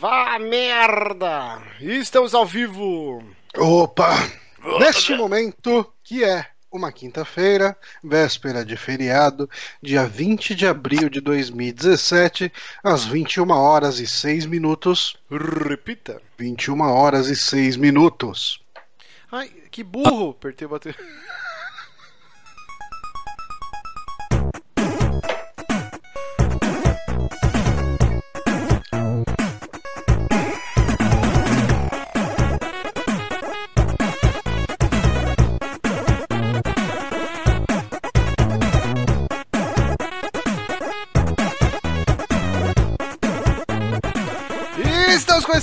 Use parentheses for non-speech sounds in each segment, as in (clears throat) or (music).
Vá merda! Estamos ao vivo! Opa! Neste momento, que é uma quinta-feira, véspera de feriado, dia 20 de abril de 2017, às 21 horas e 6 minutos. Repita. 21 horas e 6 minutos. Ai, que burro! Apertei o bater.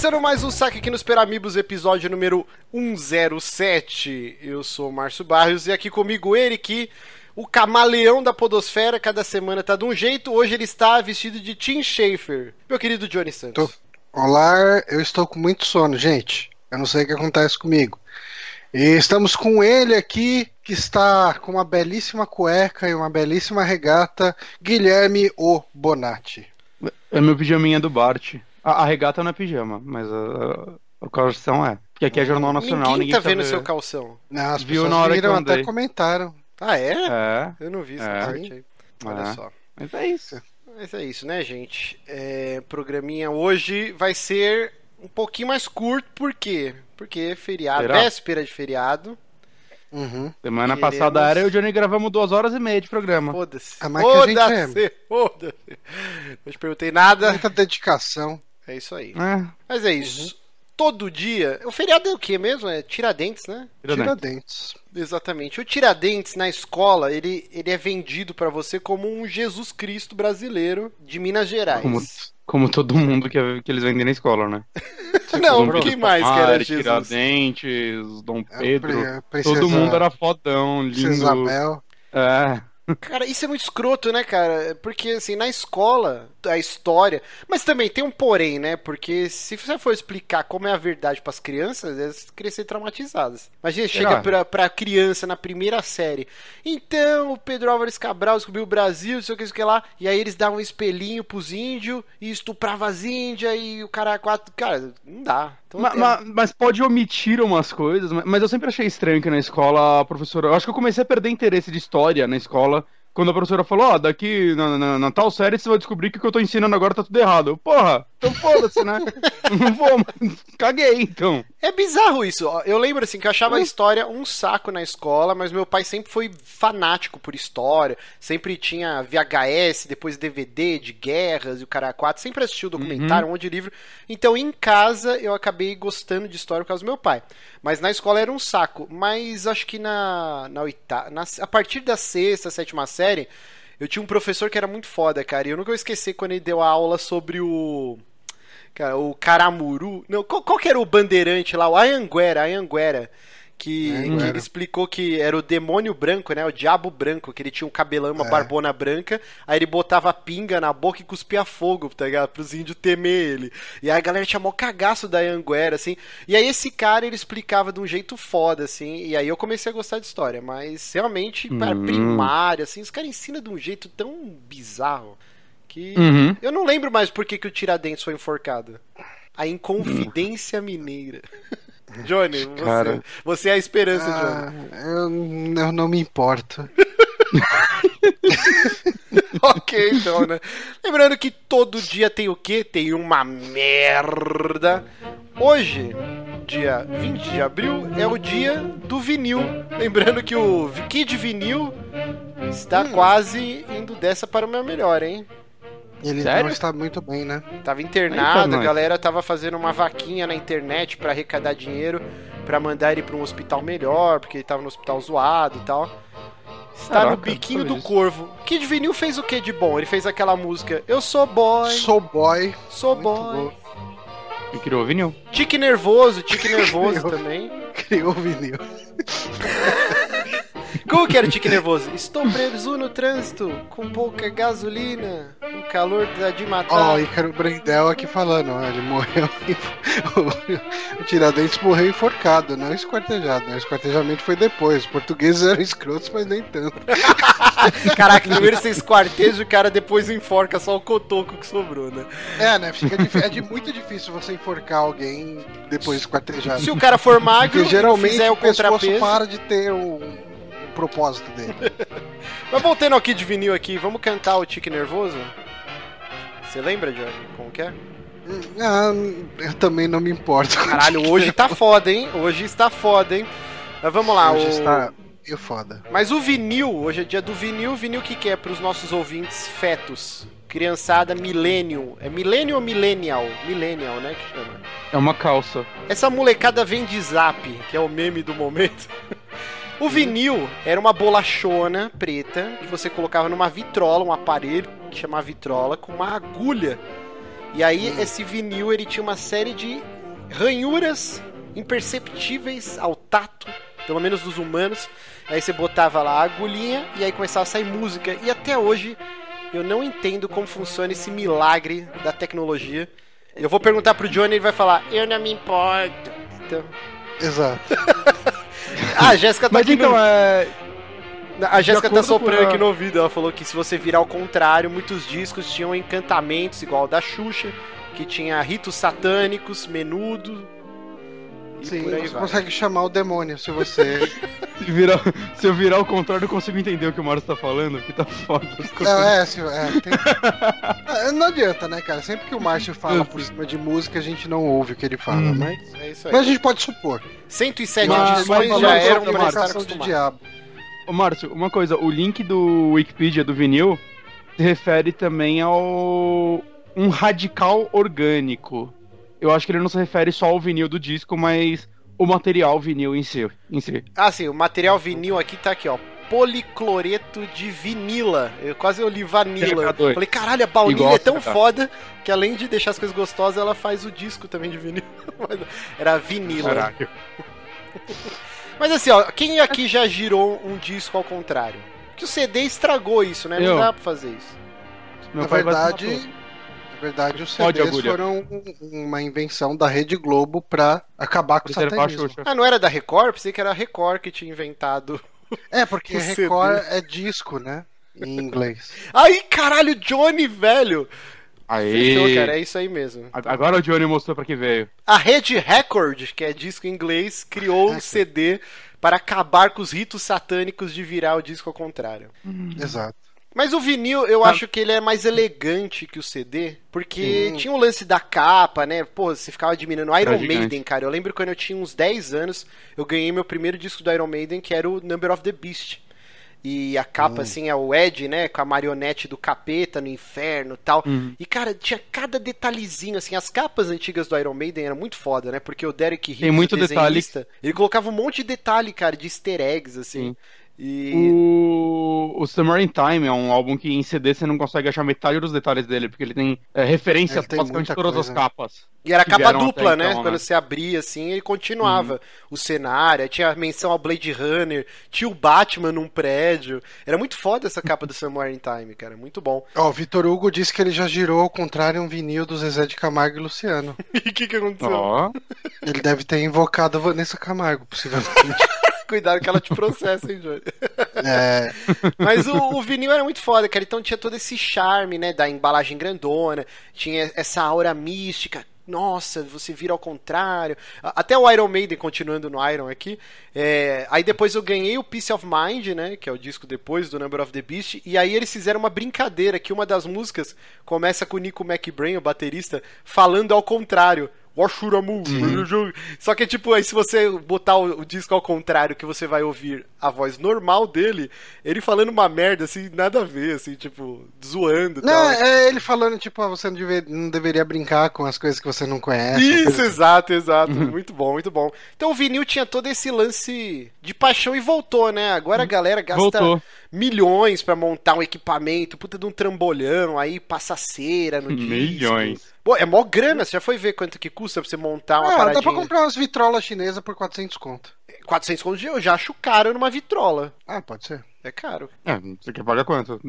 Começando mais um saque aqui nos Peramibos, episódio número 107. Eu sou o Márcio Barrios e aqui comigo ele que o camaleão da podosfera, cada semana tá de um jeito, hoje ele está vestido de Tim Schafer. Meu querido Johnny Santos. Tô- Olá, eu estou com muito sono, gente. Eu não sei o que acontece comigo. E estamos com ele aqui, que está com uma belíssima cueca e uma belíssima regata, Guilherme O Bonatti. É meu pijaminha do Bart. A, a regata não é pijama, mas a, a, a calção é. Porque aqui é Jornal Nacional, Ninguém ninguém, tá vendo seu calção. Não, as Viu pessoas na hora que viram até comentaram. Ah, é? É, Eu não vi essa É. parte aí. Olha É. só. mas é isso. Mas é isso, né, gente? É, programinha hoje vai ser um pouquinho mais curto, por quê? Porque é feriado, Será? véspera de feriado. Uhum. Semana Queremos- passada era eu e o Johnny gravamos duas horas e meia de programa. Foda-se. Ah, a Foda-se, foda-se. Não te perguntei nada. Muita dedicação. É isso aí. É, Mas é isso. Todo dia. O feriado é o quê mesmo? É Tiradentes, né? tira Tira dentro. dentes. Exatamente. O Tiradentes na escola, ele, ele é vendido pra você como um Jesus Cristo brasileiro de Minas Gerais. Como, como todo mundo que, que eles vendem na escola, né? (laughs) Não, Dom quem mais que era Jesus? Tiradentes, Dom A Pedro. princesa- Todo mundo era fodão, lindo. Princesa Isabel. É. Cara, isso é muito escroto, né, cara? Porque, assim, na escola, a história. Mas também tem um porém, né? Porque se você for explicar como é a verdade pras crianças, elas crescer traumatizadas. Imagina, chega Ah. pra, pra criança na primeira série. Então, o Pedro Álvares Cabral descobriu o Brasil, não sei o que, não sei o que lá. E aí eles davam um espelhinho pros índios e estuprava as índias e o cara quatro. Cara, não dá. Então, Ma- tem- ma- mas pode omitir umas coisas, ma- mas eu sempre achei estranho que na escola a professora. Eu acho que eu comecei a perder interesse de história na escola quando a professora falou: Ó, daqui na, na- na tal série você vai descobrir que o que eu tô ensinando agora tá tudo errado. Porra, então foda-se, né? (laughs) Não vou, mas caguei então. É bizarro isso. Eu lembro assim que eu achava a história um saco na escola, mas meu pai sempre foi fanático por história. Sempre tinha VHS, depois DVD de guerras e o cara quatro. Sempre assistiu documentário, um monte de livro. Então em casa eu acabei gostando de história por causa do meu pai. Mas na escola era um saco. Mas acho que na, na oitava. a partir da sexta, sétima série. Eu tinha um professor que era muito foda, cara. E eu nunca vou esquecer quando ele deu a aula sobre o. Cara, o Caramuru. Não, qual, qual que era o bandeirante lá? O Ayanguera, Ayanguera. Que, Anhanguera. que ele explicou que era o demônio branco, né? O diabo branco, que ele tinha um cabelão, uma É. barbona branca. Aí ele botava pinga na boca e cuspia fogo, tá ligado? Pros índios temer ele. E aí a galera tinha mó cagaço da Ayanguera, assim. E aí esse cara, ele explicava de um jeito foda, assim. E aí eu comecei a gostar de história. Mas realmente, para Hum. primária, assim, os caras ensinam de um jeito tão bizarro. Que Uhum. eu não lembro mais por que, que o Tiradentes foi enforcado. A Inconfidência Mineira. (laughs) Johnny, você, Cara. você é a esperança, Johnny. Ah, eu, eu não me importo. (laughs) ok, então, né? Lembrando que todo dia tem o quê? Tem uma merda. Hoje, dia 20 de abril, é o dia do vinil. Lembrando que o Kid Vinil está quase indo dessa para o meu melhor, hein? Ele Sério? não está muito bem, né? Tava internado, a galera tava fazendo uma vaquinha na internet pra arrecadar dinheiro pra mandar ele pra um hospital melhor, porque ele tava no hospital zoado e tal. Está no Caraca, biquinho não do corvo. Kid Vinil fez o que de bom? Ele fez aquela música Eu sou boy, Sou boy. sou muito boy. bom. E criou o vinil. Tique nervoso, tique nervoso (laughs) Criou. também. Criou o vinil. (laughs) Como que era o tique nervoso? Estou preso no trânsito, com pouca gasolina, o calor da de Ó, matar. o Ícaro Brendel aqui falando, ó, ele morreu. (laughs) o Tiradentes morreu enforcado, não esquartejado. Né? O esquartejamento foi depois. Os portugueses eram escrotos, mas nem tanto. (laughs) Caraca, primeiro você esquarteja o cara depois enforca só o cotoco que sobrou, né? É, né? Fica é de muito difícil você enforcar alguém depois de esquartejado. Se o cara for magro, Porque geralmente o pescoço contrapeso. para de ter o propósito dele. (laughs) Mas voltando ao Kid Vinil aqui, vamos cantar o tique nervoso? Você lembra, Johnny? Como que é? Ah, eu também não me importo. com Caralho, hoje tá foda, hein? Hoje está foda, hein? Mas vamos lá, Hoje o... está meio foda. Mas o vinil, hoje é dia do vinil, vinil o que, que é pros nossos ouvintes fetos? Criançada millennial. É millennial ou millennial? Millennial, né? Que chama. É uma calça. Essa molecada vem de zap, que é o meme do momento. O vinil era uma bolachona preta que você colocava numa vitrola, um aparelho que chamava vitrola, com uma agulha. E aí esse vinil ele tinha uma série de ranhuras imperceptíveis ao tato, pelo menos dos humanos. Aí você botava lá a agulhinha e aí começava a sair música. E até hoje eu não entendo como funciona esse milagre da tecnologia. Eu vou perguntar pro Johnny, ele vai falar: "Eu não me importo". Então, Exato. (laughs) ah, a Jéssica tá Mas aqui então, no... é. A Jéssica tá soprando a- aqui no ouvido. Ela falou que se você virar ao contrário, muitos discos tinham encantamentos, igual o da Xuxa, que tinha ritos satânicos, menudo. Sim, por aí você vai. consegue chamar o demônio se você. (laughs) Se, virar, se eu virar ao contrário, eu consigo entender o que o Márcio tá falando, porque tá foda. Não, é, se- é, tem- É, não adianta, né, cara? Sempre que o Márcio fala por cima de música, a gente não ouve o que ele fala, Hum. mas, É isso aí. mas a gente pode supor. 107 Mas- edições mas já eram Invocação do acostumados. diabo. Ô, Márcio, uma coisa, o link do Wikipedia do vinil se refere também ao um radical orgânico. Eu acho que ele não se refere só ao vinil do disco, mas o material vinil em si. Em si. Ah, sim, o material vinil aqui tá aqui, ó. Policloreto de vinila. Eu quase eu li vanila. TH2. Falei, caralho, a baunilha Igual é tão TH. foda que além de deixar as coisas gostosas, ela faz o disco também de vinil. (laughs) Era vinila. Caralho. (laughs) Mas assim, ó, quem aqui já girou um disco ao contrário? Que o CD estragou isso, né? Não Eu. dá pra fazer isso. Meu Na verdade, verdade, os Pode, CDs agulha. foram um- uma invenção da Rede Globo pra acabar com o Preservar satanismo. Ah, não era da Record? Pensei que era a Record que tinha inventado. É, porque (laughs) O CD. Record é disco, né? Em inglês. (laughs) Ai, caralho, Johnny, velho! Fechou, Aê! cara, é isso aí mesmo. A- Agora o Johnny mostrou pra que veio. A Rede Record, que é disco em inglês, criou um Record. CD para acabar com os ritos satânicos de virar o disco ao contrário. Exato. Mas o vinil, eu acho que ele é mais elegante que o CD, porque Sim. tinha o lance da capa, né? Pô, você ficava admirando. Iron. Maiden, cara. Eu lembro quando eu tinha uns 10 anos, eu ganhei meu primeiro disco do Iron Maiden, que era o Number of the Beast. E a capa, assim, é o Ed, né? Com a marionete do capeta no inferno e tal. Uhum. E, cara, tinha cada detalhezinho, assim. As capas antigas do Iron Maiden eram muito foda, né? Porque o Derek Riggs, muito o detalhe. ele colocava um monte de detalhe, cara, de easter eggs, assim. Sim. E... O, o Summer in Time é um álbum que em CD você não consegue achar metade dos detalhes dele, porque ele tem é, referências Ele tem basicamente todas coisa. as capas. E era capa dupla, né? então, Quando né? você abria assim, ele continuava o cenário, tinha a menção ao Blade Runner, tinha o Batman num prédio. Era muito foda essa capa do Somewhere in Time, cara, muito bom. (laughs) Ó, o Vitor Hugo disse que ele já girou ao contrário um vinil do Zezé de Camargo e Luciano. (laughs) E o que que aconteceu? Ó, Ele deve ter invocado a Vanessa Camargo, possivelmente. (laughs) Cuidado que ela te processa, hein, Johnny? (laughs) É, Mas o, o vinil era muito foda, cara. Então tinha todo esse charme, né? Da embalagem grandona, tinha essa aura mística. Nossa, você vira ao contrário. Até o Iron Maiden, continuando no Iron aqui. é, aí depois eu ganhei o Peace of Mind, né? Que é o disco depois do Number of the Beast. E aí eles fizeram uma brincadeira que uma das músicas começa com o Nico McBrain, o baterista, falando ao contrário. Washuramu. Só que, tipo, aí se você botar o, o disco ao contrário, que você vai ouvir a voz normal dele, ele falando uma merda, assim, nada a ver, assim, tipo, zoando e não, tal. é ele falando, tipo, ah, você não, deve- não deveria brincar com as coisas que você não conhece. Isso, exato, exato. Uhum. Muito bom, muito bom. Então o vinil tinha todo esse lance de paixão e voltou, né? Agora a galera gasta Voltou. Milhões pra montar um equipamento, puta de um trambolhão, aí passa cera no disco. milhões. Pô, é mó grana, você já foi ver quanto que custa pra você montar uma Ah, dá paradinha? pra comprar umas vitrolas chinesas por 400 conto. 400 contos eu já acho caro numa vitrola. Ah, pode ser. É caro. É, você quer pagar quanto?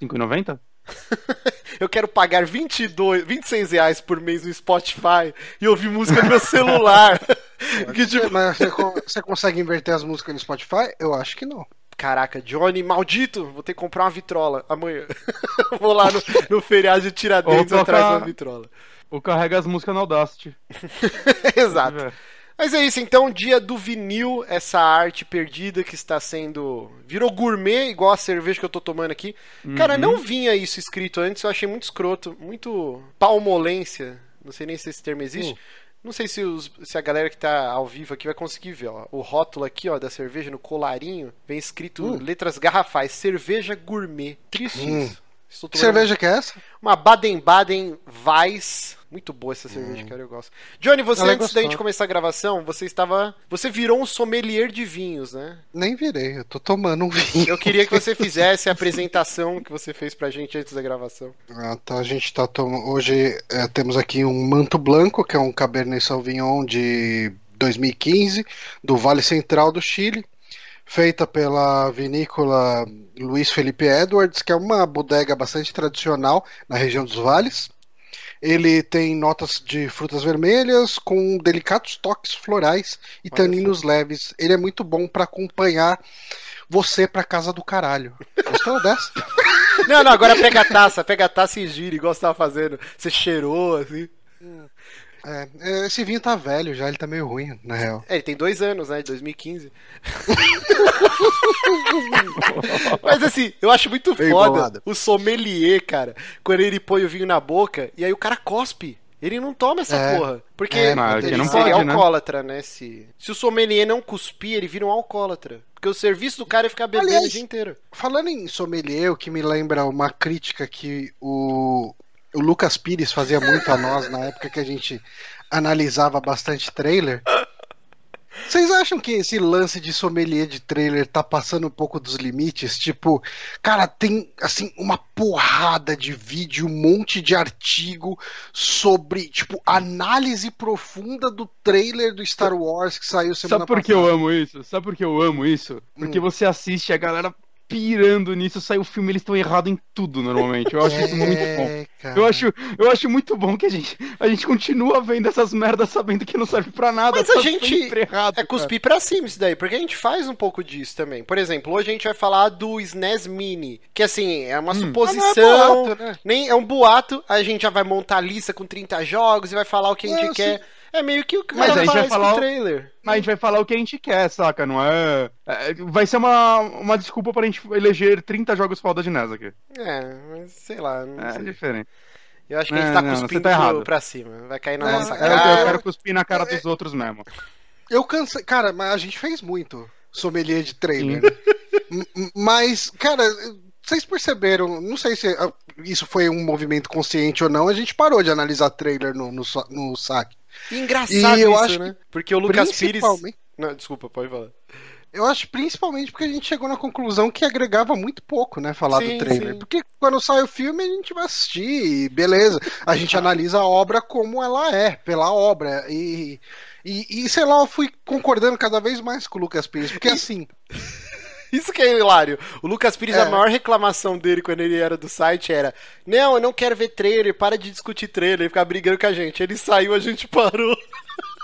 5,90? (laughs) Eu quero pagar 22, 26 reais por mês no Spotify e ouvir música no meu celular. (laughs) que tipo, Mas você, você consegue inverter as músicas no Spotify? Eu acho que não. Caraca, Johnny, maldito! Vou ter que comprar uma vitrola amanhã. (laughs) Vou lá no, no feriado de Tiradentes atrás de uma vitrola. Ou carrega as músicas no Audacity. (laughs) Exato. É. Mas é isso, então, dia do vinil, essa arte perdida que está sendo. Virou gourmet, igual a cerveja que eu tô tomando aqui. Cara, não vinha isso escrito antes, eu achei muito escroto, muito palmolência. Não sei nem se esse termo existe. Não sei se, os- se a galera que tá ao vivo aqui vai conseguir ver, ó. O rótulo aqui, ó, da cerveja no colarinho, vem escrito letras garrafais, cerveja gourmet. Triste Hum. isso. Que cerveja que é essa? uma Baden-Baden Weiss. Muito boa essa cerveja, cara, eu gosto. Johnny, você Ela é antes da gente começar a gravação, você estava. Você virou um sommelier de vinhos, né? Nem virei, eu tô tomando um vinho. Eu queria que você (laughs) fizesse a apresentação que você fez pra gente antes da gravação. Ah, tá, a gente tá tomando. Hoje é, temos aqui um Manto Blanco, que é um Cabernet Sauvignon de 2015, do Vale Central do Chile, feita pela vinícola Luiz Felipe Edwards, que é uma bodega bastante tradicional na região dos vales. Ele tem notas de frutas vermelhas com delicados toques florais e Olha taninos leves. Ele é muito bom pra acompanhar você pra casa do caralho. Gostou dessa? Não, não, agora pega a taça, pega a taça e gira, igual você tava fazendo. Você cheirou, assim. É, esse vinho tá velho já, ele tá meio ruim, na real. É, ele tem dois anos, né? De 2015. (laughs) Mas assim, eu acho muito Bem foda bolado. o sommelier, cara, quando ele põe o vinho na boca e aí o cara cospe. Ele não toma essa É. porra. Porque É, mas ele não seria pode, né? alcoólatra, né? Se, se o sommelier não cuspir, ele vira um alcoólatra. Porque o serviço do cara é ficar bebendo Aliás, o dia inteiro. Falando em sommelier, o que me lembra uma crítica que o, o Lucas Pires fazia muito a nós na época que a gente analisava bastante trailer. Vocês acham que esse lance de sommelier de trailer tá passando um pouco dos limites? Tipo, cara, tem assim uma porrada de vídeo, um monte de artigo sobre, tipo, análise profunda do trailer do Star Wars que saiu semana Sabe por que passada. eu amo isso? Sabe por que eu amo isso? Porque Hum. você assiste a galera pirando nisso, sai o filme, eles estão errados em tudo normalmente. Eu acho isso muito bom. É, cara. Eu acho, eu acho muito bom que a gente, a gente continua vendo essas merdas sabendo que não serve pra nada. Mas a tá gente errado, É cuspir pra cima isso daí, porque a gente faz um pouco disso também. Por exemplo, hoje a gente vai falar do SNES Mini, que assim, é uma Hum. suposição, Ah, não é boato, né? nem é um boato, a gente já vai montar a lista com 30 jogos e vai falar o que a gente Não, quer. É meio que o que Mas cara a gente vai falar o trailer. Mas a gente vai falar o que a gente quer, saca? Não é. é, vai ser uma, uma desculpa pra gente eleger 30 jogos foda de NES aqui. É, mas sei lá, não É sei. diferente. Eu acho que a gente É, tá não, você cuspindo tá pra cima. Vai cair na É, nossa Eu, é, eu cara. quero cuspir na cara dos outros mesmo. Eu cansei. Cara, mas a gente fez muito sommelier de trailer. mas, cara, vocês perceberam? Não sei se ah, isso foi um movimento consciente ou não. A gente parou de analisar trailer no, no, no saque. Engraçado E eu isso, acho né? Porque o Lucas Pires. Principalmente- Não, desculpa, pode falar. Eu acho principalmente porque a gente chegou na conclusão que agregava muito pouco, né? Falar Sim, do trailer. sim. Porque quando sai o filme, a gente vai assistir, e beleza. A gente (laughs) analisa a obra como ela é, pela obra. E, e, e, sei lá, eu fui concordando cada vez mais com o Lucas Pires. Porque assim. Isso que é hilário. O Lucas Pires, É. a maior reclamação dele quando ele era do site era: Não, eu não quero ver trailer, para de discutir trailer, ele ficava brigando com a gente. Ele saiu, a gente parou.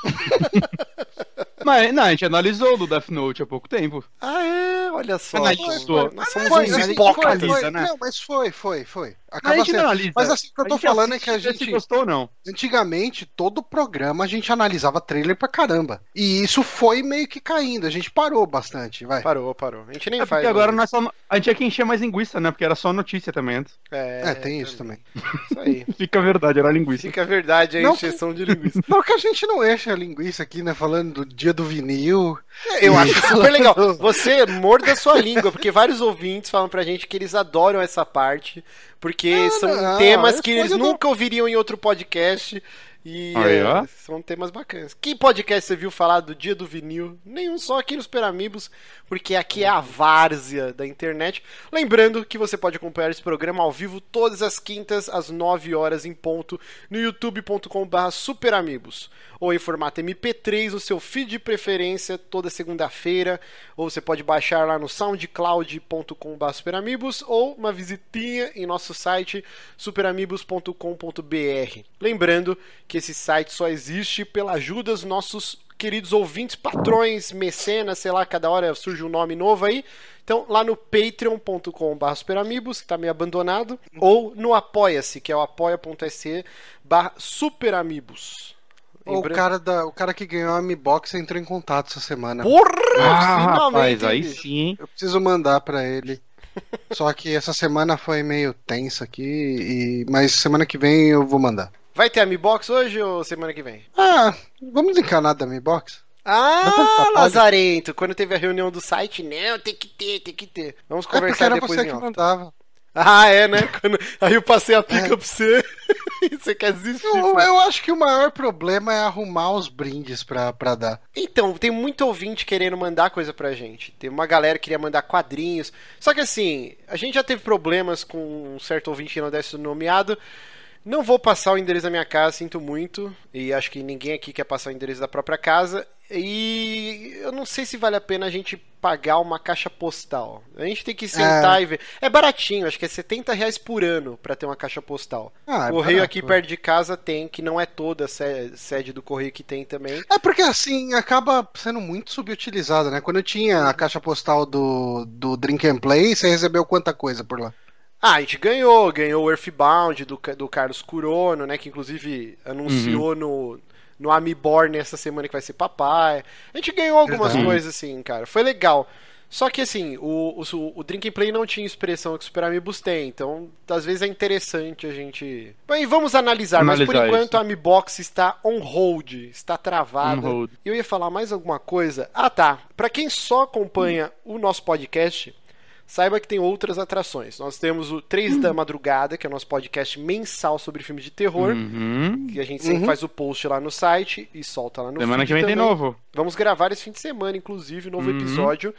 (laughs) Mas, não, a gente analisou o do Death Note há pouco tempo. Ah, é? Olha só. Analisou. pô, Nós somos Foi, uns hipócritas. né? Não, mas foi, foi, foi. Mas Acaba a gente sendo. não analisa. Mas assim, o que eu tô A falando é que a gente. Gostou ou não. Antigamente, todo programa a gente analisava trailer pra caramba. E isso foi meio que caindo. A gente parou bastante, vai. Parou, parou. A gente nem É faz. porque agora não é só. A gente tinha que encher mais linguiça, né? Porque era só notícia também antes. É, É, tem isso também. Isso aí. (laughs) Fica a verdade, era linguiça. Fica a verdade a Não, injeção de linguiça. (laughs) Não que a gente não enche a linguiça aqui, né? Falando do dia do vinil. Eu acho super legal. (laughs) Você morda a sua língua, porque vários ouvintes falam pra gente que eles adoram essa parte, porque Não, são não, temas é que eles do- nunca ouviriam em outro podcast. E Aí, é, são temas bacanas. Que podcast você viu falar do dia do vinil? Nenhum, só aqui nos Peramibos, porque aqui é a várzea da internet. Lembrando que você pode acompanhar esse programa ao vivo todas as quintas, às 9 horas em ponto, no youtube.com.br superamigos. Ou em formato MP3 no seu feed de preferência toda segunda-feira. Ou você pode baixar lá no soundcloud.com.br superamigos ou uma visitinha em nosso site superamigos.com.br. Lembrando que esse site só existe pela ajuda dos nossos queridos ouvintes, patrões, mecenas, sei lá, cada hora surge um nome novo aí. Então, lá no patreon.com.br superamigos, que tá meio abandonado, ou no apoia-se, que é o apoia.se barra superamigos. O cara, da, o cara que ganhou a Mi Box entrou em contato essa semana. Porra! Ah, finalmente! rapaz, aí sim, hein? Eu preciso mandar pra ele. Só que essa semana foi meio tensa aqui, e... mas semana que vem eu vou mandar. Vai ter a Mi Box hoje ou semana que vem? Ah, vamos encanar da Mi Box? Ah. Lazarento, quando teve a reunião do site, não, tem que ter, tem que ter. Vamos É conversar era depois você em off. mandava. Ah, é, né? (laughs) Quando- Aí eu passei a pica É. pra você (laughs) você quer desistir. Eu, eu acho que o maior problema é arrumar os brindes pra, pra dar. Então, tem muito ouvinte querendo mandar coisa pra gente. Tem uma galera que queria mandar quadrinhos. Só que assim, a gente já teve problemas com um certo ouvinte que não deve ser nomeado. Não vou passar o endereço da minha casa, sinto muito. E acho que ninguém aqui quer passar o endereço da própria casa. E eu não sei se vale a pena a gente pagar uma caixa postal. A gente tem que sentar e ver. É baratinho, acho que é 70 reais por ano pra ter uma caixa postal. Ah, é Correio barato, aqui é. perto de casa tem, que não é toda a sede do Correio que tem também. É porque assim, acaba sendo muito subutilizado, né? Quando eu tinha a caixa postal do, do Drink and Play, você recebeu quanta coisa por lá? Ah, a gente ganhou, ganhou o Earthbound do, do Carlos Curono, né? Que inclusive anunciou no, no Amiborn essa semana que vai ser papai. A gente ganhou algumas Verdade. coisas assim, cara. Foi legal. Só que assim, o, o, o Drink and Play não tinha expressão que o Super Amigos tem, então às vezes é interessante a gente. Bem, vamos analisar, mas por Analisar enquanto isso. a Mi Box está on hold, está travada. Hold. Eu ia falar mais alguma coisa. Ah, tá. Pra quem só acompanha o nosso podcast, saiba que tem outras atrações. Nós temos o 3 da Madrugada, que é o nosso podcast mensal sobre filmes de terror. Uhum. Que a gente sempre Uhum. faz o post lá no site e solta lá no Semana que vem tem também. novo. Vamos gravar esse fim de semana, inclusive, novo Uhum. episódio.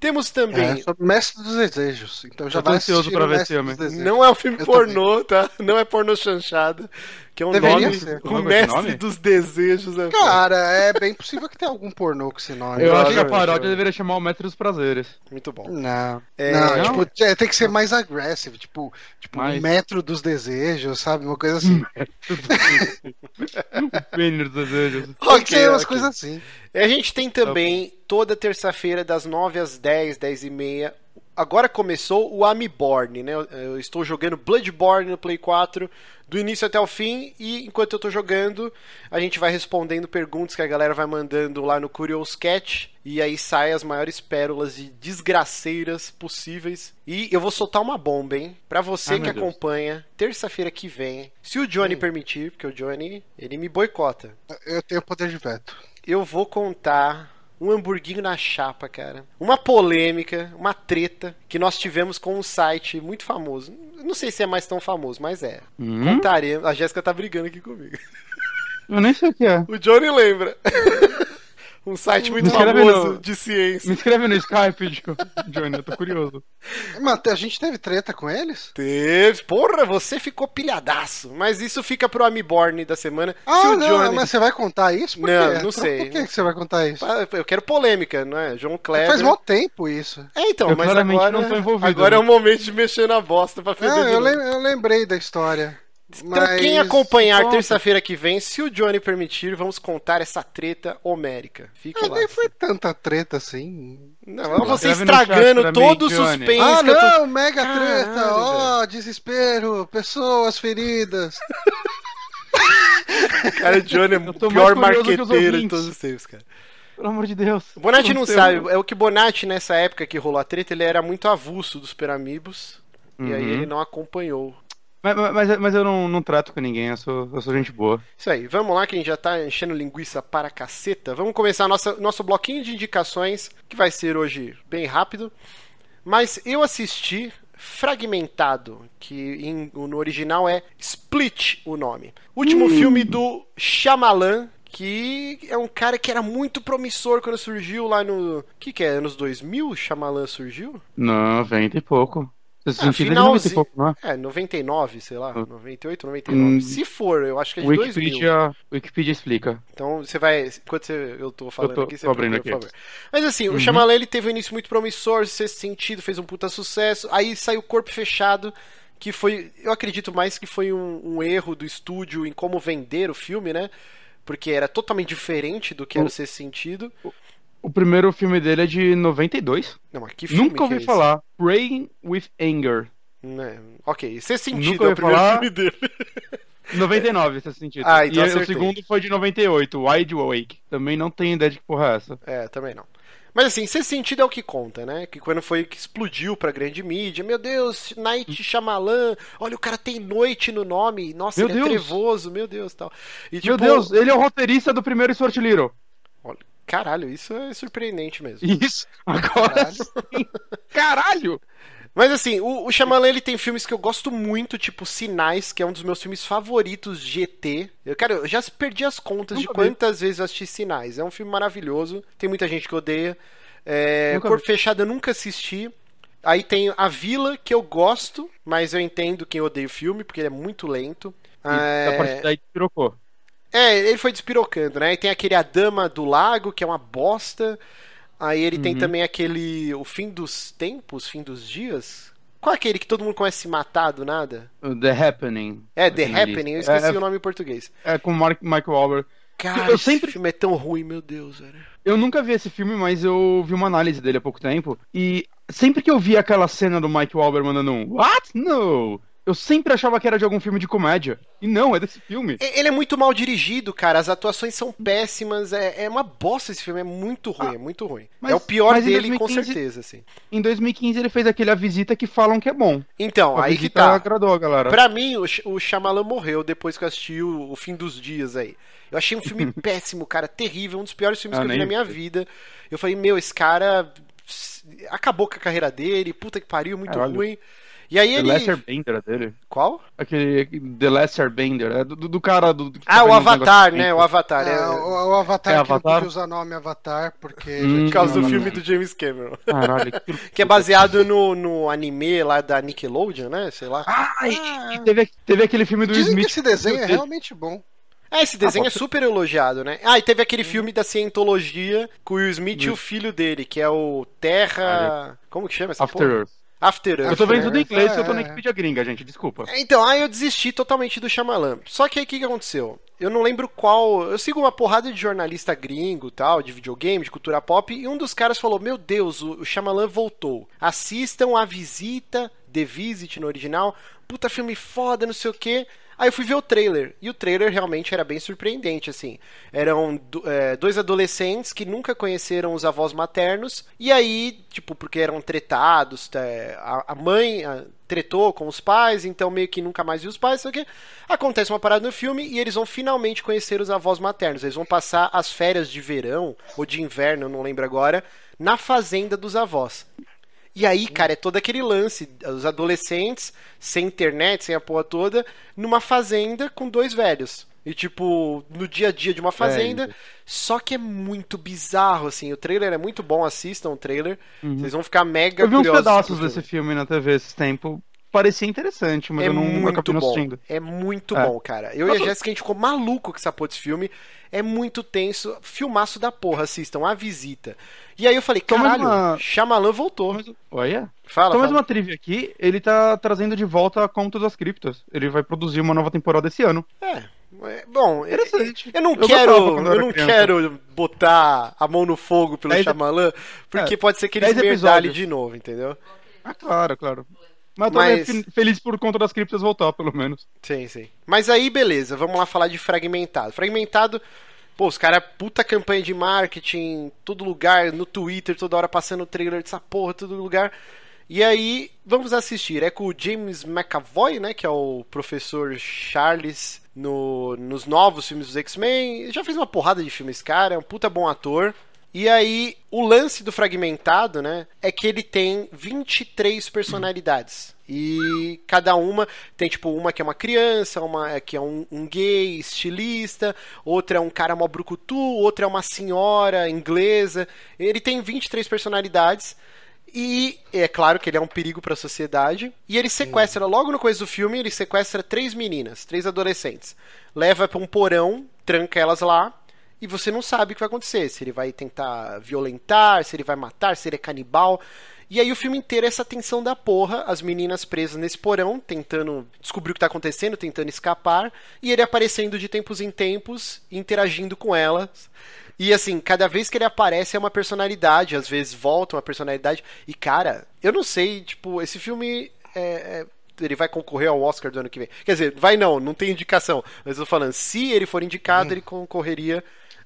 Temos também. É, sobre Mestre dos Desejos. Então já tô vai ansioso pra ver esse filme. Não é um filme pornô, tá? Não é pornô chanchada. Que é um Deveria nome. ser. O é mestre nome? dos desejos. É Cara, é bem possível que tenha algum pornô com esse nome. Eu acho que a paródia deveria chamar o Mestre dos Prazeres. Muito bom. Não, É, não, não? tipo, é, tem que ser mais agressivo, tipo, tipo Mais- metro dos desejos, sabe? Uma coisa assim. (laughs) o Pênis dos Desejos. Tem que ser umas ok. coisas assim. E A gente tem também toda terça-feira, das 9 às 10, 10 e meia. Agora começou o Amiborn, né? Eu- estou jogando Bloodborne no Play 4, do início até o fim, e enquanto eu estou jogando, a gente vai respondendo perguntas que a galera vai mandando lá no Curious Cat, e aí sai as maiores pérolas de desgraceiras possíveis. E eu vou soltar uma bomba, hein? Pra você Ai, que acompanha, terça-feira que vem, se o Johnny permitir, porque o Johnny, ele me boicota Eu tenho poder de veto. eu vou contar um hamburguinho na chapa, cara. Uma polêmica, uma treta que nós tivemos com um site muito famoso. Não sei se é mais tão famoso, mas é. Hum? Contaremos. A Jéssica tá brigando aqui comigo. Eu nem sei o que é. O Johnny lembra. (laughs) um site muito Me escreve famoso no- de ciência. Me inscreve no Skype, Jo- Johnny, eu tô curioso. Mano, a gente teve treta com eles? Teve. Porra, você ficou pilhadaço. Mas isso fica pro Amiborn da semana. se Ah, o não, Johnny. mas você vai contar isso? Por Não, quê? não sei. Por que que você vai contar isso? Eu quero polêmica, não é? João Kleber. Faz mó tempo isso. É, então, Eu mas agora, não tô envolvido, agora é né? o momento de mexer na bosta pra feder Não, eu, lem- eu lembrei da história. Então, Mas... quem acompanhar terça-feira que vem, se o Johnny permitir, vamos contar essa treta homérica. Fique Ah, lá. nem foi tanta treta assim. Não, olha você estragando todo o suspense Ah, eu tô... não, mega Caralho, treta, ó, desespero, pessoas feridas. (laughs) Cara, o Johnny é o pior marqueteiro de todos os tempos, cara. Pelo amor de Deus. O Bonatti não sei. sabe, é o que o Bonatti, nessa época que rolou a treta, ele era muito avulso dos Peramibos. E aí Uhum. ele não acompanhou. Mas, mas, mas eu não, não trato com ninguém, eu sou, eu sou gente boa. Isso aí, vamos lá que a gente já tá enchendo linguiça para caceta. Vamos começar nossa, nosso bloquinho de indicações, que vai ser hoje bem rápido. Mas eu assisti Fragmentado, que em- no original é Split o nome. Último filme do Shyamalan, que é um cara que era muito promissor quando surgiu lá no... O que que é? Anos 2000 o Shyamalan surgiu? 90 e pouco. Esse Ah, sentido é de 90 e pouco, não é? É, 99, sei lá, 98, 99. Hum. Se for, eu acho que é de 2000. Wikipedia, Wikipedia explica. Então você vai. Enquanto você- eu tô falando Eu tô- aqui, você abrindo aqui. favor. Mas assim, o Shyamalan ele teve um início muito promissor, sexto sentido, fez um puta sucesso. Aí saiu Corpo Fechado, que foi. Eu acredito mais que foi um, um erro do estúdio em como vender o filme, né? Porque era totalmente diferente do que era o O- sexto sentido. O primeiro filme dele é de 92. Não, mas que filme Nunca ouvi é esse? falar. Praying with Anger. Né? Ok, sexto sentido Nunca é o ouvi primeiro falar. filme dele. (laughs) 99, esse sentido. Ah, então e acertei. o segundo foi de 98, Wide Awake. Também não tenho ideia de que porra é essa. É, também não. Mas assim, sexto sentido é o que conta, né? Que quando foi que explodiu pra grande mídia, meu Deus, Night Shyamalan, olha o cara tem noite no nome, nossa, Meu ele é Deus. trevoso, meu Deus, tal. E, Meu tipo, Deus, ele é o roteirista do primeiro Stuart Little. olha, caralho, isso é surpreendente mesmo. Isso, agora Caralho. sim. Caralho! Mas assim, o, o Shyamalan ele tem filmes que eu gosto muito, tipo Sinais, que é um dos meus filmes favoritos de ET. Eu, cara, eu já perdi as contas de Nunca vi. quantas vezes eu assisti Sinais. É um filme maravilhoso, tem muita gente que odeia. É, Corpo vi. Fechado eu nunca assisti. Aí tem A Vila, que eu gosto, mas eu entendo quem odeia o filme, porque ele é muito lento. E a partir É, daí pirocou. É, ele foi despirocando, né? E tem aquele A Dama do Lago, que é uma bosta. Aí ele tem Uhum. também aquele O Fim dos Tempos, Fim dos Dias. Qual é aquele que todo mundo conhece se matar do nada? The Happening. É, The Aqui na Happening, eu esqueci é, o nome em português. É com o Mark, Michael Wahlberg. Cara, Eu esse sempre- filme é tão ruim, meu Deus, velho. Eu nunca vi esse filme, mas eu vi uma análise dele há pouco tempo. E sempre que eu via aquela cena do Mike Wahlberg mandando um What? No! Eu sempre achava que era de algum filme de comédia. E não, é desse filme. Ele é muito mal dirigido, cara. As atuações são péssimas. É, é uma bosta esse filme. É muito ruim, é muito ruim. mas- é o pior dele, com 2015 certeza, assim. Em 2015 ele fez aquele A Visita que falam que é bom. Então, A aí que tá. agradou galera. Pra mim, o, o Shyamalan morreu depois que eu assisti o, o Fim dos Dias aí. Eu achei um filme (laughs) péssimo, cara, terrível, um dos piores filmes Ah, que eu vi na minha vi. vida. Eu falei, meu, esse cara acabou com a carreira dele, puta que pariu, muito Caralho. ruim. E aí The ele. Lesser Bender é dele. Qual? Aquele The Lesser Bender, é do, do- do cara do. que Ah, o Avatar, né? O. Avatar. É, É, o, o Avatar É que não Avatar? podia usar nome Avatar, porque. Hum, por causa do não, filme não. do James Cameron. Caralho, (laughs) que, Que é baseado no, no anime lá da Nickelodeon, né? Sei lá. Ah, e, e teve, teve aquele filme do Dizem Smith. que esse desenho é realmente bom. É, esse desenho Ah, é super elogiado, né? Ah, e teve aquele filme da cientologia com o Will Smith e o filho dele, que é o Terra. Como que chama essa After porra? Earth. After Earth. Eu tô vendo né? tudo em inglês, É, eu tô na é. Wikipedia gringa, gente, desculpa. Então, aí eu desisti totalmente do Shyamalan. Só que aí o que, que aconteceu? Eu não lembro qual. Eu sigo uma porrada de jornalista gringo tal, de videogame, de cultura pop, e um dos caras falou: Meu Deus, o, o Shyamalan voltou. Assistam a visita, The Visit no original. Puta filme foda, não sei o quê. Aí eu fui ver o trailer, e o trailer realmente era bem surpreendente, assim. Eram é, dois adolescentes que nunca conheceram os avós maternos, e aí, tipo, porque eram tretados, é, a, a mãe a, tretou com os pais, então meio que nunca mais viu os pais, o quê. Acontece uma parada no filme e eles vão finalmente conhecer os avós maternos. Eles vão passar as férias de verão, ou de inverno, eu não lembro agora, na fazenda dos avós. E aí, cara, é todo aquele lance, os adolescentes, sem internet, sem a porra toda, numa fazenda com dois velhos. E, tipo, no dia a dia de uma fazenda. isso. só que é muito bizarro, assim. O trailer é muito bom, assistam o trailer. Vocês vão ficar mega Eu vi uns curiosos. pedaços desse filme. na TV esse tempo. Parecia interessante, mas É eu não muito acabei bom. assistindo. É muito É. bom, cara. Eu e a Mas- Jéssica, a gente ficou maluco com essa porra desse filme. É muito tenso. Filmaço da porra, assistam. A Visita. E aí eu falei, caralho, uma- Shyamalan voltou. Mas, olha, Fala, só mais uma trivia aqui, ele tá trazendo de volta a Conto das Criptas. Ele vai produzir uma nova temporada esse ano. É. é, Bom, eu, não Eu quero, eu não criança. quero botar a mão no fogo pelo Shyamalan, porque É, pode ser que merdalhem episódios. de novo, entendeu? Ah, claro, claro. Mas eu tô Mas- fe- feliz por Conto das Criptas voltar, pelo menos. Sim, sim. Mas aí, beleza, vamos lá falar de Fragmentado. Fragmentado, pô, os caras, puta campanha de marketing, todo lugar, no Twitter, toda hora passando trailer dessa porra, todo lugar. E aí, vamos assistir. É com o James McAvoy, né, que é o professor Charles no, nos novos filmes dos X-Men. Já fez uma porrada de filmes, cara, é um puta bom ator. E aí, o lance do fragmentado, né, é que ele tem 23 personalidades. E cada uma tem, tipo, uma que é uma criança, uma que é um, um gay, estilista, outra é um cara mó brucutu, outra é uma senhora inglesa. Ele tem 23 personalidades. E é claro que ele é um perigo para a sociedade. E ele sequestra, logo no começo do filme, ele sequestra três meninas, três adolescentes. Leva para um porão, tranca elas lá. E você não sabe o que vai acontecer. Se ele vai tentar violentar, se ele vai matar, se ele é canibal. E aí o filme inteiro é essa tensão da porra, as meninas presas nesse porão, tentando descobrir o que tá acontecendo, tentando escapar, e ele aparecendo de tempos em tempos, interagindo com elas. E assim, cada vez que ele aparece é uma personalidade, às vezes volta uma personalidade. E cara, eu não sei, tipo, esse filme é, é, ele vai concorrer ao Oscar do ano que vem. Quer dizer, vai não, não tem indicação. Mas eu tô falando, se ele for indicado, hum. ele concorreria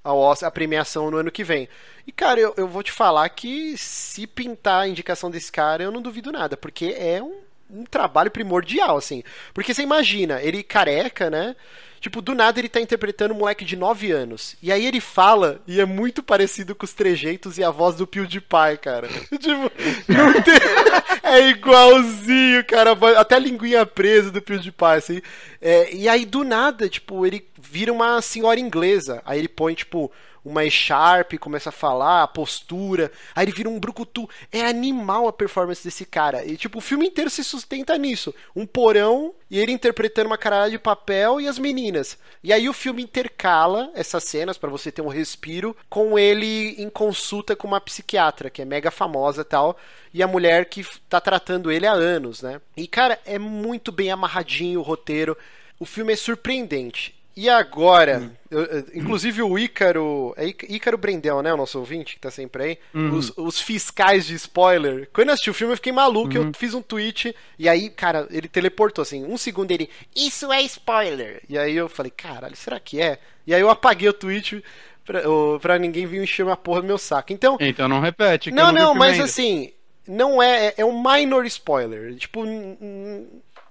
ao a premiação no ano que vem. E, cara, eu, eu vou te falar que se pintar a indicação desse cara, eu não duvido nada, porque é um, um trabalho primordial, assim. Porque você imagina, ele careca, né? Tipo, do nada ele tá interpretando um moleque de 9 anos. E aí ele fala, e é muito parecido com os trejeitos e a voz do PewDiePie, cara. (laughs) tipo, não tem... (laughs) é igualzinho, cara. Até a linguinha presa do PewDiePie, assim. É, e aí, do nada, tipo, ele vira uma senhora inglesa. Aí ele põe, tipo, uma E-Sharp, começa a falar, a postura, aí ele vira um brucutu. É animal a performance desse cara. E, tipo, o filme inteiro se sustenta nisso. Um porão e ele interpretando uma caralho de papel e as meninas. E aí o filme intercala essas cenas para você ter um respiro com ele em consulta com uma psiquiatra, que é mega famosa e tal, e a mulher que tá tratando ele há anos, né? E cara, é muito bem amarradinho o roteiro. O filme é surpreendente. E agora, hum. eu, inclusive o Ícaro, é Ícaro Brendel, né, o nosso ouvinte, que tá sempre aí, uhum. os, os, fiscais de spoiler. Quando eu assisti o filme eu fiquei maluco, uhum. eu fiz um tweet, e aí, cara, ele teleportou assim, um segundo ele, isso é spoiler! E aí eu falei, caralho, será que é? E aí eu apaguei o tweet pra, pra ninguém vir encher uma porra do meu saco. Então... Então não repete. Não, não, não mas assim, não é, é um minor spoiler. Tipo,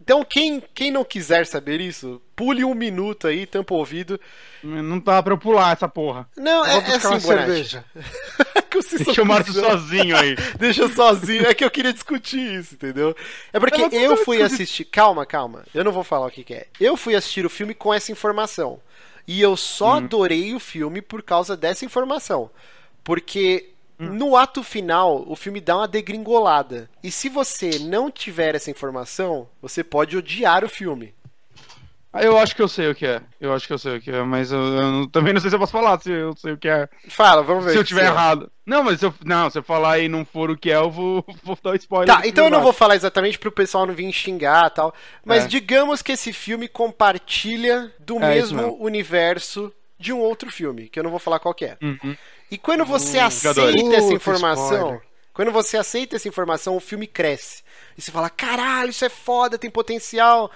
então, quem, quem não quiser saber isso, pule um minuto aí, tampa o ouvido. Não dá pra eu pular essa porra. Não, é, é assim, cerveja. (laughs) Deixa o Márcio sozinho aí. (laughs) Deixa sozinho. É que eu queria discutir isso, entendeu? É porque eu, eu fui assistir. Calma, calma. Eu não vou falar o que, que, é. Eu fui assistir o filme com essa informação. E eu só hum. adorei o filme por causa dessa informação. Porque Hum. No ato final, o filme dá uma degringolada. E se você não tiver essa informação, você pode odiar o filme. Ah, eu acho que eu sei o que é. Eu acho que eu sei o que é, mas eu, eu também não sei se eu posso falar se eu sei o que é. Fala, vamos ver. Se eu tiver errado. Não, mas se eu, não, se eu falar e não for o que é, eu vou, (laughs) vou dar spoiler. Tá, então eu não vou falar exatamente pro pessoal não vir xingar e tal. Mas é. digamos que esse filme compartilha do é mesmo universo de um outro filme, que eu não vou falar qual é. Uhum. E quando você hum, aceita essa informação, quando você aceita essa informação, o filme cresce. E você fala, caralho, isso é foda, tem potencial.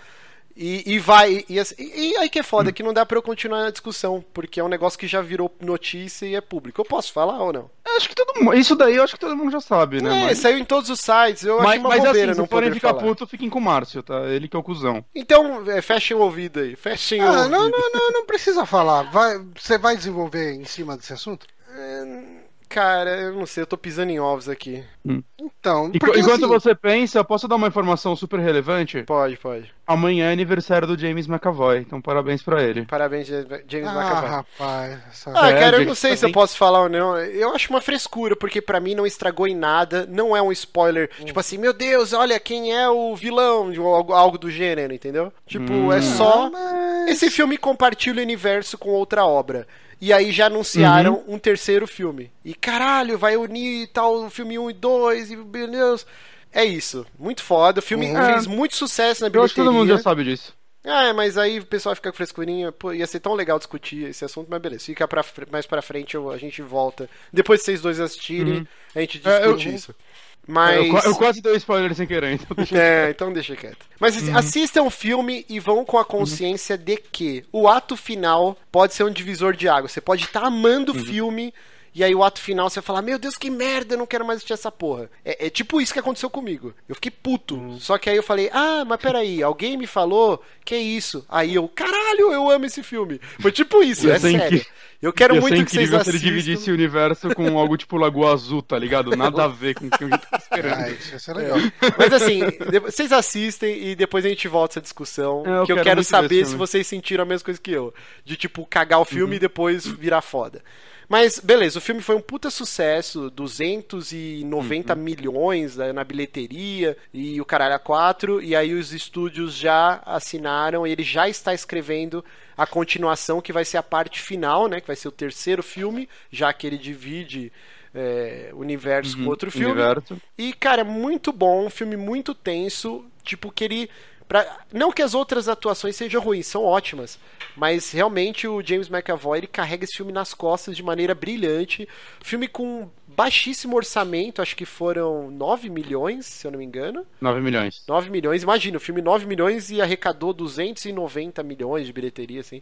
E, e vai. E, e, e, aí que é foda, hum. que não dá pra eu continuar a discussão, porque é um negócio que já virou notícia e é público. Eu posso falar ou não? Acho que todo mundo. Isso daí eu acho que todo mundo já sabe, né? É, mas... saiu em todos os sites. Eu mas, achei uma mas bobeira assim, não poder ficar falar. puto, fiquem com o Márcio, tá? Ele que é o cuzão. Então, é, fechem o ouvido aí. Fechem ah, o ouvido. Não, não, não, não precisa falar. Vai, você vai desenvolver em cima desse assunto? É, Cara, eu não sei, eu tô pisando em ovos aqui. Hum. Então, porque, enquanto assim... você pensa, posso dar uma informação super relevante? Pode, pode. Amanhã é aniversário do James McAvoy, então parabéns pra ele. Parabéns, James ah, McAvoy. rapaz. Essa... Ah, cara, eu não sei se eu posso falar ou não. Eu acho uma frescura, porque para mim não estragou em nada, não é um spoiler. Hum. Tipo assim, meu Deus, olha quem é o vilão, algo, algo do gênero, entendeu? Tipo, hum. é só. Mas... Esse filme compartilha o universo com outra obra. E aí já anunciaram uhum. um terceiro filme. E caralho, vai unir tal filme 1 e 2 e meu Deus. É isso. Muito foda. O filme uhum. fez muito sucesso na bilheteria. Eu acho que todo mundo já sabe disso. Ah, mas aí o pessoal fica com frescurinha. Pô, ia ser tão legal discutir esse assunto, mas beleza. Fica pra, mais pra frente, eu, a gente volta. Depois que vocês dois assistirem, uhum. a gente discute é, eu, isso. Mas... Eu, eu, quase dei spoiler sem querer, então deixa É, então deixa quieto. Mas uhum. assistam o filme e vão com a consciência uhum. de que o ato final pode ser um divisor de água. Você pode estar tá amando o uhum. filme e aí o ato final você fala, meu Deus, que merda, eu não quero mais assistir essa porra. É, é tipo isso que aconteceu comigo. Eu fiquei puto. Uhum. Só que aí eu falei, ah, mas peraí, alguém me falou que é isso. Aí eu, caralho, eu amo esse filme. Foi tipo isso, é sério. Que... Eu quero muito que vocês incrível se ele assistam. dividisse o universo com algo tipo Lagoa Azul, tá ligado? Nada a ver com o que a gente tá esperando. Ah, isso ser legal. Mas assim, vocês assistem e depois a gente volta essa discussão. É, eu que eu quero quero saber esse se vocês sentiram a mesma coisa que eu. De tipo, cagar o Uhum. filme e depois virar foda. Mas, beleza, o filme foi um puta sucesso, 290 Uhum. milhões né, na bilheteria e o caralho a 4, e aí os estúdios já assinaram, ele já está escrevendo a continuação, que vai ser a parte final, né, que vai ser o terceiro filme, já que ele divide é, universo com outro filme. Uhum. Universo. E, cara, muito bom, um filme muito tenso, tipo, que ele. Pra... Não que as outras atuações sejam ruins, são ótimas, mas realmente o James McAvoy ele carrega esse filme nas costas de maneira brilhante. Filme com baixíssimo orçamento, acho que foram 9 milhões, se eu não me engano. 9 milhões. 9 milhões, imagina, o filme 9 milhões e arrecadou 290 milhões de bilheteria, assim.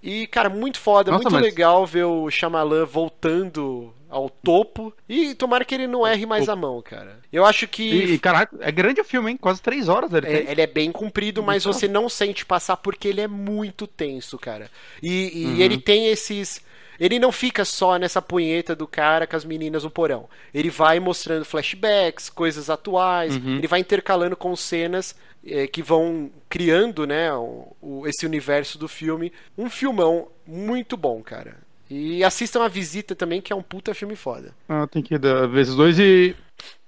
E, cara, muito foda, Nossa, muito mas- legal ver o Shyamalan voltando ao topo. E tomara que ele não erre mais a mão, cara. Eu acho que E, caraca, é grande o filme, hein? Quase 3 horas ele é, ele é bem comprido, mas Muito você não sente passar porque ele é muito tenso, cara. E, e Uhum. ele tem esses. Ele não fica só nessa punheta do cara com as meninas no porão. Ele vai mostrando flashbacks, coisas atuais, Uhum. ele vai intercalando com cenas eh, que vão criando, né, o- o- esse universo do filme. Um filmão muito bom, cara. E assistam a visita também, que é um puta filme foda. Ah, tem que dar vezes dois e.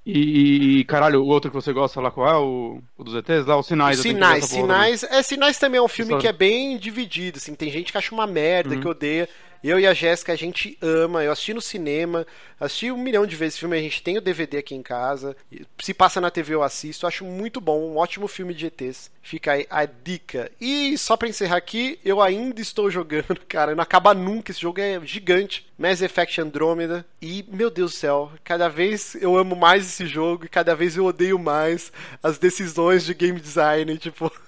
E, e, caralho, o outro que você gosta lá, qual é? O, o dos ETs lá? Os sinais. Sinais, Sinais, é, Sinais também é um filme Só- que é bem dividido, assim, tem gente que acha uma merda, Uhum. que odeia. Eu e a Jéssica, a gente ama, eu assisti no cinema, assisti um milhão de vezes esse filme, a gente tem o DVD aqui em casa, se passa na TV eu assisto, acho muito bom, um ótimo filme de ETs. Fica aí a dica. E só pra encerrar aqui, eu ainda estou (laughs) jogando, cara, não acaba nunca, esse jogo é gigante. Mass Effect Andromeda, e meu Deus do céu, cada vez eu amo mais esse jogo e cada vez eu odeio mais as decisões de game design, tipo... (laughs)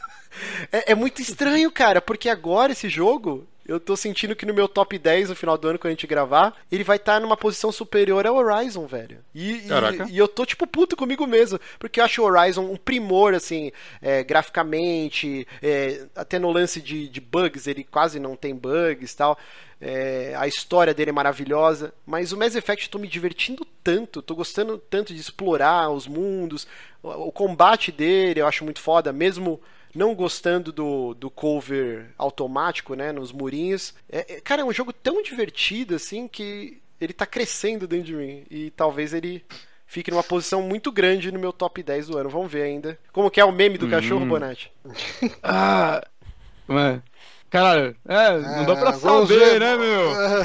É, é muito estranho, cara, porque agora esse jogo, eu tô sentindo que no meu top 10 no final do ano, quando a gente gravar, ele vai estar numa posição superior ao Horizon, velho. E, e- e eu tô, tipo, puto comigo mesmo, porque eu acho o Horizon um primor, assim, é, graficamente, é, até no lance de, de bugs, ele quase não tem bugs e tal. É, a história dele é maravilhosa, mas o Mass Effect eu tô me divertindo tanto, tô gostando tanto de explorar os mundos, o, o combate dele eu acho muito foda, mesmo não gostando do, do cover automático, né, nos murinhos. É, é- cara, é um jogo tão divertido, assim, que ele tá crescendo dentro de mim. E talvez ele fique numa posição muito grande no meu top 10 do ano. Vamos ver ainda. Como que é o meme do cachorro, Bonatti? (laughs) Ah. Caralho, é, não dá pra Ah, saber, ver- né, meu? Ah,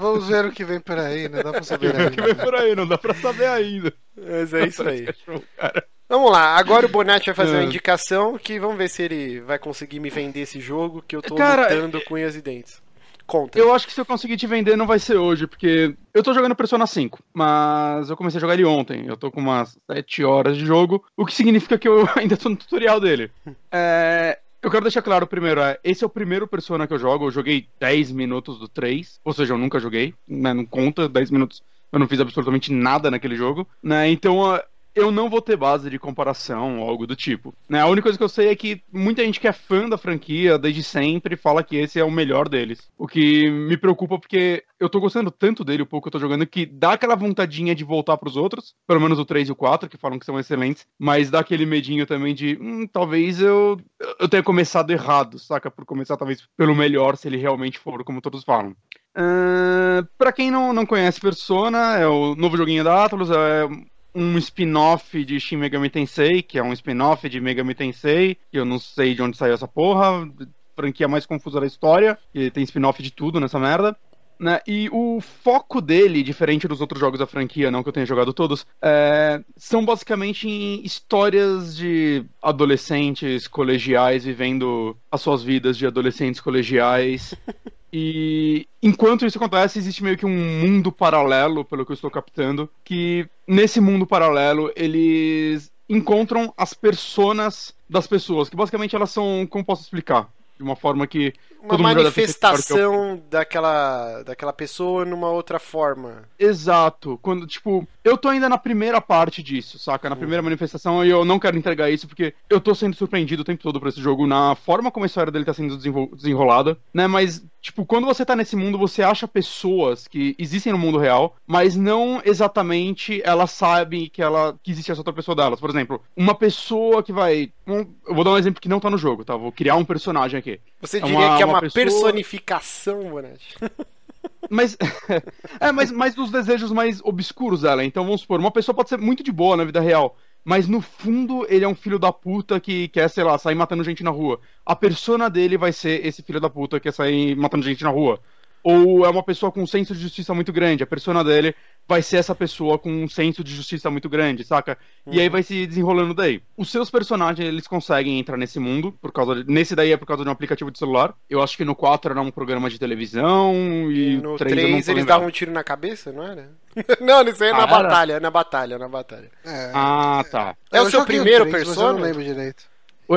vamos ver o que vem por aí, não dá pra saber (laughs) O que vem ainda. por aí, não dá pra saber ainda. Mas é isso aí. (laughs) Cachorro, cara. Vamos lá, agora o Bonatti vai fazer uma (laughs) É. indicação que vamos ver se ele vai conseguir me vender esse jogo que eu tô Cara, lutando com unhas e dentes. Conta. Eu acho que se eu conseguir te vender não vai ser hoje, porque eu tô jogando Persona 5, mas eu comecei a jogar ele ontem. Eu tô com umas 7 horas de jogo, o que significa que eu (laughs) ainda tô no tutorial dele. (laughs) É, eu quero deixar claro primeiro, é, esse é o primeiro Persona que eu jogo, eu joguei 10 minutos do 3, ou seja, eu nunca joguei, né, não conta, 10 minutos eu não fiz absolutamente nada naquele jogo, né, então eu não vou ter base de comparação ou algo do tipo. Né? A única coisa que eu sei é que muita gente que é fã da franquia desde sempre fala que esse é o melhor deles. O que me preocupa porque eu tô gostando tanto dele, o pouco que eu tô jogando, que dá aquela vontadinha de voltar pros outros, pelo menos o 3 e o 4, que falam que são excelentes, mas dá aquele medinho também de, hum, talvez eu, eu tenha começado errado, saca? Por começar talvez pelo melhor, se ele realmente for, como todos falam. Uh, para quem não, não conhece Persona, é o novo joguinho da Atlus, é um spin-off de Shin Megami Tensei, que é um spin-off de Megami Tensei, que eu não sei de onde saiu essa porra, franquia mais confusa da história, que tem spin-off de tudo nessa merda. Né? E o foco dele, diferente dos outros jogos da franquia, não que eu tenha jogado todos, é, são basicamente em histórias de adolescentes colegiais vivendo as suas vidas de adolescentes colegiais. (laughs) E enquanto isso acontece, existe meio que um mundo paralelo, pelo que eu estou captando, que nesse mundo paralelo eles encontram as personas das pessoas, que basicamente elas são, como posso explicar? De uma forma que Uma é manifestação daquela, daquela pessoa numa outra forma. Exato. Quando, tipo, eu tô ainda na primeira parte disso, saca? Na primeira manifestação e eu não quero entregar isso porque eu tô sendo surpreendido o tempo todo por esse jogo na forma como a história dele tá sendo desenrolada, né? Mas Tipo, quando você tá nesse mundo, você acha pessoas que existem no mundo real, mas não exatamente elas sabem que ela que existe essa outra pessoa delas. Por exemplo, uma pessoa que vai. Um, eu vou dar um exemplo que não tá no jogo, tá? Vou criar um personagem aqui. Você diria uma, que é uma, uma pessoa... personificação, Bonatti? (laughs) Mas. (laughs) é, mas, mas dos desejos mais obscuros dela. Então vamos supor, uma pessoa pode ser muito de boa na vida real mas no fundo ele é um filho da puta que quer, sei lá, sair matando gente na rua. A persona dele vai ser esse filho da puta que quer sair matando gente na rua. Ou é uma pessoa com um senso de justiça muito grande. A persona dele vai ser essa pessoa com um senso de justiça muito grande, saca? Uhum. E aí uhum. vai se desenrolando daí. Os seus personagens, eles conseguem entrar nesse mundo, por causa de... nesse daí é por causa de um aplicativo de celular. Eu acho que no 4 era um programa de televisão e, e no 3, 3 eles davam um tiro na cabeça, não era? (laughs) não, isso aí é na ah, batalha, é na batalha, na batalha. É, ah, tá. É, é o seu primeiro persona? Eu não lembro direito.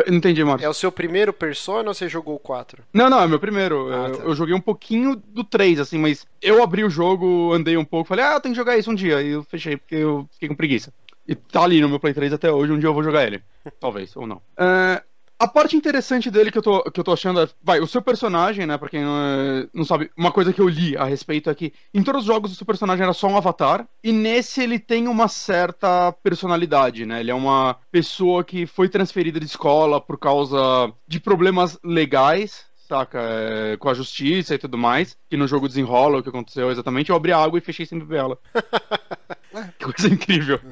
Não entendi, mano. É o seu primeiro Persona ou você jogou o 4? Não, não, é meu primeiro. Ah, eu, tá. eu, joguei um pouquinho do 3, assim, mas eu abri o jogo, andei um pouco, falei, ah, eu tenho que jogar isso um dia. E eu fechei porque eu fiquei com preguiça. E tá ali no meu Play 3 até hoje, um dia eu vou jogar ele. (laughs) Talvez, ou não. Uh, a parte interessante dele que eu tô, que eu tô achando é. Vai, o seu personagem, né? Pra quem não, é, não sabe, uma coisa que eu li a respeito é que em todos os jogos o seu personagem era só um avatar. E nesse ele tem uma certa personalidade, né? Ele é uma pessoa que foi transferida de escola por causa de problemas legais, saca? É, com a justiça e tudo mais, que no jogo desenrola o que aconteceu exatamente. Eu abri a água e fechei sem beber ela. (laughs) que coisa incrível. (laughs)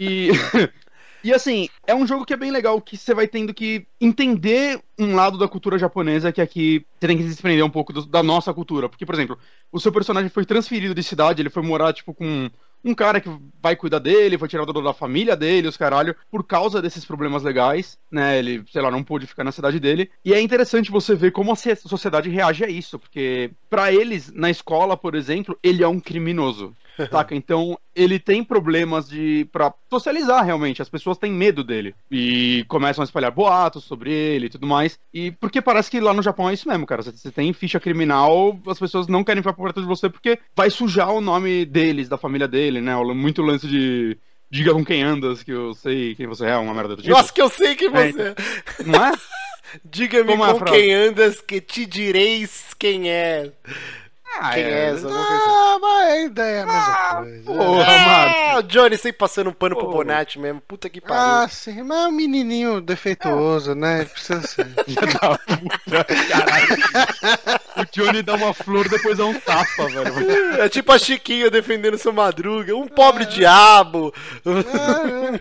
E (laughs) E assim, é um jogo que é bem legal, que você vai tendo que entender um lado da cultura japonesa que aqui você tem que se desprender um pouco do, da nossa cultura. Porque, por exemplo, o seu personagem foi transferido de cidade, ele foi morar, tipo, com um cara que vai cuidar dele, foi tirado da família dele, os caralho, por causa desses problemas legais, né? Ele, sei lá, não pôde ficar na cidade dele. E é interessante você ver como a sociedade reage a isso, porque para eles, na escola, por exemplo, ele é um criminoso. (laughs) Saca? Então, ele tem problemas de para socializar realmente. As pessoas têm medo dele e começam a espalhar boatos sobre ele e tudo mais. E porque parece que lá no Japão é isso mesmo, cara. Você tem ficha criminal, as pessoas não querem ficar por perto de você porque vai sujar o nome deles, da família dele, né? Muito lance de diga com quem andas, que eu sei quem você é, uma merda do tipo. Nossa, que eu sei quem você é. Não é? (laughs) Diga-me é com quem andas, que te direis quem é. Ah, Quem é, é essa? Ah, mas a ideia é a mesma ah, coisa. Porra, é, mano. Johnny sempre passando um pano Porra. pro Bonatti mesmo. Puta que pariu. Ah, sim, mas é um menininho defeituoso, é. né? Precisa ser. o Johnny dá uma flor depois dá um tapa, velho. É tipo a Chiquinha defendendo seu Madruga. Um pobre é. diabo. É,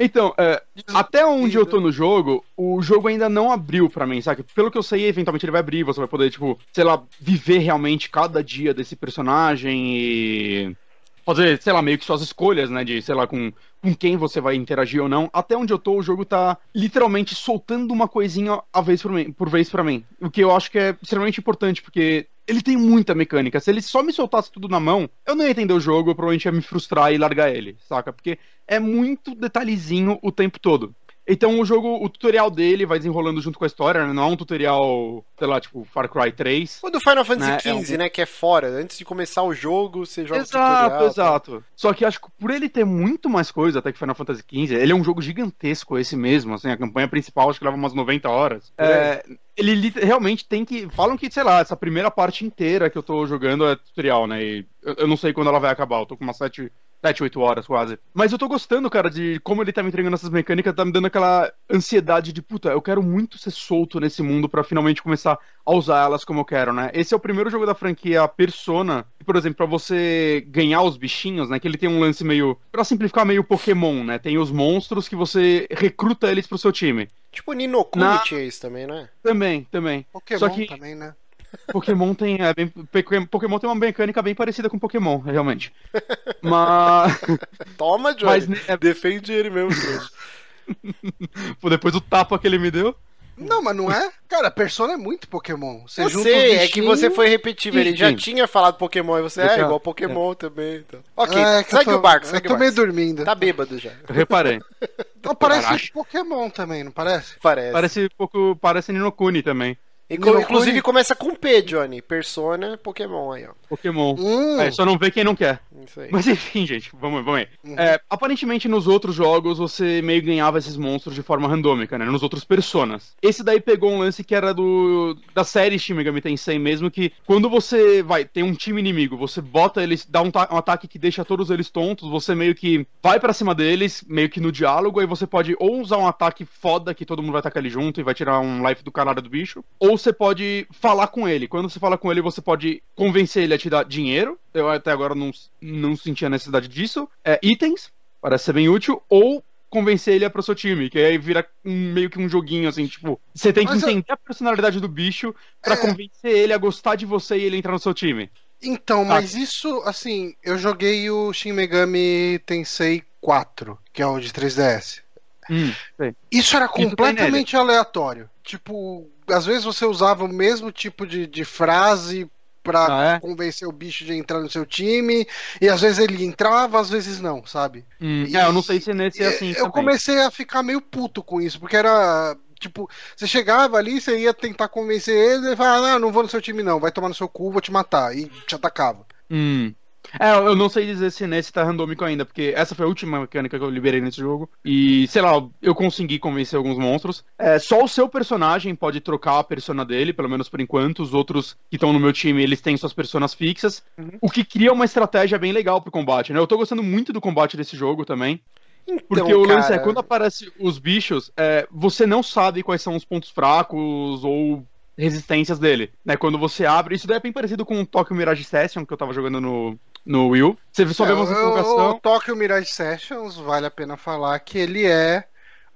então, é, até onde eu tô no jogo, o jogo ainda não abriu para mim, sabe? Pelo que eu sei, eventualmente ele vai abrir, você vai poder, tipo, sei lá, viver realmente cada dia desse personagem e fazer, sei lá, meio que suas escolhas, né? De, sei lá, com, com quem você vai interagir ou não. Até onde eu tô, o jogo tá literalmente soltando uma coisinha a vez por, mim, por vez para mim. O que eu acho que é extremamente importante, porque ele tem muita mecânica. Se ele só me soltasse tudo na mão, eu não ia entender o jogo, eu provavelmente ia me frustrar e largar ele, saca? Porque é muito detalhezinho o tempo todo. Então o jogo, o tutorial dele vai desenrolando junto com a história, né? Não é um tutorial, sei lá, tipo Far Cry 3. O do Final Fantasy XV, né? É um... né? Que é fora. Antes de começar o jogo, você joga exato, o tutorial. Exato, exato. Só que acho que por ele ter muito mais coisa até que Final Fantasy XV, ele é um jogo gigantesco esse mesmo, assim, a campanha principal acho que leva umas 90 horas. É, ele realmente tem que. Falam que, sei lá, essa primeira parte inteira que eu tô jogando é tutorial, né? E eu, não sei quando ela vai acabar, eu tô com umas 7 7, 8 horas quase. Mas eu tô gostando, cara, de como ele tá me entregando essas mecânicas, tá me dando aquela ansiedade de, puta, eu quero muito ser solto nesse mundo para finalmente começar a usar elas como eu quero, né? Esse é o primeiro jogo da franquia Persona, por exemplo, para você ganhar os bichinhos, né? Que ele tem um lance meio, para simplificar, meio Pokémon, né? Tem os monstros que você recruta eles pro seu time. Tipo Ninokuni Na... é isso também, né? Também, também. Pokémon Só que... também, né? Pokémon tem, é, bem, Pokémon tem uma mecânica bem parecida com Pokémon, realmente. Mas. (laughs) Toma, Johnny. Mas, é... Defende ele mesmo, (laughs) Pô, depois do tapa que ele me deu. Não, mas não é? Cara, Persona é muito Pokémon. Você eu sei, é que você foi repetitivo. Ele já tinha falado Pokémon e você é igual Pokémon é. também. Então. Ok, é, segue tô, o barco, segue eu tô meio dormindo. Tá bêbado já. Eu reparei. Não, parece Caraca. Pokémon também, não parece? Parece. Parece pouco. Parece Ninokuni também. Inclu- Inclusive começa com P, Johnny. Persona, Pokémon aí, ó. Pokémon. Hum, É, só não vê quem não quer. Isso aí. Mas enfim, gente, vamos, vamos aí. Uhum. É, aparentemente nos outros jogos você meio ganhava esses monstros de forma randômica, né? Nos outros personas. Esse daí pegou um lance que era do da série Shin Megami Tensei mesmo, que quando você vai, tem um time inimigo, você bota eles, dá um, um ataque que deixa todos eles tontos, você meio que vai pra cima deles, meio que no diálogo, aí você pode ou usar um ataque foda que todo mundo vai atacar ele junto e vai tirar um life do caralho do bicho, ou você pode falar com ele. Quando você fala com ele, você pode convencer ele a te dar dinheiro. Eu até agora não, não senti a necessidade disso. É, itens, parece ser bem útil, ou convencer ele a ir pro seu time, que aí vira um- meio que um joguinho, assim, tipo, você tem que Mas eu- entender a personalidade do bicho pra É. convencer ele a gostar de você e ele entrar no seu time. Então, Tá. mas isso, assim, eu joguei o Shin Megami Tensei 4, que é o de 3DS. Hum. Isso era completamente aleatório. Tipo, às vezes você usava o mesmo tipo de, de frase pra Ah, é? convencer o bicho de entrar no seu time, e às vezes ele entrava, às vezes não, sabe? Hum, E- é, eu não sei se nesse é assim eu também. comecei a ficar meio puto com isso, porque era. Tipo, você chegava ali, você ia tentar convencer ele, ele falava, ah, não vou no seu time não, vai tomar no seu cu, vou te matar. E te atacava. Hum. É, eu não sei dizer se nesse tá randômico ainda, porque essa foi a última mecânica que eu liberei nesse jogo. E, sei lá, eu consegui convencer alguns monstros. É, só o seu personagem pode trocar a persona dele, pelo menos por enquanto. Os outros que estão no meu time, eles têm suas personas fixas. Uhum. O que cria uma estratégia bem legal pro combate, né? Eu tô gostando muito do combate desse jogo também. Então, Porque o lance é, quando aparece os bichos, é, você não sabe quais são os pontos fracos ou resistências dele, né? Quando você abre, isso daí é bem parecido com o Tokyo Mirage Session que eu tava jogando no, no Wii U. Você só vê uma É, o- Tokyo Mirage Sessions, vale a pena falar que ele é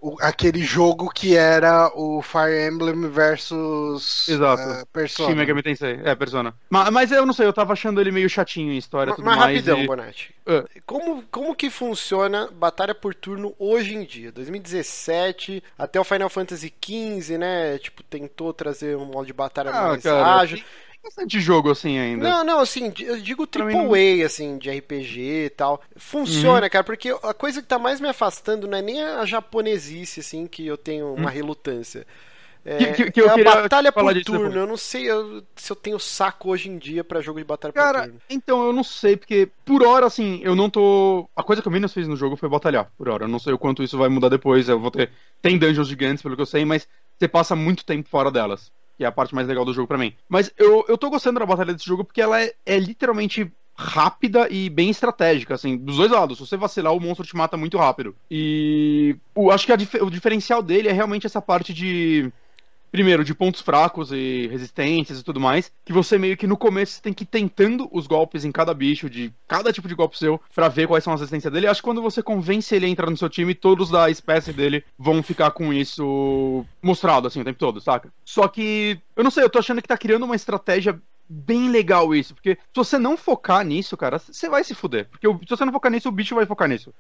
o- aquele jogo que era o Fire Emblem versus Exato. eh, Persona. Shin Megami Tensei, é, Persona. Mas, mas eu não sei, eu tava achando ele meio chatinho em história e Mas, tudo mas mais. rapidão, e- Bonatti. Ah. Como, como que funciona batalha por turno hoje em dia? 2017, até o Final Fantasy XV, né? Tipo, tentou trazer um modo de batalha Ah, mais cara, ágil. Bastante jogo assim ainda. Não, não, assim, eu digo Pra mim AAA, assim, de RPG e tal. Funciona, cara, porque a coisa que tá mais me afastando não é nem a japonesice, assim, que eu tenho uma relutância. É, Que- que- que é a batalha por turno. Eu não sei eu- se eu tenho saco hoje em dia pra jogo de batalha por Cara, turno. então, eu não sei, porque por hora, assim, eu não tô. A coisa que eu menos fiz no jogo foi batalhar, por hora. Eu não sei o quanto isso vai mudar depois. Eu vou ter. Tem dungeons gigantes, pelo que eu sei, mas você passa muito tempo fora delas. Que é a parte mais legal do jogo pra mim. Mas eu, eu tô gostando da batalha desse jogo porque ela é, é literalmente rápida e bem estratégica, assim, dos dois lados. Se você vacilar, o monstro te mata muito rápido. E o, acho que a o diferencial dele é realmente essa parte de primeiro, de pontos fracos e resistências e tudo mais, que você meio que no começo tem que ir tentando os golpes em cada bicho, de cada tipo de golpe seu, pra ver quais são as resistências dele. Acho que quando você convence ele a entrar no seu time, todos da espécie dele vão ficar com isso mostrado, assim, o tempo todo, saca? Só que, eu não sei, eu tô achando que tá criando uma estratégia bem legal isso, porque se você não focar nisso, cara, você vai se fuder. Porque se você não focar nisso, o bicho vai focar nisso.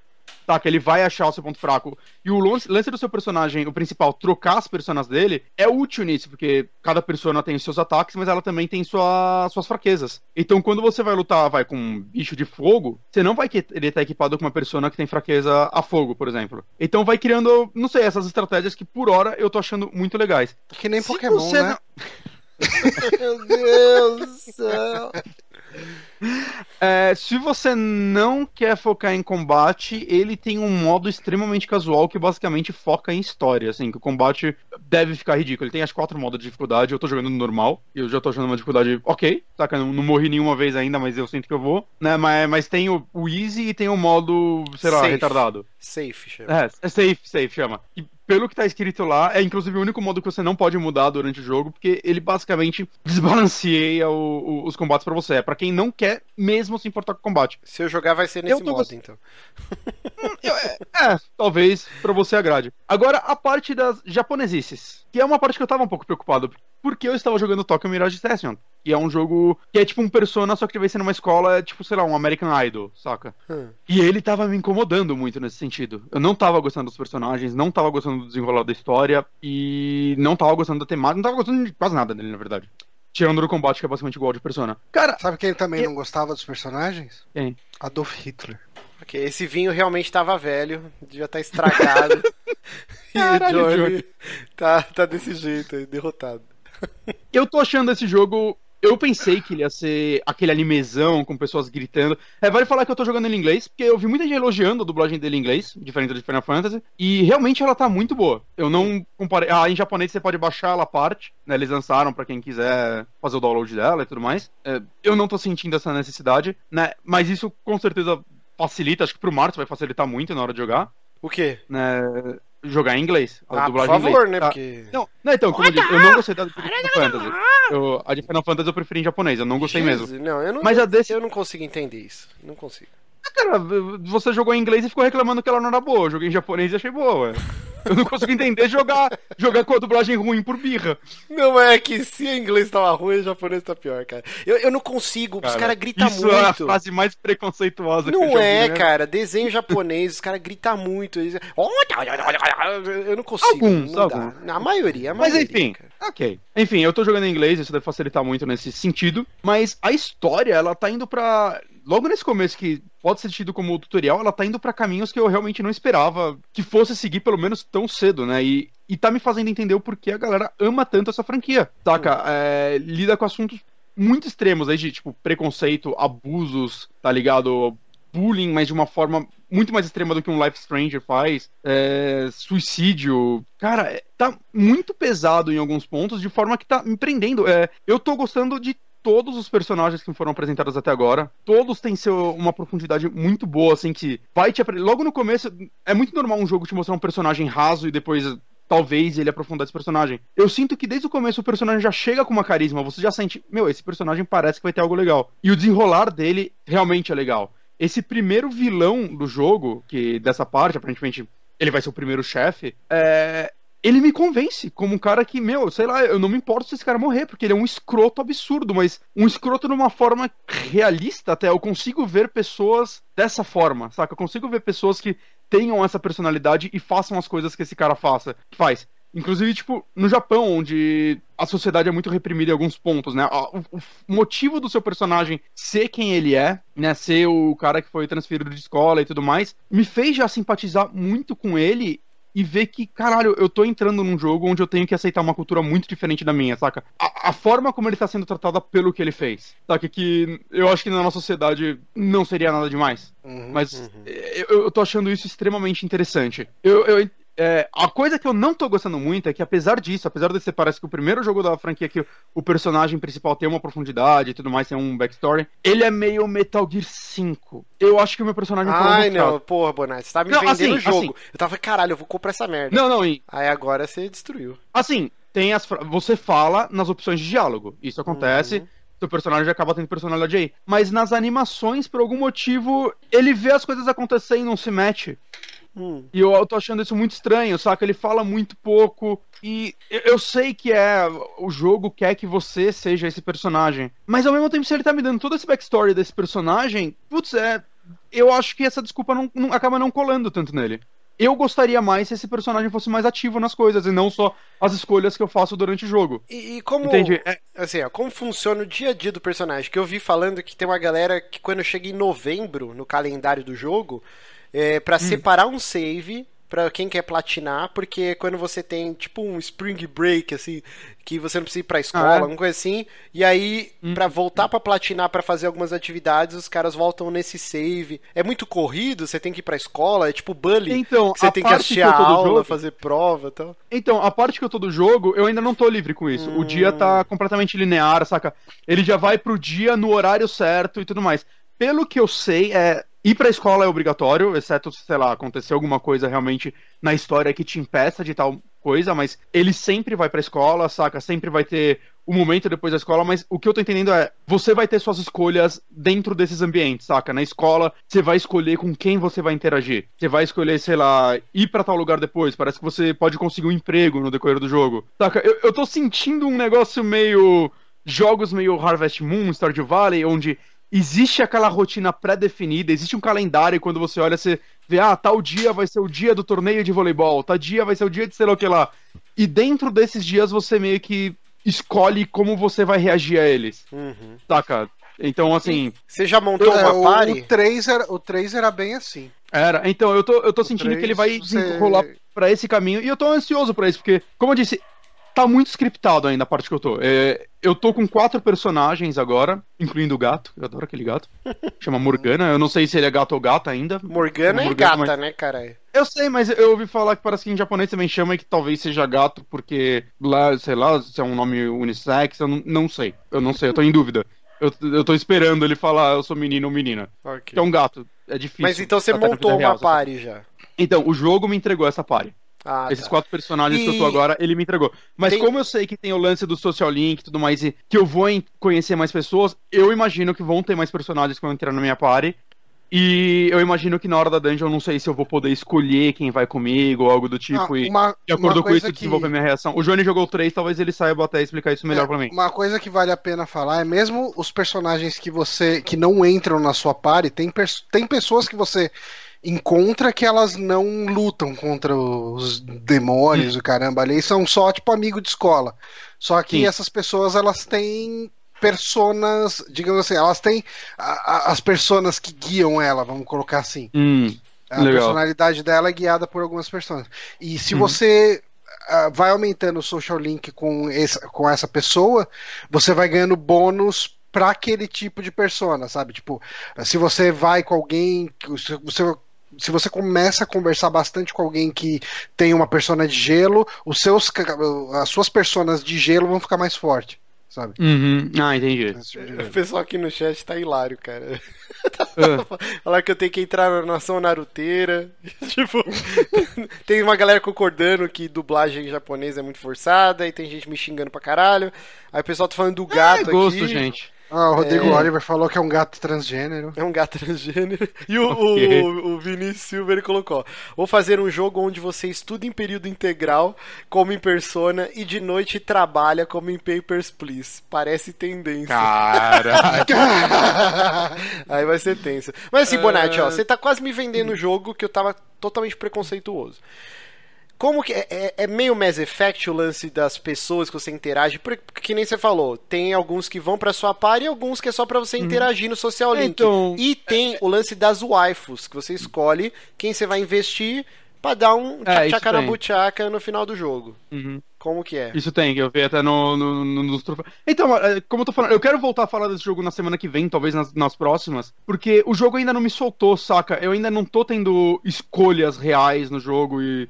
Tá, que ele vai achar o seu ponto fraco. E o lance, lance do seu personagem, o principal, trocar as personas dele, é útil nisso, porque cada persona tem os seus ataques, mas ela também tem sua, suas fraquezas. Então, quando você vai lutar, vai com um bicho de fogo, você não vai querer estar equipado com uma persona que tem fraqueza a fogo, por exemplo. Então, vai criando, não sei, essas estratégias que por hora eu tô achando muito legais. Que nem Se Pokémon, né? não- (laughs) (laughs) Meu Deus do céu. É, se você não quer focar em combate, ele tem um modo extremamente casual que basicamente foca em história, assim, que o combate deve ficar ridículo. Ele tem as quatro modos de dificuldade, eu tô jogando no normal, e eu já tô jogando uma dificuldade ok, saca? Não, não morri nenhuma vez ainda, mas eu sinto que eu vou, né? Mas, mas tem o, o easy e tem o modo, sei lá, Safe. retardado. Safe, chama. É, é safe, safe, chama. E pelo que tá escrito lá, é inclusive o único modo que você não pode mudar durante o jogo, porque ele basicamente (laughs) desbalanceia o- o- os combates pra você. É pra quem não quer mesmo se importar com o combate. Se eu jogar, vai ser nesse Eu modo, gost- então. É, talvez pra você agrade. Agora, a parte das japonesices, que é uma parte que eu tava um pouco preocupado, porque eu estava jogando Tokyo Mirage Session, que é um jogo que é tipo um Persona, só que vai ser numa escola, tipo, sei lá, um American Idol, saca? Hum. E ele tava me incomodando muito nesse sentido. Eu não tava gostando dos personagens, não tava gostando do desenrolar da história e não tava gostando da temática, não tava gostando de quase nada dele, na verdade. Tirando do combate, que é basicamente igual ao de Persona. Cara, Sabe quem também não gostava dos personagens? Quem? Adolf Hitler. Ok, esse vinho realmente tava velho, devia estar estragado. (laughs) (laughs) e Caralho, o Johnny Johnny. tá, tá desse jeito aí, derrotado. (laughs) Eu tô achando esse jogo eu pensei que ele ia ser aquele animezão com pessoas gritando. É, vale falar que eu tô jogando ele em inglês, porque eu vi muita gente elogiando a dublagem dele em inglês, diferente da de Final Fantasy, e realmente ela tá muito boa. Eu não comparei. Ah, em japonês você pode baixar ela a parte, né? Eles lançaram para quem quiser fazer o download dela e tudo mais. É, eu não tô sentindo essa necessidade, né? Mas isso com certeza facilita, acho que pro Marcos vai facilitar muito na hora de jogar. O quê? Né? Jogar em inglês. A ah, por favor, inglês, né? Tá? Porque... Não, não, então, como eu disse, eu não gostei da de Final Fantasy. Eu, a de Final Fantasy eu preferi em japonês, eu não gostei Jesus, mesmo. Não, eu não, Mas a desse... eu não consigo entender isso. Não consigo. Ah, cara, você jogou em inglês e ficou reclamando que ela não era boa. Eu joguei em japonês e achei boa. Eu não consigo entender jogar, jogar com a dublagem ruim por birra. Não, é que se o inglês tava ruim, o japonês tá pior, cara. Eu, eu não consigo, cara, os caras gritam muito. Isso é a frase mais preconceituosa não que eu Não é, né? cara. Desenho japonês, os caras gritam muito. Eles... Eu não consigo. Alguns, não alguns. Dá. A maioria, a maioria. Mas enfim, cara. ok. Enfim, eu tô jogando em inglês, isso deve facilitar muito nesse sentido. Mas a história, ela tá indo pra logo nesse começo que pode ser tido como tutorial, ela tá indo para caminhos que eu realmente não esperava que fosse seguir pelo menos tão cedo, né? E, e tá me fazendo entender o porquê a galera ama tanto essa franquia, saca? É, lida com assuntos muito extremos aí de, tipo, preconceito, abusos, tá ligado? Bullying, mas de uma forma muito mais extrema do que um Life Stranger faz. É, suicídio. Cara, é, tá muito pesado em alguns pontos, de forma que tá me prendendo. É, eu tô gostando de todos os personagens que foram apresentados até agora. Todos têm seu, uma profundidade muito boa, assim, que vai te Logo no começo, é muito normal um jogo te mostrar um personagem raso e depois talvez ele aprofundar esse personagem. Eu sinto que desde o começo o personagem já chega com uma carisma, você já sente, meu, esse personagem parece que vai ter algo legal. E o desenrolar dele realmente é legal. Esse primeiro vilão do jogo, que dessa parte, aparentemente ele vai ser o primeiro chefe, é, ele me convence como um cara que, meu, sei lá, eu não me importo se esse cara morrer, porque ele é um escroto absurdo, mas um escroto numa forma realista até. Eu consigo ver pessoas dessa forma, saca? Eu consigo ver pessoas que tenham essa personalidade e façam as coisas que esse cara faça, faz. Inclusive, tipo, no Japão, onde a sociedade é muito reprimida em alguns pontos, né? O, motivo do seu personagem ser quem ele é, né? Ser o cara que foi transferido de escola e tudo mais, me fez já simpatizar muito com ele e ver que, caralho, eu tô entrando num jogo onde eu tenho que aceitar uma cultura muito diferente da minha, saca? A, a forma como ele tá sendo tratado pelo que ele fez, saca? Que eu acho que na nossa sociedade não seria nada demais. Uhum, Mas uhum. Eu, eu tô achando isso extremamente interessante. Eu, eu, é, a coisa que eu não tô gostando muito é que, apesar disso, apesar de ser parece que o primeiro jogo da franquia que o personagem principal tem uma profundidade e tudo mais, tem um backstory, ele é meio Metal Gear 5. Eu acho que o meu personagem Ai, não, porra, Bonatti, você tá me não, vendendo assim, o jogo. Assim, eu tava, caralho, eu vou comprar essa merda. Não, não, e... Aí agora você destruiu. Assim, tem as. Você fala nas opções de diálogo. Isso acontece. Uhum seu personagem acaba tendo personalidade aí. Mas nas animações, por algum motivo, ele vê as coisas acontecendo e não se mete. Hum. E eu, tô achando isso muito estranho, saca? Ele fala muito pouco. E eu, eu, sei que é. O jogo quer que você seja esse personagem. Mas ao mesmo tempo, se ele tá me dando todo esse backstory desse personagem, putz, é. Eu acho que essa desculpa não, não acaba não colando tanto nele eu gostaria mais se esse personagem fosse mais ativo nas coisas e não só as escolhas que eu faço durante o jogo. E, e como. Entendi. É... Assim, ó, como funciona o dia a dia do personagem? Que eu vi falando que tem uma galera que quando chega em novembro no calendário do jogo, é, para hum. separar um save para quem quer platinar, porque quando você tem tipo um spring break assim, que você não precisa ir pra escola, ah, é? alguma coisa assim, e aí hum. para voltar para platinar para fazer algumas atividades, os caras voltam nesse save. É muito corrido, você tem que ir pra escola, é tipo bully, então, você tem que assistir a aula, jogo... fazer prova, tal. Então, a parte que eu tô do jogo, eu ainda não tô livre com isso. Hum. O dia tá hum. completamente linear, saca? Ele já vai pro dia no horário certo e tudo mais. Pelo que eu sei, é Ir pra escola é obrigatório, exceto, sei lá, acontecer alguma coisa realmente na história que te impeça de tal coisa, mas ele sempre vai pra escola, saca? Sempre vai ter o um momento depois da escola, mas o que eu tô entendendo é, você vai ter suas escolhas dentro desses ambientes, saca? Na escola, você vai escolher com quem você vai interagir. Você vai escolher, sei lá, ir para tal lugar depois. Parece que você pode conseguir um emprego no decorrer do jogo. Saca? Eu, eu tô sentindo um negócio meio. Jogos meio Harvest Moon, Stardew Valley, onde existe aquela rotina pré-definida, existe um calendário e quando você olha, você vê, ah, tal dia vai ser o dia do torneio de voleibol, tal dia vai ser o dia de sei lá o que lá. E dentro desses dias você meio que escolhe como você vai reagir a eles. Uhum. Saca? Então, assim. Você já montou é, uma party? O 3, era, o 3 era bem assim. Era, então, eu tô, eu tô sentindo 3, que ele vai você... rolar pra esse caminho. E eu tô ansioso pra isso, porque, como eu disse, tá muito scriptado ainda a parte que eu tô. É, eu tô com quatro personagens agora, incluindo o gato. Eu adoro aquele gato. (laughs) Chama Morgana. Eu não sei se ele é gato ou gata ainda. Morgana, é Morgana, gata, mas- né, caralho? Eu sei, mas eu ouvi falar que parece que em japonês também chama e que talvez seja gato, porque lá, sei lá, se é um nome unissex, eu não, não sei. Eu não sei, eu tô em dúvida. Eu, eu tô esperando ele falar eu sou menino ou menina. Ok. Que é um gato. É difícil. Mas então você montou uma real, party já. Então, o jogo me entregou essa party. Ah, Esses tá. quatro personagens que eu tô E- agora, ele me entregou. Mas Tem- como eu sei que tem o lance do social link e tudo mais, e que eu vou conhecer mais pessoas, eu imagino que vão ter mais personagens que vão entrar na minha party. E eu imagino que na hora da dungeon, eu não sei se eu vou poder escolher quem vai comigo ou algo do tipo. Ah, e uma, de acordo com isso, que- desenvolver minha reação. O Johnny jogou três, talvez ele saiba até explicar isso melhor É, pra mim. Uma coisa que vale a pena falar é mesmo os personagens que você que não entram na sua party, tem, tem pessoas que você encontra que elas não lutam contra os demônios, o caramba ali, são só tipo amigo de escola. Só que Sim. essas pessoas elas têm personas, digamos assim, elas têm a- a- as personas que guiam ela, vamos colocar assim. Hum, A Legal. personalidade dela é guiada por algumas pessoas. E se Uhum. você ah, vai aumentando o social link com, esse, com essa pessoa, você vai ganhando bônus para aquele tipo de persona, sabe? Tipo, se você vai com alguém, que- se você se você começa a conversar bastante com alguém que tem uma persona de gelo, os seus, as suas personas de gelo vão ficar mais fortes, sabe? uhum. Ah, entendi. Tipo O pessoal aqui no chat tá hilário, cara. (laughs) Ah, Falar que eu tenho que entrar na nação naruteira. (laughs) tipo, tem uma galera concordando que dublagem japonesa é muito forçada, e tem gente me xingando pra caralho. Aí o pessoal tá falando do gato é gosto, aqui. gente. Ah, o Rodrigo É. Oliver falou que é um gato transgênero. É um gato transgênero. (laughs) E o, o, (laughs) o Vinícius Silva ele colocou: Vou fazer um jogo onde você estuda em período integral, como em Persona, e de noite trabalha como em Papers, Please. Parece tendência. Caralho. (laughs) Aí vai ser tenso. Mas assim. Bonatti, ó, você tá quase me vendendo o jogo que eu tava totalmente preconceituoso. Como que é, é- é meio Mass Effect o lance das pessoas que você interage? Porque, que nem você falou, tem alguns que vão pra sua par e alguns que é só pra você interagir no Social Link. Então, e tem o lance das waifus, que você escolhe quem você vai investir pra dar um É, tchacarabuchaca no final do jogo. Uhum. Como que é? Isso tem, que eu vi até no, no, no- nos troféus. Então, é, como eu tô falando, eu quero voltar a falar desse jogo na semana que vem, talvez nas, nas próximas, porque o jogo ainda não me soltou, saca? Eu ainda não tô tendo escolhas reais no jogo e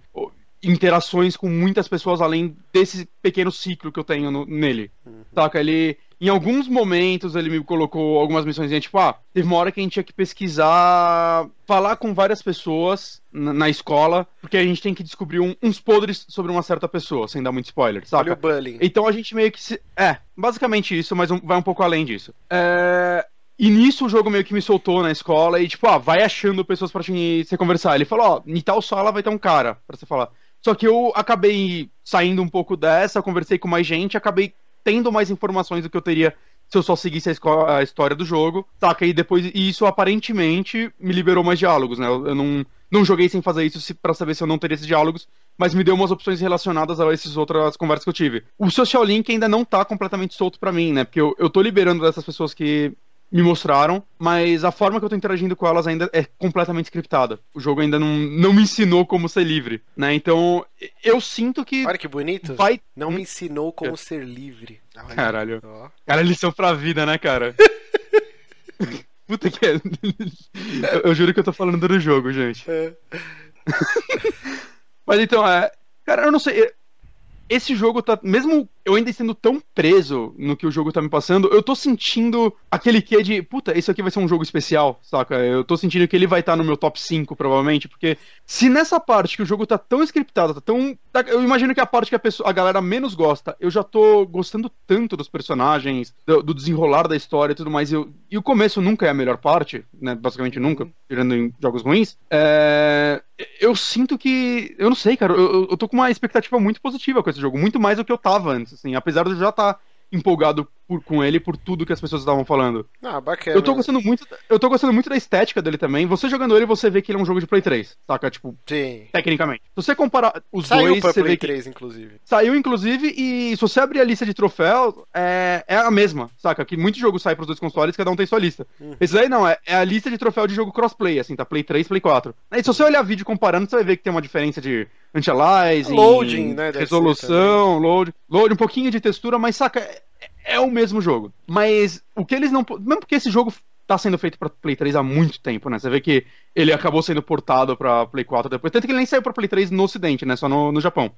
interações com muitas pessoas além desse pequeno ciclo que eu tenho no- nele, saca? Ele. Em alguns momentos ele me colocou algumas missões, tipo, ah, teve uma hora que a gente tinha que pesquisar, falar com várias pessoas na, na escola, porque a gente tem que descobrir um- uns podres sobre uma certa pessoa, sem dar muito spoiler, saca? Olha o bullying. Então a gente meio que se. É, basicamente isso, mas um- vai um pouco além disso. É. E nisso o jogo meio que me soltou na escola e, tipo, ah, vai achando pessoas pra te- você conversar. Ele falou, ó, em tal sala vai ter um cara pra você falar. Só que eu acabei saindo um pouco dessa, conversei com mais gente, acabei tendo mais informações do que eu teria se eu só seguisse a, a história do jogo, saca? E depois, e isso aparentemente me liberou mais diálogos, né? Eu, eu não, não joguei sem fazer isso se, pra saber se eu não teria esses diálogos, mas me deu umas opções relacionadas a essas outras conversas que eu tive. O Social Link ainda não tá completamente solto pra mim, né? Porque eu, eu tô liberando dessas pessoas que me mostraram, mas a forma que eu tô interagindo com elas ainda é completamente scriptada. O jogo ainda não, não me ensinou como ser livre, né? Então, eu sinto que Olha que bonito. vai... Não me ensinou como ser livre. Caralho. Ó. Cara, lição pra vida, né, cara? (laughs) Puta que é. eu, eu juro que eu tô falando do jogo, gente. É. (laughs) Mas então, é. Cara, eu não sei. Esse jogo tá. Mesmo eu ainda sendo tão preso no que o jogo tá me passando, eu tô sentindo aquele quê de. Puta, isso aqui vai ser um jogo especial, saca? Eu tô sentindo que ele vai estar no meu top 5, provavelmente, porque se nessa parte que o jogo tá tão scriptado, tá tão. tá- Eu imagino que a parte que a, pessoa, a galera menos gosta, eu já tô gostando tanto dos personagens, do, do desenrolar da história e tudo mais. eu- e o começo nunca é a melhor parte, né? Basicamente nunca, tirando em jogos ruins. É, eu sinto que. Eu não sei, cara. Eu, eu- tô com uma expectativa muito positiva com esse jogo. Muito mais do que eu tava antes, assim. Apesar de eu já estar empolgado por, com ele por tudo que as pessoas estavam falando. Ah, bacana. Eu tô gostando muito, eu tô gostando muito da estética dele também. Você jogando ele, você vê que ele é um jogo de Play 3, saca? Tipo, Sim. tecnicamente. Se você comparar os Saiu dois, pra você Play vê que 3, inclusive. Saiu, inclusive, e se você abrir a lista de troféu, é, é a mesma, saca? Que muitos jogos saem pros dois consoles, cada um tem sua lista. Uhum. Esse daí não, é, é a lista de troféu de jogo crossplay, assim, tá? Play 3, Play 4. E se você olhar vídeo comparando, você vai ver que tem uma diferença de anti-aliasing, Loading, né, resolução, load, load, um pouquinho de textura, mas saca, é, é o mesmo jogo. Mas o que eles não. Mesmo porque esse jogo tá sendo feito pra Play 3 há muito tempo, né? Você vê que ele acabou sendo portado pra Play 4 depois. Tanto que ele nem saiu pra Play 3 no ocidente, né? Só no, no Japão.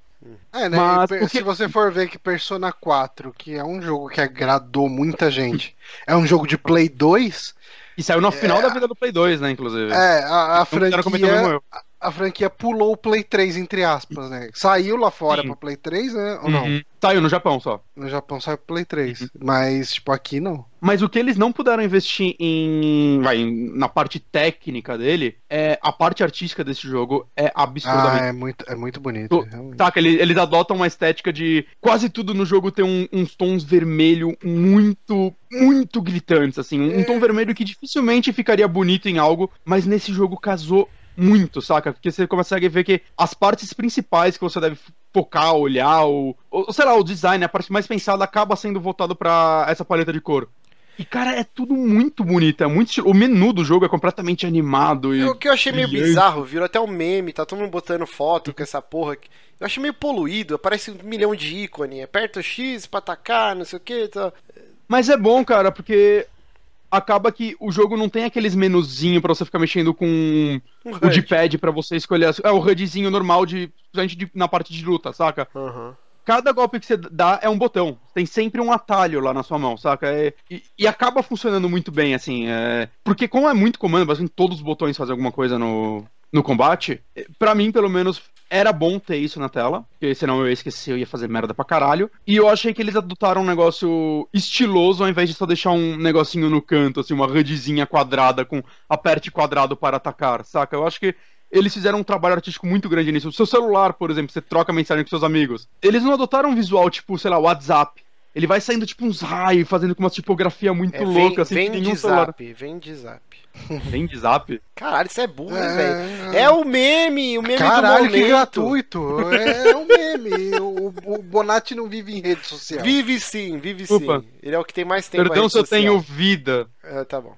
É, né? Mas e porque- Se você for ver que Persona 4, que é um jogo que agradou muita gente, é um jogo de Play 2, E saiu no final da vida do Play 2, né, inclusive. é, a, a Então, franquia. A franquia pulou o Play 3, entre aspas, né? Saiu lá fora Sim. pra Play 3, né? Ou não? Uhum. Saiu no Japão só. No Japão saiu pro Play 3. Uhum. Mas, tipo, aqui não. Mas o que eles não puderam investir em, vai, na parte técnica dele, é a parte artística desse jogo é Ah, absurdamente. é muito, é muito bonito. Realmente. Saca, eles, eles adotam uma estética de quase tudo no jogo tem um- uns tons vermelho muito, muito gritantes, assim. Um, um tom vermelho que dificilmente ficaria bonito em algo, mas nesse jogo casou muito, saca? Porque você consegue ver que as partes principais que você deve focar, olhar, ou, ou sei lá, o design, a parte mais pensada acaba sendo voltado pra essa paleta de cor. E, cara, é tudo muito bonito, é muito O menu do jogo é completamente animado e. O que eu achei meio bizarro, virou até um meme, tá todo mundo botando foto com essa porra. aqui. Eu achei meio poluído, aparece um milhão de ícone. Aperta o X pra atacar, não sei o que. Tá. Mas é bom, cara, porque acaba que o jogo não tem aqueles menuzinhos pra você ficar mexendo com Um o D-pad pra você escolher. as- É o HUDzinho normal de, principalmente de- na parte de luta, saca? Aham. Cada golpe que você dá é um botão. Tem sempre um atalho lá na sua mão, saca? É- e, e acaba funcionando muito bem, assim. é- porque como é muito comando, basicamente todos os botões fazem alguma coisa no, no combate, pra mim, pelo menos, era bom ter isso na tela. Porque senão eu ia esquecer, eu ia fazer merda pra caralho. E eu achei que eles adotaram um negócio estiloso ao invés de só deixar um negocinho no canto, assim, uma HUDzinha quadrada com aperte quadrado para atacar, saca? Eu acho que eles fizeram um trabalho artístico muito grande nisso. O seu celular, por exemplo, você troca mensagem com seus amigos. Eles não adotaram um visual tipo, sei lá, WhatsApp. Ele vai saindo tipo uns raios, fazendo com uma tipografia muito É, vem, louca, assim, vem que de nenhum celular. zap, vem de zap. (laughs) Vem de zap? Caralho, isso é burro, É. velho. É o meme, o meme Caralho, do que momento. gratuito. É, um meme. o, o Bonatti não vive em rede social. Vive sim, vive Opa. sim. Ele é o que tem mais tempo Perdão se eu social. tenho vida. É, tá bom.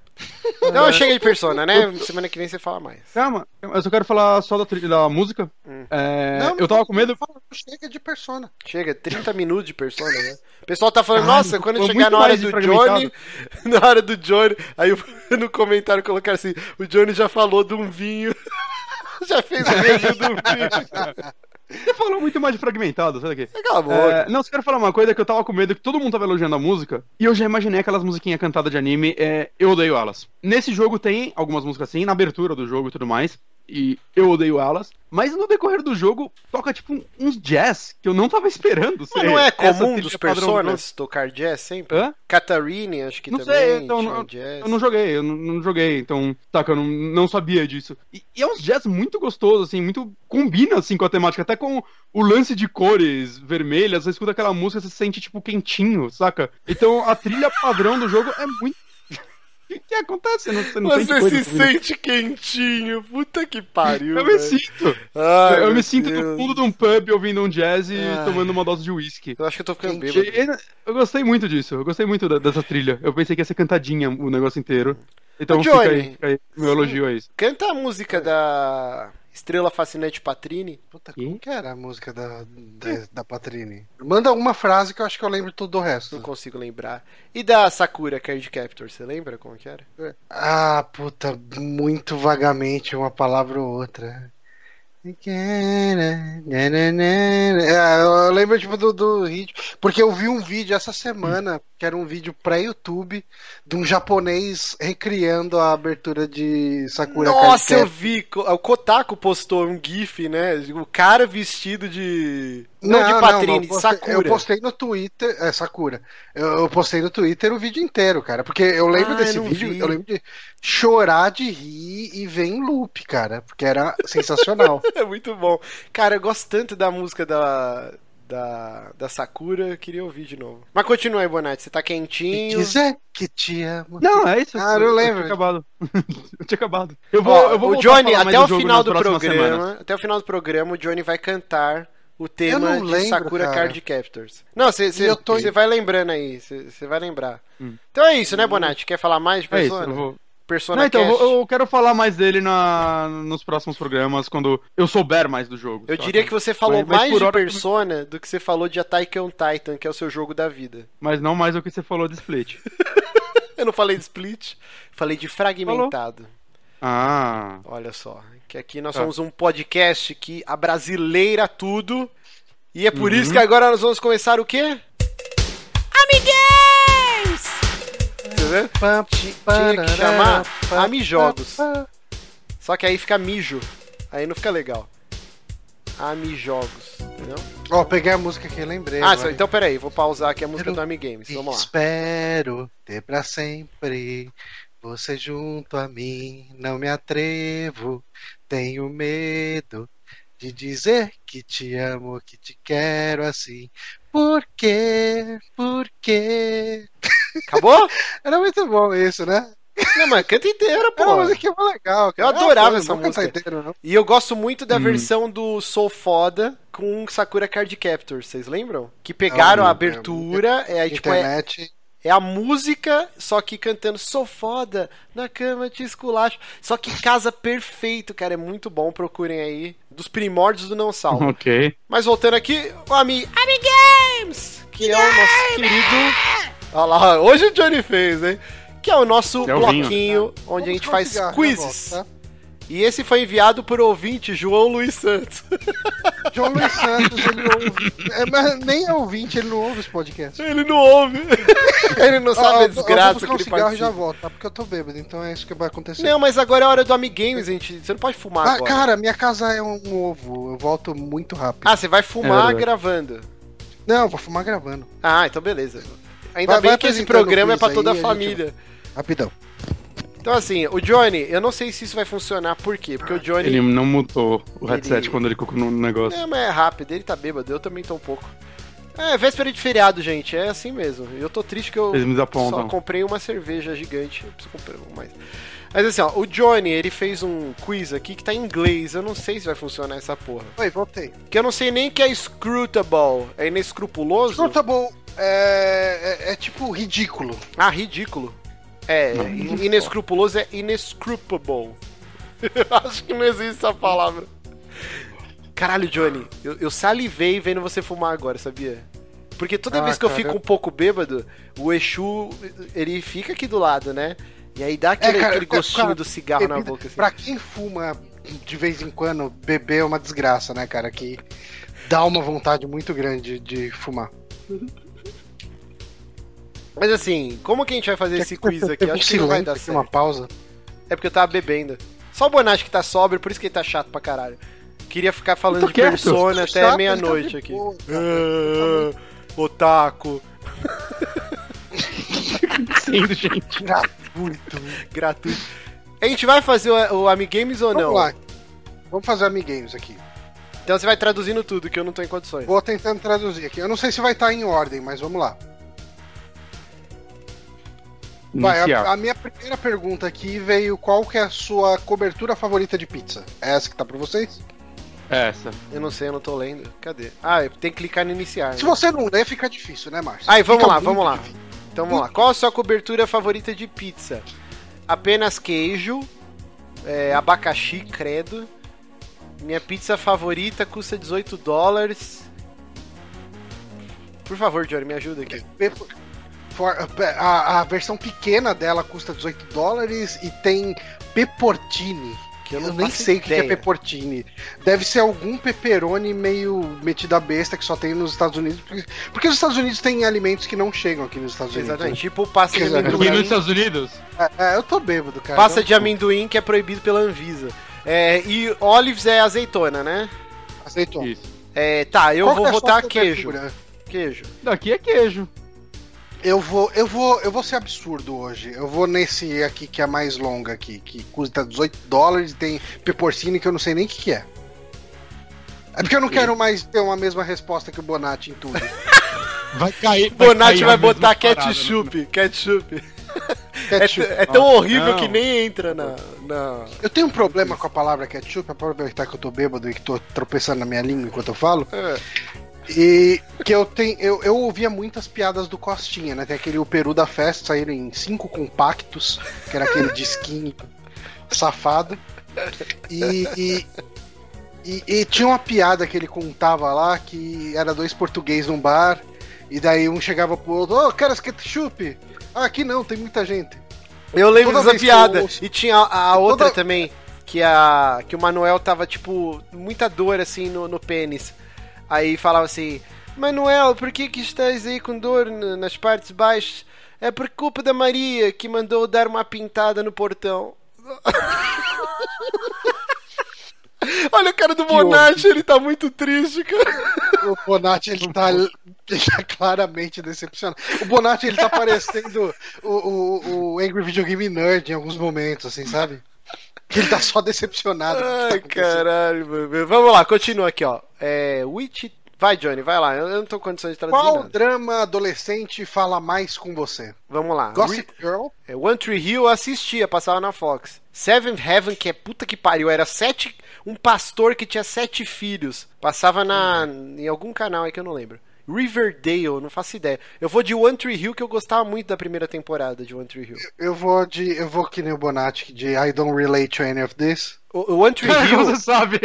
Então chega de persona, né? Semana que vem você fala mais. Calma, eu só quero falar só da, trilha- da música. Hum. É, Não, eu tava com medo. Chega de persona. Chega, 30 minutos de persona, né? O pessoal tá falando, nossa, quando chegar na hora do. Johnny, (laughs) na hora do Johnny, aí (laughs) no comentário colocaram assim, o Johnny já falou de um vinho, (laughs) já fez o review um vinho. Você falou muito mais de fragmentado, sai daqui. Cala a boca. É, não, só quero falar uma coisa que eu tava com medo que todo mundo tava elogiando a música. E eu já imaginei aquelas musiquinhas cantadas de anime. É, eu odeio elas. Nesse jogo tem algumas músicas assim, na abertura do jogo e tudo mais. E eu odeio elas. Mas no decorrer do jogo, toca tipo uns jazz que eu não tava esperando. Mas não é comum dos personas tocar jazz sempre? Hã? Catarine, acho que Não também sei, então, não- jazz. Eu não joguei, eu não, não joguei, então, saca, eu não, não sabia disso. E, e é uns jazz muito gostoso, assim, muito combina, assim, com a temática, até com o lance de cores vermelhas, você escuta aquela música, você se sente, tipo, quentinho, saca? Então, a trilha padrão do jogo é muito... O que, acontece? Você não, você não Você se sente quentinho, puta que pariu. Eu me velho. sinto. Ai, eu me sinto no Deus. fundo de um pub ouvindo um jazz e Ai. tomando uma dose de uísque. Eu acho que eu tô ficando bêbado. Eu gostei muito disso, eu gostei muito da- dessa trilha. Eu pensei que ia ser cantadinha o negócio inteiro. Então Ô, fica aí, Johnny. fica aí meu elogio a isso. Canta a música da Estrela Fascinante Patrini. Puta, como que era a música da, da, da Patrini? Manda uma frase que eu acho que eu lembro tudo do resto. Não consigo lembrar. E da Sakura Card Captor, você lembra como que era? Ah, puta, muito vagamente uma palavra ou outra. É, eu lembro tipo do, do ritmo. Porque eu vi um vídeo essa semana, que era um vídeo pré-YouTube, de um japonês recriando a abertura de Sakura Nossa, eu vi. O Kotaku postou um gif, né? O cara vestido de... Não, de Patrini, eu de postei- Sakura. Eu postei no Twitter, é, Sakura. Eu, eu postei no Twitter o vídeo inteiro, cara. Porque eu lembro Ah, desse eu não vídeo, vi. eu lembro de chorar de rir e ver em loop, cara. Porque era sensacional. (laughs) É muito bom. Cara, eu gosto tanto da música da, da, da Sakura, eu queria ouvir de novo. Mas continua aí, Bonatti, você tá quentinho. Dizer que te amo. Não, é isso. Ah, eu lembro. (laughs) Eu tinha acabado. eu tinha acabado. Eu vou, Ó, eu vou o Johnny, até o final do programa, semanas. até o final do programa, o Johnny vai cantar o tema de lembro, Sakura cara. Card Captors. Não, você tô- vai lembrando aí, você vai lembrar. Hum. Então é isso, né, Bonatti? Quer falar mais de É isso, Persona? eu vou. Persona Não, então, eu, eu quero falar mais dele na, nos próximos programas, quando eu souber mais do jogo. Eu diria que você falou mais de hora- Persona do que você falou de Attack on Titan, que é o seu jogo da vida. Mas não mais do que você falou de Split. (laughs) Eu não falei de Split, falei de Fragmentado. Ah. Olha só, que aqui nós Tá. somos um podcast que a brasileira tudo. E é por Uhum. isso que agora nós vamos começar o quê? Você vê? Tinha que chamar Amijogos. Só que aí fica mijo. Aí não fica legal. Amijogos, entendeu? Ó, peguei a música aqui, lembrei. Ah, agora. então peraí, vou pausar aqui a música do Amigames. Vamos lá. Espero ter pra sempre você junto a mim. Não me atrevo, tenho medo de dizer que te amo, que te quero assim. Por quê? Por quê? Acabou? (laughs) Era muito bom isso, né? Não, mas canta inteira, Era uma pô. musiquinha mó legal. cara. Eu adorava Ah, pô, essa não música. inteiro, não. E eu gosto muito da Hum. versão do Sou Foda com Sakura Card Captor, vocês lembram? Que pegaram Não, a não abertura, é, aí, tipo, é, Internet. é a música, só que cantando Sou Foda, na cama te esculacho. Só que casa perfeito, cara, é muito bom, procurem aí. Dos primórdios do Não Salvo. Ok. Mas voltando aqui, o Ami, Ami Games, que é o nosso querido. Olha lá, hoje o Johnny fez, hein? Que é o nosso É o vinho. bloquinho onde Vamos a gente faz cigarro, já quizzes. volto, tá? E esse foi enviado por ouvinte João Luiz Santos. (laughs) João Luiz Santos, ele ouve. É, mas nem é ouvinte, ele não ouve esse podcast. Ele não ouve. (laughs) Ele não sabe ó, a eu desgraça vou que buscar um ele cigarro e já volto, tá? Porque eu tô bêbado, então é isso que vai acontecer. Não, mas agora é hora do Amigames, gente. Você não pode fumar ah, agora. cara, minha casa é um ovo, eu volto muito rápido. Ah, você vai É fumar verdade. gravando. Não, eu vou fumar gravando. Ah, então beleza. Ainda Vai- bem vai que esse programa é pra toda a aí, a gente- família. Rapidão. Então assim, o Johnny, eu não sei se isso vai funcionar, por quê? Porque o Johnny... Ele não mutou o headset Ele- quando ele colocou no negócio. É, mas é rápido, ele tá bêbado, eu também tô um pouco. É, véspera de feriado, gente, é assim mesmo. E eu tô triste que eu Eles me só comprei uma cerveja gigante, eu preciso comprar uma mais. Mas assim, ó, o Johnny, ele fez um quiz aqui que tá em inglês, eu não sei se vai funcionar essa porra. Oi, voltei. Que eu não sei nem que é scrutable, é inescrupuloso? Scrutable é, é, é tipo ridículo. Ah, ridículo. É, inescrupuloso é inescrupable. (laughs) Acho que não existe essa palavra. Caralho, Johnny, eu, eu salivei vendo você fumar agora, sabia? Porque toda Ah, vez que eu cara, fico eu- um pouco bêbado, o Exu, ele fica aqui do lado, né? E aí dá aquele, É, cara, aquele gostinho cara, do cigarro na Bebida- boca. Assim. Pra quem fuma de vez em quando, beber é uma desgraça, né, cara? Que dá uma vontade muito grande de fumar. Mas assim, como que a gente vai fazer esse quiz aqui? Um (laughs) Acho que não vai dar certo. uma pausa. É porque eu tava bebendo. Só o Bonatti que tá sóbrio, por isso que ele tá chato pra caralho. Queria ficar falando de quieto. Persona até meia-noite tá aqui. boa. Ah, Otaku. Sendo, gente. Gratuito. gratuito. A gente vai fazer o, o Amigames ou Vamos não? lá. Vamos fazer amiguinhos aqui. Então você vai traduzindo tudo, que eu não tô em condições. Vou tentando traduzir aqui. Eu não sei se vai estar em ordem, mas vamos lá. Vai, a, a minha primeira pergunta aqui veio qual que é a sua cobertura favorita de pizza? É essa que tá pra vocês? Essa. Eu não sei, eu não tô lendo. Cadê? Ah, eu tenho que clicar no iniciar. Se né? você não ler, fica difícil, né, Márcio? Aí, vamos Fica lá, vamos lá. difícil. Então vamos lá. Qual a sua cobertura favorita de pizza? Apenas queijo, é, abacaxi, credo. Minha pizza favorita custa 18 dólares. Por favor, Johnny, me ajuda aqui. A, a versão pequena dela custa 18 dólares e tem peppertini. Que eu Eu, não nem sei o que é ideia. peppertini. Deve ser algum pepperoni meio metido a besta que só tem nos Estados Unidos. Porque, porque os Estados Unidos têm alimentos que não chegam aqui nos Estados Unidos. Exatamente. Tipo pasta de Exatamente. Aqui nos amendoim. Estados Unidos? É, é, eu tô bêbado, cara. Pasta Não- de amendoim que é proibido pela Anvisa. É, e olives é azeitona, né? Aceitou. Isso. É, tá, eu Qual vou é votar queijo. Queijo. Daqui é queijo. Eu vou, eu vou, eu vou ser absurdo hoje. Eu vou nesse aqui que é mais longa aqui, que custa 18 dólares e tem peporcine que eu não sei nem o que, que é. É porque eu não quero mais ter uma mesma resposta que o Bonatti em tudo. (laughs) Vai cair. Bonatti cair vai a botar ketchup, ketchup. É, Ketchup. t- é tão Nossa, horrível não. que nem entra na. na... Eu tenho um problema com a palavra ketchup, aproveitar que eu tô bêbado e que tô tropeçando na minha língua enquanto eu falo. É. E que eu tenho. Eu, eu ouvia muitas piadas do Costinha, né? Tem aquele O Peru da Festa, saíram em cinco compactos, que era aquele disquinho safado. E, e, e- e tinha uma piada que ele contava lá que era dois portugueses num bar, e daí um chegava pro outro, ô, queres ketchup? Ah, aqui não, tem muita gente. Eu lembro Toda dessa piada. ouço- E tinha a, a outra Toda- também, que, a, que o Manuel tava, tipo, muita dor assim no, no pênis. Aí falava assim: Manuel, por que, que estás aí com dor nas partes baixas? É por culpa da Maria que mandou dar uma pintada no portão. (laughs) Olha o cara do Bonatti, ele tá muito triste, cara. O Bonatti, ele tá, (laughs) ele tá claramente decepcionado. O Bonatti, ele tá parecendo o, o, o Angry Video Game Nerd em alguns momentos, assim, sabe? Ele tá só decepcionado. (laughs) tá Ai, acontecendo. caralho, mano. Vamos lá, continua aqui, ó. É. Witch. Vai, Johnny, vai lá. Eu não tô com condições de traduzir Qual nada. drama adolescente fala mais com você? Vamos lá. Gossip Girl? É, One Tree Hill eu assistia, passava na Fox. Seventh Heaven, que é puta que pariu, era sete. Um pastor que tinha sete filhos. Passava na. em algum canal aí que eu não lembro. Riverdale, não faço ideia. Eu vou de One Tree Hill, que eu gostava muito da primeira temporada de One Tree Hill. Eu vou de. Eu vou que nem o Bonatti, de I don't relate to any of this. O, o One Tree (laughs) Você Hill, sabe.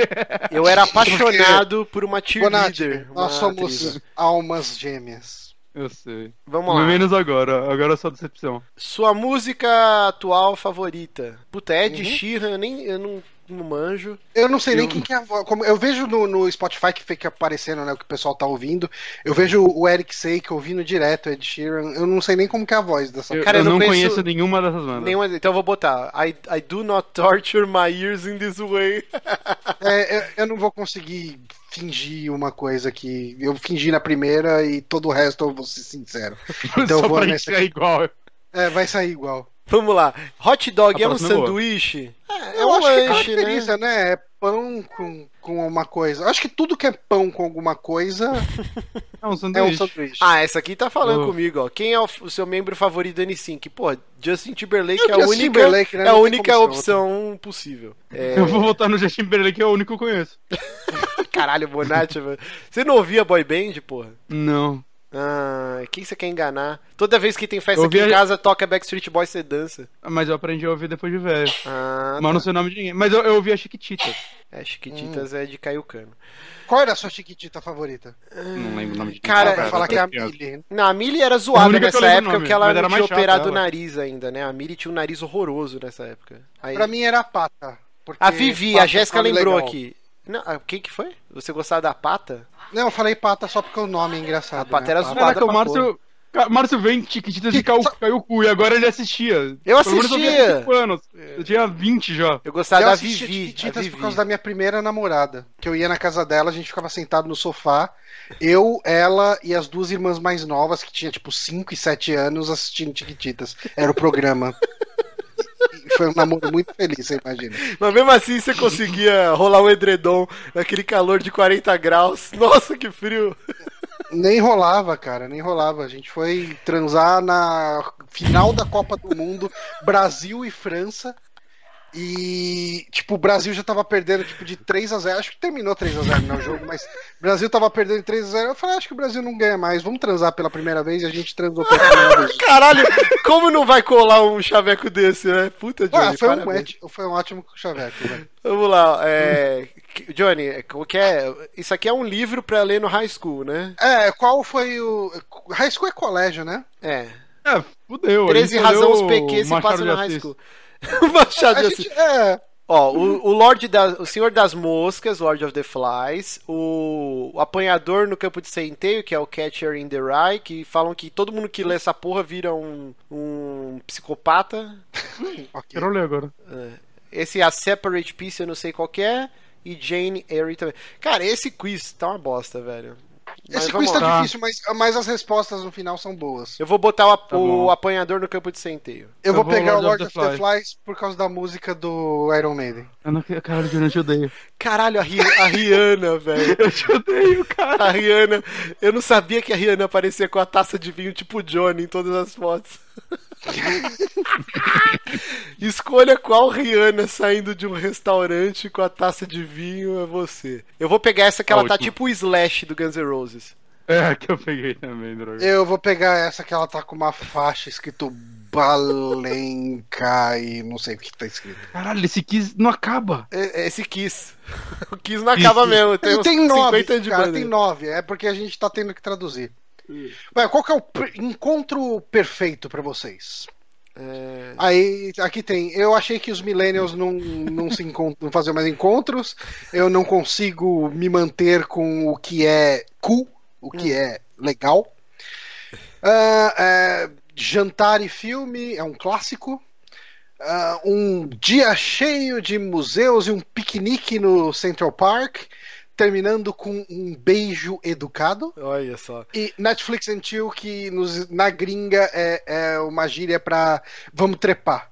eu era apaixonado por uma Bonatti, cheerleader. nós uma somos atriz. almas gêmeas. Eu sei. Vamos lá. Menos agora. Agora é só decepção. Sua música atual favorita? Puta, Ed Uhum. Sheeran, eu nem. Eu não, não manjo. Eu não sei nem Eu- quem que é a voz. Como, eu vejo no, no Spotify que fica aparecendo, né, o que o pessoal tá ouvindo. Eu vejo o Eric Sake ouvindo direto, Ed Sheeran. Eu não sei nem como que é a voz dessa. Eu, Cara, eu eu não não conheço conheço nenhuma dessas bandas. Nenhuma, então eu vou botar. I, I do not torture my ears in this way. É, eu, eu não vou conseguir fingir uma coisa que eu fingi na primeira e todo o resto eu vou ser sincero. (laughs) Então eu Só vou pra nessa ser igual. É, vai sair igual. Vamos lá. Hot dog A é um é sanduíche? É, é eu um acho que é lanche, né? né? É pão com, com uma coisa. Acho que tudo que é pão com alguma coisa (laughs) É um é um sanduíche. sanduíche. Ah, essa aqui tá falando Oh. comigo, ó. Quem é o, o seu membro favorito do N5? Pô, Justin Timberlake É é a Justin única, Timberlake, né? é a única ser opção possível. É, Eu vou votar no Justin Timberlake, que é o único que eu conheço. (laughs) caralho, Bonatti, velho. Você não ouvia boy band, porra? Não. Ah, quem você quer enganar? Toda vez que tem festa aqui em ouvia- casa, toca Backstreet Boys, você dança. Mas eu aprendi a ouvir depois de velho. Ah, Mas não tá. sei o nome de ninguém. Mas eu, eu ouvi a Chiquitita. É, Chiquititas Hum. é de Caio Cano. Qual era a sua chiquitita favorita? Não lembro o nome de Cara, vai falar que é a. Millie. Não, a Millie era a zoada nessa época nome, porque ela não era tinha operado o nariz ainda, né? A Millie tinha um nariz horroroso nessa época. Aí... Pra mim era a pata. A Vivi, pata a Jéssica é nome lembrou legal. aqui. Não, ah, quem que foi? Você gostava da pata? Não, eu falei pata só porque o nome é engraçado. A pata né? era zoada. Caraca, o Márcio. Márcio vem Chiquititas e caiu, caiu o cu. E agora ele assistia. Eu eu assistia. tinha 5 anos. Eu tinha 20 já. Eu gostava Eu da Vivi. Vivi. por causa da minha primeira namorada. Que eu ia na casa dela, a gente ficava sentado no sofá. Eu, ela e as duas irmãs mais novas, que tinha tipo 5 e 7 anos, assistindo Chiquititas. Era o programa. (laughs) Foi um namoro muito feliz, você imagina. Mas mesmo assim você conseguia rolar o edredom naquele calor de 40 graus. Nossa, que frio. Nem rolava, cara, nem rolava. A gente foi transar na final da Copa do Mundo, Brasil e França. E, tipo, o Brasil já tava perdendo, tipo, de 3 a 0 Acho que terminou 3 a 0 no (laughs) jogo, mas o Brasil tava perdendo de 3 a 0 Eu falei, acho que o Brasil não ganha mais. Vamos transar pela primeira vez e a gente transou pela primeira vez. (laughs) Caralho, como não vai colar um chaveco desse, né? Puta, Johnny, Ah, foi, um parabéns. foi um ótimo chaveco, velho. Vamos lá, é... Johnny, o que é... Isso aqui é um livro pra ler no high school, né? É, qual foi o. High school é colégio, né? É. É, fudeu. 13 a gente razões PQ se Machado passa de no high school. Machado (laughs) A de gente, é, Ó, o, o Lorde da, o Senhor das Moscas, Lord of the Flies, o, o Apanhador no Campo de Centeio, que é o Catcher in the Rye, que falam que todo mundo que lê essa porra vira um, um psicopata. (laughs) ok. Quero ler agora. Esse A Separate Piece eu não sei qual que é. E Jane Eyre também. Cara, esse quiz tá uma bosta, velho. Mas Esse quiz tá lá. difícil, mas, mas as respostas no final são boas. Eu vou botar o, Tá o apanhador no campo de centeio. Eu, Eu vou vou pegar o Lord Lord of of the the Flies por causa da música do Iron Maiden. Eu não quero. Caralho, eu te odeio. Caralho, a, Ri- a Rihanna, (laughs) velho. Eu te odeio, cara. A Rihanna. Eu não sabia que a Rihanna aparecia com a taça de vinho tipo Johnny em todas as fotos. (laughs) Escolha qual Rihanna saindo de um restaurante com a taça de vinho é você. Eu vou pegar essa que A ela tá tipo o Slash do Guns N' Roses. É, que eu peguei também, droga. Eu vou pegar essa que ela tá com uma faixa escrito Balenca e não sei o que tá escrito. Caralho, esse Kiss não acaba. É- é Esse Kiss. (laughs) O Kiss não acaba mesmo. Tem, Tem, nove, 50 anos de cara, banda. tem nove. É porque a gente tá tendo que traduzir. Vai, qual que é o encontro perfeito pra vocês? É, Aí, aqui tem. Eu achei que os millennials não, não se encont- não faziam mais encontros. Eu não consigo me manter com o que é cool, o que é legal. Ah, é, jantar e filme é um clássico. Ah, um dia cheio de museus e um piquenique no Central Park, terminando com um beijo educado. olha só. E Netflix and Chill, que nos- na gringa é, é uma gíria pra vamos trepar.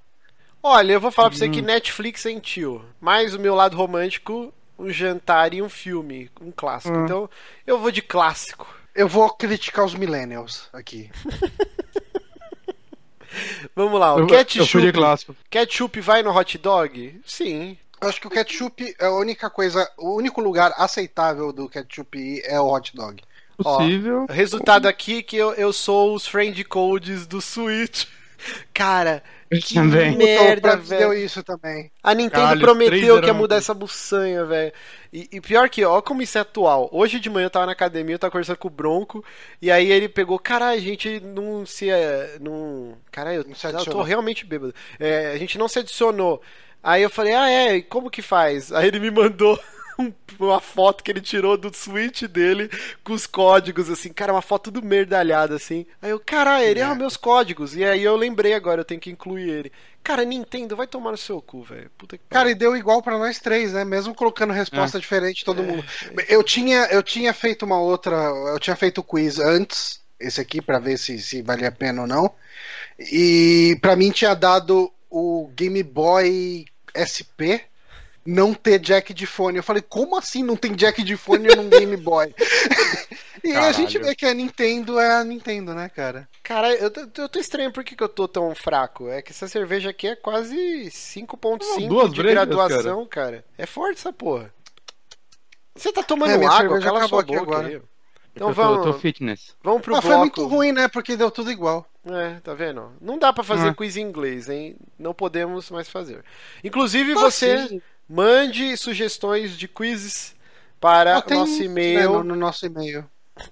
Olha, eu vou falar pra você Hum. que Netflix sentiu. Mais o meu lado romântico, um jantar e um filme, um clássico. Hum. Então, eu vou de clássico. Eu vou criticar os millennials aqui. (laughs) Vamos lá, o Eu, eu fui de ketchup. clássico. Ketchup vai no hot dog? Sim. Eu acho que o ketchup é a única coisa, o único lugar aceitável do ketchup é o hot dog. Possível. Resultado aqui que eu, eu sou os friend codes do Switch. (laughs) Cara, que Também. merda, velho. isso também. A Nintendo Caralho, prometeu que ia mudar essa buçanha, velho. E, e pior que, ó, como isso é atual. Hoje de manhã eu tava na academia, eu tava conversando com o Bronco, e aí ele pegou, caralho, a gente não se. é, Não... Caralho, Não se eu, eu tô realmente bêbado. É, a gente não se adicionou. Aí eu falei, ah, é, e como que faz? Aí ele me mandou. (laughs) um- Uma foto que ele tirou do Switch dele com os códigos, assim, cara, uma foto do merdalhado, assim. Aí eu, caralho, ele, ah, merda. meus códigos. E aí eu lembrei agora, eu tenho que incluir ele. Cara, Nintendo, vai tomar no seu cu, velho. Puta que Cara, e deu igual pra nós três, né? Mesmo colocando resposta É. diferente todo mundo. Eu tinha, eu tinha feito uma outra, eu tinha feito o quiz antes, esse aqui pra ver se, se valia a pena ou não. E pra mim tinha dado o Game Boy SP não ter jack de fone. Eu falei, como assim não tem jack de fone num (laughs) Game Boy? (laughs) e a gente Caralho. vê que a Nintendo é a Nintendo, né, cara? Cara, eu, tô- eu tô estranho por que, que eu tô tão fraco. É que essa cerveja aqui é quase 5.5 duas de brejas, graduação, cara. É forte essa porra. Você tá tomando É, água? Cala sua boca agora. aí. Então eu, tô, eu tô vamos, fitness. vamos pro Ah, foi bloco. muito ruim, né? Porque deu tudo igual. É, tá vendo? Não dá pra fazer Ah. quiz em inglês, hein? Não podemos mais fazer. Inclusive, você sim. mande sugestões de quizzes para Ah, tem nosso e-mail. né, no, no nosso e-mail.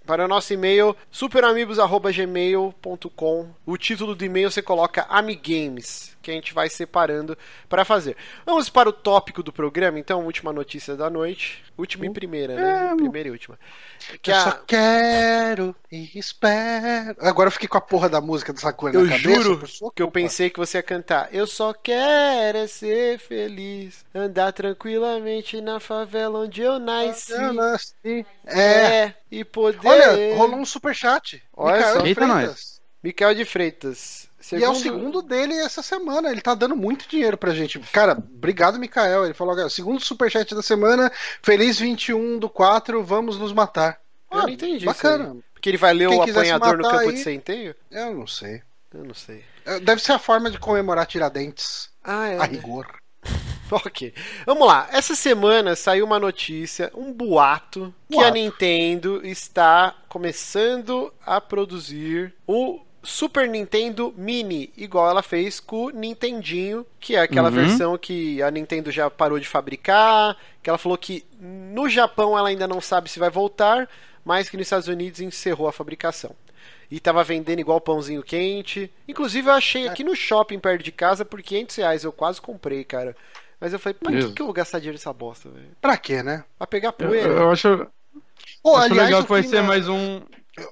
para o nosso e-mail superamigos@gmail.com. O título do e-mail você coloca Amigames, que a gente vai separando para fazer. Vamos para o tópico do programa, então, última notícia da noite, última e primeira, né? É, Primeira e última. Que eu a- só quero e espero. Agora eu fiquei com a porra da música do Sakura Eu na cabeça. juro por sua que eu pensei que você ia cantar. Eu só quero é ser feliz, andar tranquilamente na favela onde eu nasci. Eu nasci. É. É, e poder. Olha, rolou um superchat. Olha Micael só. de Eita, Freitas. Micael de Freitas. E é o segundo dele essa semana. Ele tá dando muito dinheiro pra gente. Cara, obrigado, Mikael. Ele falou: "Cara, segundo superchat da semana. Feliz 21 do 4. Vamos nos matar. Eu não entendi Bacana. Porque ele vai ler Quem o apanhador no campo aí- de centeio? Eu não sei. Eu não sei. É, Deve ser a forma de comemorar Tiradentes. Ah, é. A né? rigor. (laughs) Ok. Vamos lá. Essa semana saiu uma notícia, um boato, que a Boato. Nintendo está começando a produzir o Super Nintendo Mini, igual ela fez com o Nintendinho, que é aquela Uhum. versão que a Nintendo já parou de fabricar, que ela falou que no Japão ela ainda não sabe se vai voltar, mas que nos Estados Unidos encerrou a fabricação. E tava vendendo igual pãozinho quente. Inclusive eu achei aqui no shopping perto de casa por 500 reais. Eu quase comprei, cara. Mas eu falei, pra que, que eu vou gastar dinheiro nessa bosta, velho? Pra quê, né? Pra pegar Eu, poeira. eu acho, Pô, acho aliás, legal eu que vai ser mais um.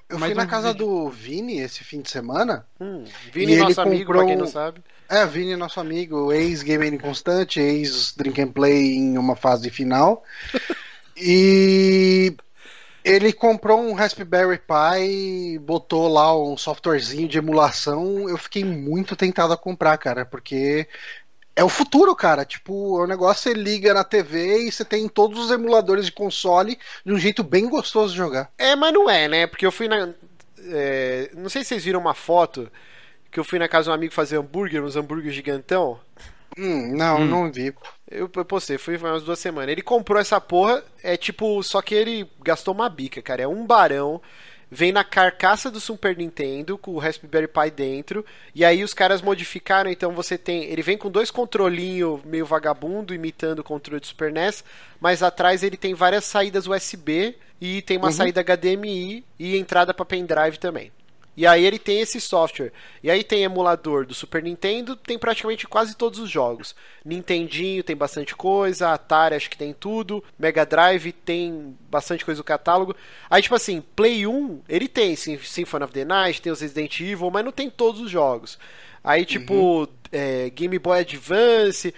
Eu, fui na casa vídeo. do Vini esse fim de semana. Hum, E Vini, ele nosso amigo, pra quem comprou não sabe. É, Vini, nosso amigo, ex-gamer inconstante, ex-drink and play em uma fase final. (laughs) e Ele comprou um Raspberry Pi, botou lá um softwarezinho de emulação. Eu fiquei muito tentado a comprar, cara, porque é o futuro, cara. Tipo, o negócio você liga na TV e você tem todos os emuladores de console de um jeito bem gostoso de jogar. É, mas não é, né? Porque eu fui na. é, não sei se vocês viram uma foto que eu fui na casa de um amigo fazer hambúrguer, uns hambúrguer gigantão. Hum, não, Hum. não vi. Eu, eu postei, fui faz umas duas semanas. Ele comprou essa porra, é tipo, só que ele gastou uma bica, cara. É um barão, vem na carcaça do Super Nintendo, com o Raspberry Pi dentro, e aí os caras modificaram, então você tem. Ele vem com dois controlinhos meio vagabundo, imitando o controle do Super NES, mas atrás ele tem várias saídas USB e tem uma Uhum. saída HDMI e entrada para pendrive também. E aí ele tem esse software. E aí tem emulador do Super Nintendo, tem praticamente quase todos os jogos. Nintendinho tem bastante coisa, Atari acho que tem tudo, Mega Drive tem bastante coisa no catálogo. Aí tipo assim, Play 1, ele tem Sym- Symphony of the Night, tem os Resident Evil, mas não tem todos os jogos. Aí tipo, é, Game Boy Advance,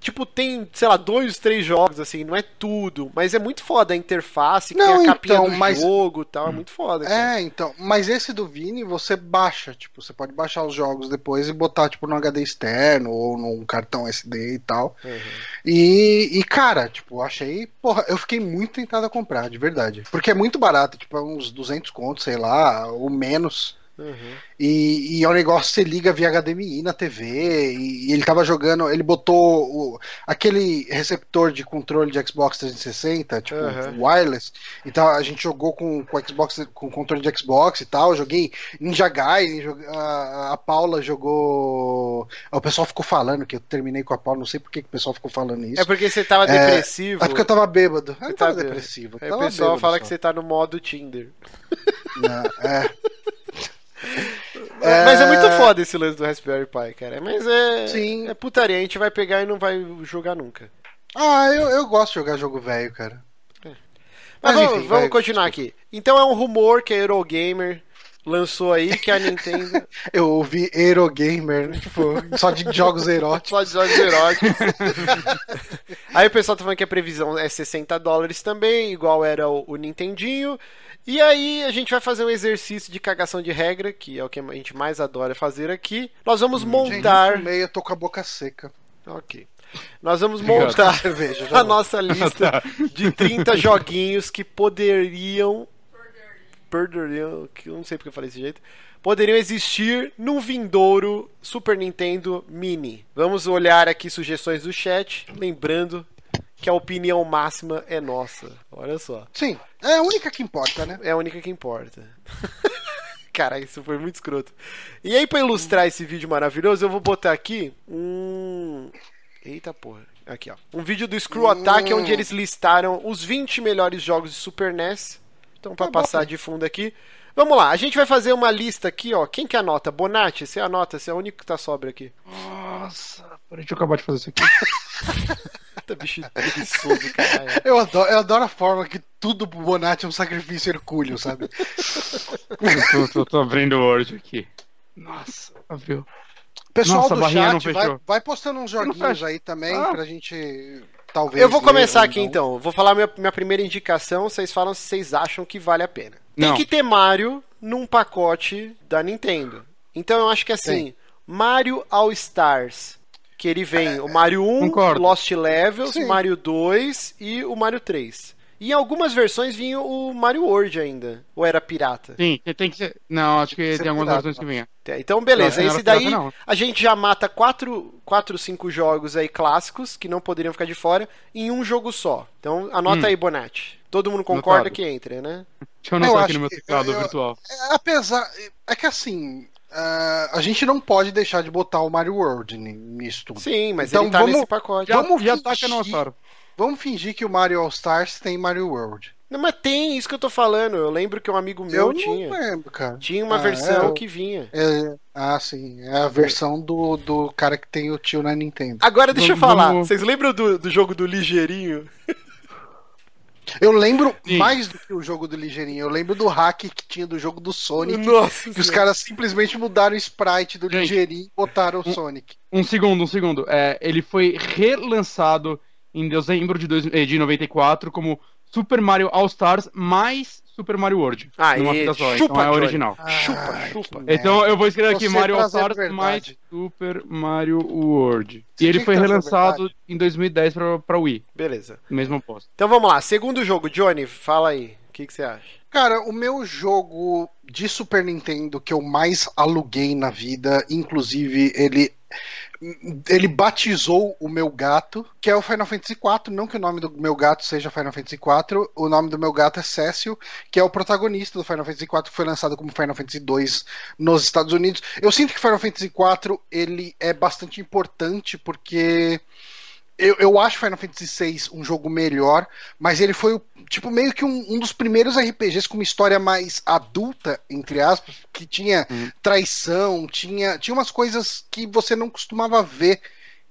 tipo, tem, sei lá, dois, três jogos, assim, não é tudo, mas é muito foda a interface, que Não, tem a capinha então, do mas- jogo e tal, é muito foda. cara. É, então, mas esse do Vini você baixa, tipo, você pode baixar os jogos depois e botar, tipo, no HD externo ou num cartão SD e tal. Uhum. E, e, cara, tipo, achei, porra, eu fiquei muito tentado a comprar, de verdade. Porque é muito barato, tipo, é uns 200 contos, sei lá, ou menos. Uhum. E, e é um negócio que você liga via HDMI na TV. E, e ele tava jogando, ele botou o- aquele receptor de controle de Xbox 360, tipo, Aham. wireless. Então a gente jogou com, com Xbox, com controle de Xbox e tal. Eu joguei Ninja Gaiden, a, a Paula jogou. O pessoal ficou falando que eu terminei com a Paula, não sei por que que o pessoal ficou falando isso. É porque você tava É, depressivo. É porque eu tava bêbado. Eu não tá tava bêbado. depressivo. Aí o pessoal bêbado fala só. que você tá no modo Tinder. Não, é. Mas é muito foda esse lance do Raspberry Pi, cara. Mas é. Sim. É putaria, a gente vai pegar e não vai jogar nunca. Ah, eu, eu gosto de jogar jogo velho, cara. Mas, Mas vamos, enfim, vamos vai, continuar aqui. Então é um rumor que a Eurogamer lançou aí que a Nintendo. (laughs) Eu ouvi Eurogamer, né? tipo, só de jogos eróticos. Só de jogos eróticos. (laughs) Aí o pessoal tá falando que a previsão é 60 dólares também, igual era o, o Nintendinho. E aí a gente vai fazer um exercício de cagação de regra, que é o que a gente mais adora fazer aqui. Nós vamos montar. Gente, meio, eu tô com a boca seca. Ok. Nós vamos montar (laughs) Cerveja, já a nossa lista (laughs) de 30 joguinhos que poderiam. Poderiam. Que eu não sei porque eu falei desse jeito. Poderiam existir num vindouro Super Nintendo Mini. Vamos olhar aqui sugestões do chat. Lembrando que a opinião máxima é nossa. Olha só. Sim, é a única que importa, né? É a única que importa. (laughs) Cara, isso foi muito escroto. E aí, pra ilustrar esse vídeo maravilhoso, eu vou botar aqui um. Eita porra. Aqui, ó. Um vídeo do Screw Attack onde eles listaram os 20 melhores jogos de Super NES. Então, pra Tá bom. passar de fundo aqui. Vamos lá, a gente vai fazer uma lista aqui, ó. Quem que anota? Bonatti, você anota, você é o único que tá sobra aqui. Nossa, peraí, deixa eu acabar de fazer isso aqui. (laughs) Tá bicho preguiçoso, caralho. Eu adoro, eu adoro a forma que tudo pro Bonatti é um sacrifício hercúleo, sabe? Eu tô, tô- tô abrindo o Word aqui. Nossa, abriu. Pessoal Nossa, do chat, vai, fechou. vai postando uns joguinhos aí também Ah. pra gente. Talvez. Eu vou começar aqui não. então. Vou falar minha, minha primeira indicação. Vocês falam se vocês acham que vale a pena. Tem Não. que ter Mario num pacote da Nintendo. Então eu acho que assim, Mario All Stars. Que ele vem o Mario 1, Concordo. Lost Levels, Sim. Mario 2 e o Mario 3. E em algumas versões vinha o Mario World ainda. Ou era pirata? Sim, tem- tem que ser. Não, acho que Ser tem algumas pirata. versões que vinha. Então, beleza. Não, não Esse pirata, daí, não. a gente já mata quatro, quatro, cinco jogos aí clássicos, que não poderiam ficar de fora, em um jogo só. Então, anota Hum. aí, Bonatti. Todo mundo concorda Anotado. que entra, né? Deixa eu anotar Eu aqui no acho meu teclado eu- virtual. É, Apesar. É que assim. Ah, a gente não pode deixar de botar o Mario World ni- nisso tudo. Sim, mas Então, ele tá vamos- nesse pacote. Já, Vamos já fingir- Ossaro. Vamos fingir que o Mario All Stars tem Mario World. Não, mas tem isso que eu tô falando. Eu lembro que um amigo meu eu tinha. não lembro, cara. Tinha uma Ah, versão é? que vinha. É, ah, sim. É a versão do, do cara que tem o tio na Nintendo. Agora deixa eu falar. Vocês lembram do, do jogo do Ligeirinho? (laughs) Eu lembro Sim. mais do que o jogo do Ligeirinho. Eu lembro do hack que tinha do jogo do Sonic. Nossa. Que os caras simplesmente mudaram o sprite do Gente. Ligeirinho e botaram o Sonic. Um segundo, um segundo. É, ele foi relançado em dezembro de, dois, eh, de 94 como Super Mario All Stars mais Super Mario World. Aí, numa fita só, chupa, então é original. Chupa, Ai, chupa. que Então eu vou escrever aqui Você Mario All trazendo Stars verdade. mais Super Mario World. Você e ele foi relançado em 2010 pra, pra Wii. Beleza. Mesmo posto. Então vamos lá. Segundo jogo, Johnny, fala aí. O que, que você acha? Cara, o meu jogo de Super Nintendo que eu mais aluguei na vida, inclusive ele ele batizou o meu gato, que é o Final Fantasy IV. Não que o nome do meu gato seja Final Fantasy IV, o nome do meu gato é Cécio, que é o protagonista do Final Fantasy IV, que foi lançado como Final Fantasy II nos Estados Unidos. Eu sinto que Final Fantasy IV ele é bastante importante porque eu, eu acho Final Fantasy VI um jogo melhor, mas ele foi o- tipo meio que um, um dos primeiros RPGs com uma história mais adulta, entre aspas, que tinha Uhum. traição, tinha, tinha umas coisas que você não costumava ver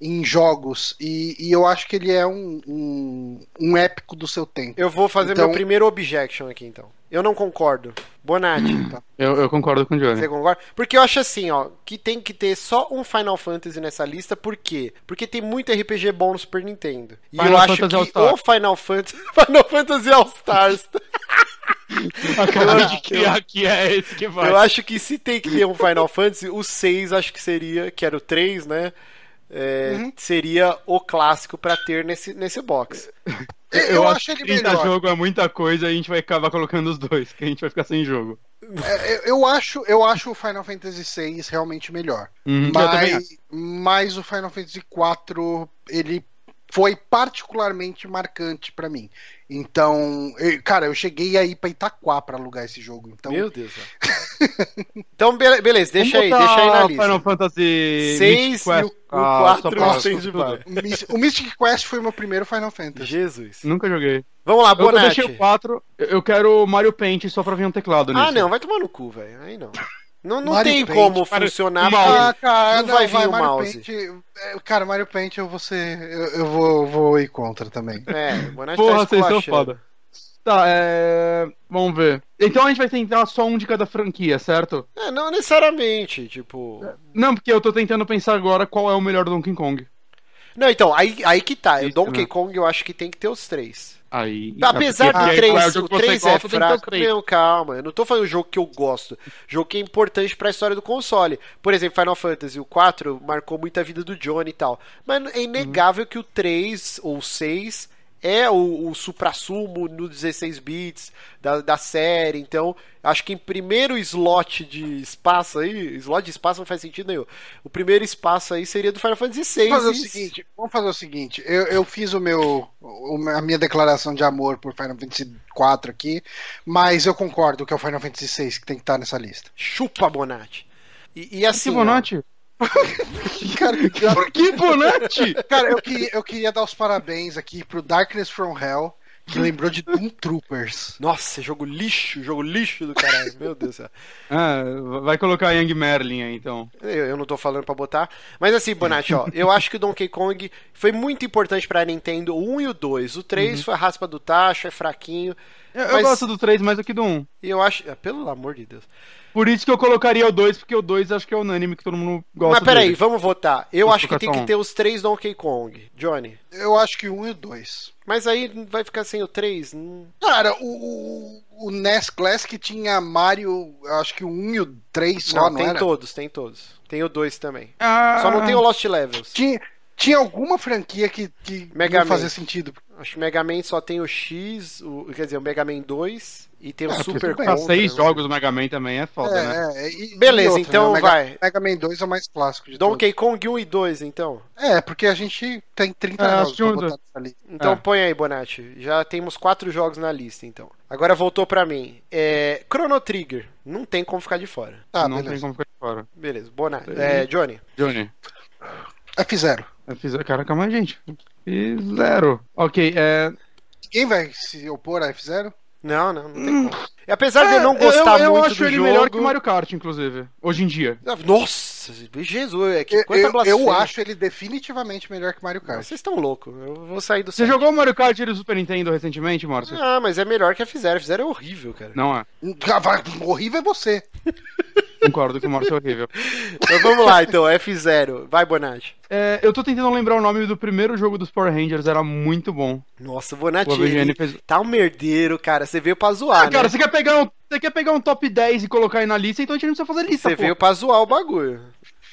em jogos, e, e eu acho que ele é um, um, um épico do seu tempo. Eu vou fazer Então- meu primeiro objection aqui, então. Eu não concordo. Bonatti, (clears throat) Eu, eu concordo com o Johnny. você concorda? Porque eu acho assim, ó, que tem que ter só um Final Fantasy nessa lista, por quê? Porque tem muito RPG bom no Super Nintendo. E Final eu acho Fantasy All que o Final Fantasy, (laughs) Final Fantasy All Stars. Acabei de criar aqui, é esse que vai. Eu acho que se tem que ter um Final Fantasy, o 6 acho que seria, que era o 3, né? É, Uhum. Seria o clássico pra ter nesse, nesse box. Eu, Eu, acho acho que ele 30 melhor. jogo é muita coisa e a gente vai acabar colocando os dois, que a gente vai ficar sem jogo. É, eu, acho, eu acho o Final Fantasy VI realmente melhor. Uhum. Mas, mas o Final Fantasy IV, ele foi particularmente marcante pra mim. Então, eu- cara, eu cheguei aí pra Itaquá pra alugar esse jogo. Então, Meu Deus. ó. (laughs) então, bele- beleza, deixa aí, Vamos deixa aí na lista. Final Fantasy 6 Mythic e o, Quest. o Ah, 4 só e pra- o o Mys- o Mystic Quest foi o meu primeiro Final Fantasy. Jesus. Nunca joguei. Vamos lá, Eu, eu deixei Bonatti. o 4, eu quero Mario Paint só pra vir um teclado Ah, nisso. não, vai tomar no cu, velho. Aí não. Não, não Mario tem Paint, como Mario- funcionar o mouse. porque Ah, cara, não vai vir o Mario mouse. Paint, é, cara, Mario Paint eu vou ser. Eu, eu vou, vou ir contra também. É, o Bonatti Porra, tá vocês são foda. Tá, é. Vamos ver. Então a gente vai tentar só um de cada franquia, certo? É, não necessariamente, tipo... Não, porque eu tô tentando pensar agora qual é o melhor Donkey Kong. Não, então, aí, aí que tá. O Isso, Donkey né? Kong eu acho que tem que ter os três. Aí. Apesar do porque 3, qual é o jogo que você 3 é gosta, os fraco. Não, calma, eu não tô falando um jogo que eu gosto. Jogo que é importante pra história do console. Por exemplo, Final Fantasy, o 4 marcou muita vida do Johnny e tal. Mas é inegável que o 3 ou o 6 é o, o supra-sumo no 16 bits da, da série. Então, acho que em primeiro slot de espaço aí, slot de espaço não faz sentido nenhum. O primeiro espaço aí seria do Final Fantasy 6. Vamos fazer o seguinte, vamos fazer o seguinte. Eu, eu fiz o meu, o- a minha declaração de amor por Final Fantasy IV aqui, mas eu concordo que é o Final Fantasy VI que tem que estar nessa lista. Chupa, Bonatti. E, e assim. que ó, Cara, Por que Bonatti? cara, eu, queria, eu queria dar os parabéns aqui pro Darkness from Hell, que lembrou de Doom Troopers. Nossa, jogo lixo, jogo lixo do caralho. Meu Deus do céu. (laughs) Ah, vai colocar Young Merlin aí então. Eu, eu não tô falando pra botar. Mas assim, Bonatti, ó, eu acho que o Donkey Kong foi muito importante pra Nintendo, o 1 e o 2. O 3 foi a raspa do tacho, é fraquinho. Eu, eu Mas- gosto do 3 mais do que do 1. E eu acho. ah, Pelo amor de Deus. Por isso que eu colocaria o 2, porque o 2 acho que é unânime que todo mundo gosta Mas peraí, dele. vamos votar. Eu Isso acho que tem que cartão. ter os três Donkey Kong. Johnny. Eu acho que o 1 e o 2. Mas aí vai ficar sem o 3? Hum. Cara, o, o, o NES Classic tinha Mario, eu acho que o 1 e o 3 só, Não, não, tem era? todos, tem todos. Tem o 2 também. Ah, Só não tem o Lost Levels. Tinha, tinha alguma franquia que, que Mega não fazia sentido. Acho que o Mega Man só tem o X, o, quer dizer, o Mega Man 2 e tem o Ah, Super tudo bem. Pra Contra. seis né? jogos do Mega Man também é foda, né? É, é, e- Beleza, e outra, então né? o Mega, vai. Mega Man 2 é o mais clássico de Donkey Kong 1 e 2, então. todos. É, porque a gente tem 30 É, jogos pra um botar nessa lista. Então É. põe aí, Bonatti. Já temos quatro jogos na lista, então. Agora voltou pra mim. É, Chrono Trigger. Não tem como ficar de fora. Tá, não tem beleza. como ficar de fora. Beleza, Bonatti. É, Johnny. Johnny, F0. eu fiz. Cara, calma aí, gente. Fiz zero. Ok, é. Ninguém vai se opor a F0? Não, não, não tem como. E apesar de eu não É, gostar eu, eu muito acho do ele jogo... melhor que o Mario Kart, inclusive. Hoje em dia. Nossa, Jesus, é que Eu, quanta eu, blasfêmia. eu acho ele definitivamente melhor que Mario Kart. Vocês estão loucos. Eu vou sair do Você site. jogou o Mario Kart do Super Nintendo recentemente, Márcio? Ah, mas é melhor que a F0. A F0 é horrível, cara. Não é. Ah, (laughs) Horrível é você. (laughs) concordo que o Morse é horrível. Mas vamos lá, então, F0. Vai, Bonatti. É, eu tô tentando lembrar o nome do primeiro jogo dos Power Rangers, era muito bom. Nossa, o Bonatti O ele fez- tá um merdeiro, cara. Você veio pra zoar, Ah, cara, né? você quer, pegar um, você quer pegar um top 10 e colocar aí na lista, então a gente não precisa fazer lista, Você pô. veio pra zoar o bagulho.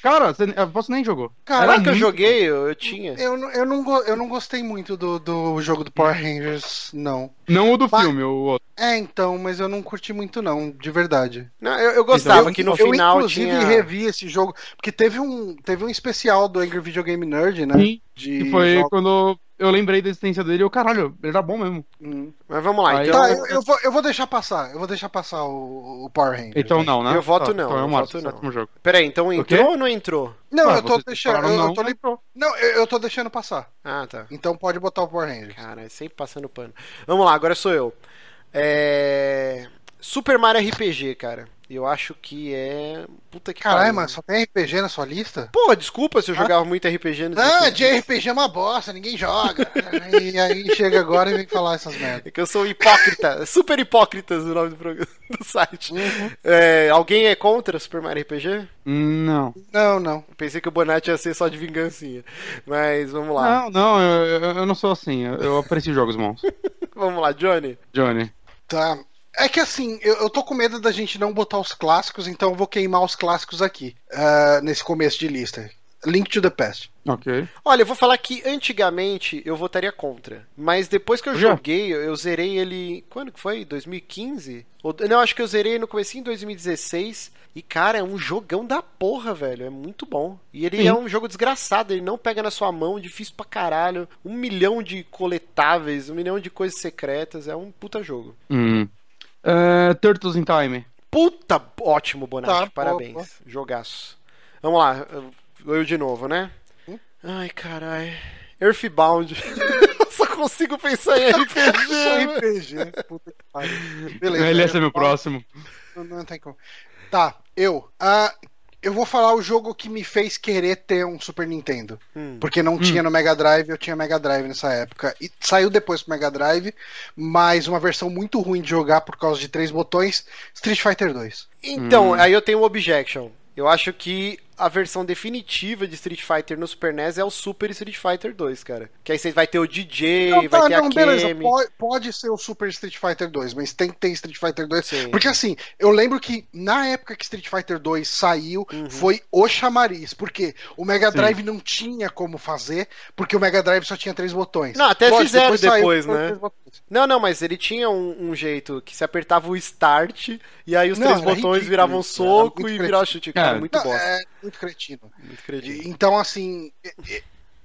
Cara, você, eu posso nem jogou. Cara, Será Era que eu muito- joguei? Eu, eu tinha. Eu, não- eu, não, eu não gostei muito do, do jogo do Power Rangers, não. Não o do Mas- filme, o outro. É, então, mas eu não curti muito, não, de verdade. Não, eu, eu gostava eu, que no eu, final inclusive, tinha. revi esse jogo, porque teve um, teve um especial do Angry Video Game Nerd, né? Sim, De que foi jogos- quando eu lembrei da existência dele e eu, caralho, ele era bom mesmo. Hum. Mas vamos lá, Aí- então. Tá, eu, eu vou, eu vou deixar passar, eu vou deixar passar o, o Power Rangers. Então vai. não, né? Eu voto não, Então é eu voto não. sétimo jogo. Peraí, então entrou ou não entrou? Não, Ah, eu tô deixando, eu, eu não, tô li- entrou. Não, eu, eu tô deixando passar. Ah, tá. Então pode botar o Power Rangers. Caralho, sempre passando pano. Vamos lá, agora sou eu. É. Super Mario RPG, cara. Eu acho que é. Puta que Caralho, mas só tem RPG na sua lista? Porra, desculpa se eu jogava muito RPG Ah, outros dias. JRPG é uma bosta, ninguém joga. e aí chega agora e vem falar essas merdas. É que eu sou hipócrita, super hipócritas o nome do, programa, (laughs) do site. Uhum. É, alguém é contra Super Mario RPG? Não. Não, não. Pensei que o Bonatti ia ser só de vingancinha. Mas vamos lá. Não, não, eu, eu- eu não sou assim. Eu, eu aprecio jogos bons. (laughs) Vamos lá, Johnny. Johnny. Tá. É que assim, eu, eu tô com medo da gente não botar os clássicos, então eu vou queimar os clássicos aqui, ah, nesse começo de lista. Link to the Past. Ok. Olha, eu vou falar que antigamente eu votaria contra. Mas depois que eu Já? joguei, eu, eu zerei ele. Quando que foi? 2015? Ou, não, acho que eu zerei no comecinho de 2016. E, cara, é um jogão da porra, velho. É muito bom. E ele Sim. é um jogo desgraçado, ele não pega na sua mão, difícil pra caralho. Um milhão de coletáveis, um milhão de coisas secretas. É um puta jogo. Hum. É, Turtles in Time. Puta, ótimo, Bonatti. Tá, Parabéns. boa, Jogaço. Vamos lá, eu, de novo, né? Hum? Ai, caralho. Earthbound. (laughs) eu só consigo pensar em RPG. (laughs) RPG. Puta que pariu. Beleza. Ele ia ser meu próximo. Não, não tem como. Tá, eu. Ah, eu vou falar o jogo que me fez querer ter um Super Nintendo. Hum. Porque não tinha no Mega Drive, eu tinha Mega Drive nessa época. E saiu depois pro Mega Drive, mas uma versão muito ruim de jogar por causa de três botões: Street Fighter 2. Então, Hum. aí eu tenho um objection. Eu acho que a versão definitiva de Street Fighter no Super NES é o Super Street Fighter 2, cara. Que aí você vai ter o DJ, Não, vai tá, ter não, a beleza, Kemi. pode, pode ser o Super Street Fighter 2, mas tem que ter Street Fighter 2. Sim. Porque assim, eu lembro que na época que Street Fighter 2 saiu, Uhum. foi o chamariz, porque o Mega Sim. Drive não tinha como fazer, porque o Mega Drive só tinha três botões. Não, até fizeram saiu depois, com né? Não, não, mas ele tinha um, um jeito que se apertava o start e aí os Não, três botões ridículo viravam soco e virava chute. Cara, É. muito Não, bosta. é muito cretino. Muito credível. Então, assim,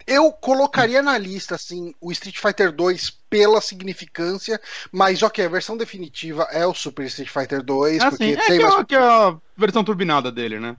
eu colocaria na lista assim o Street Fighter 2 pela significância, mas ok, a versão definitiva é o Super Street Fighter 2, É porque assim, é tem que, mais. é, que é a versão turbinada dele, né?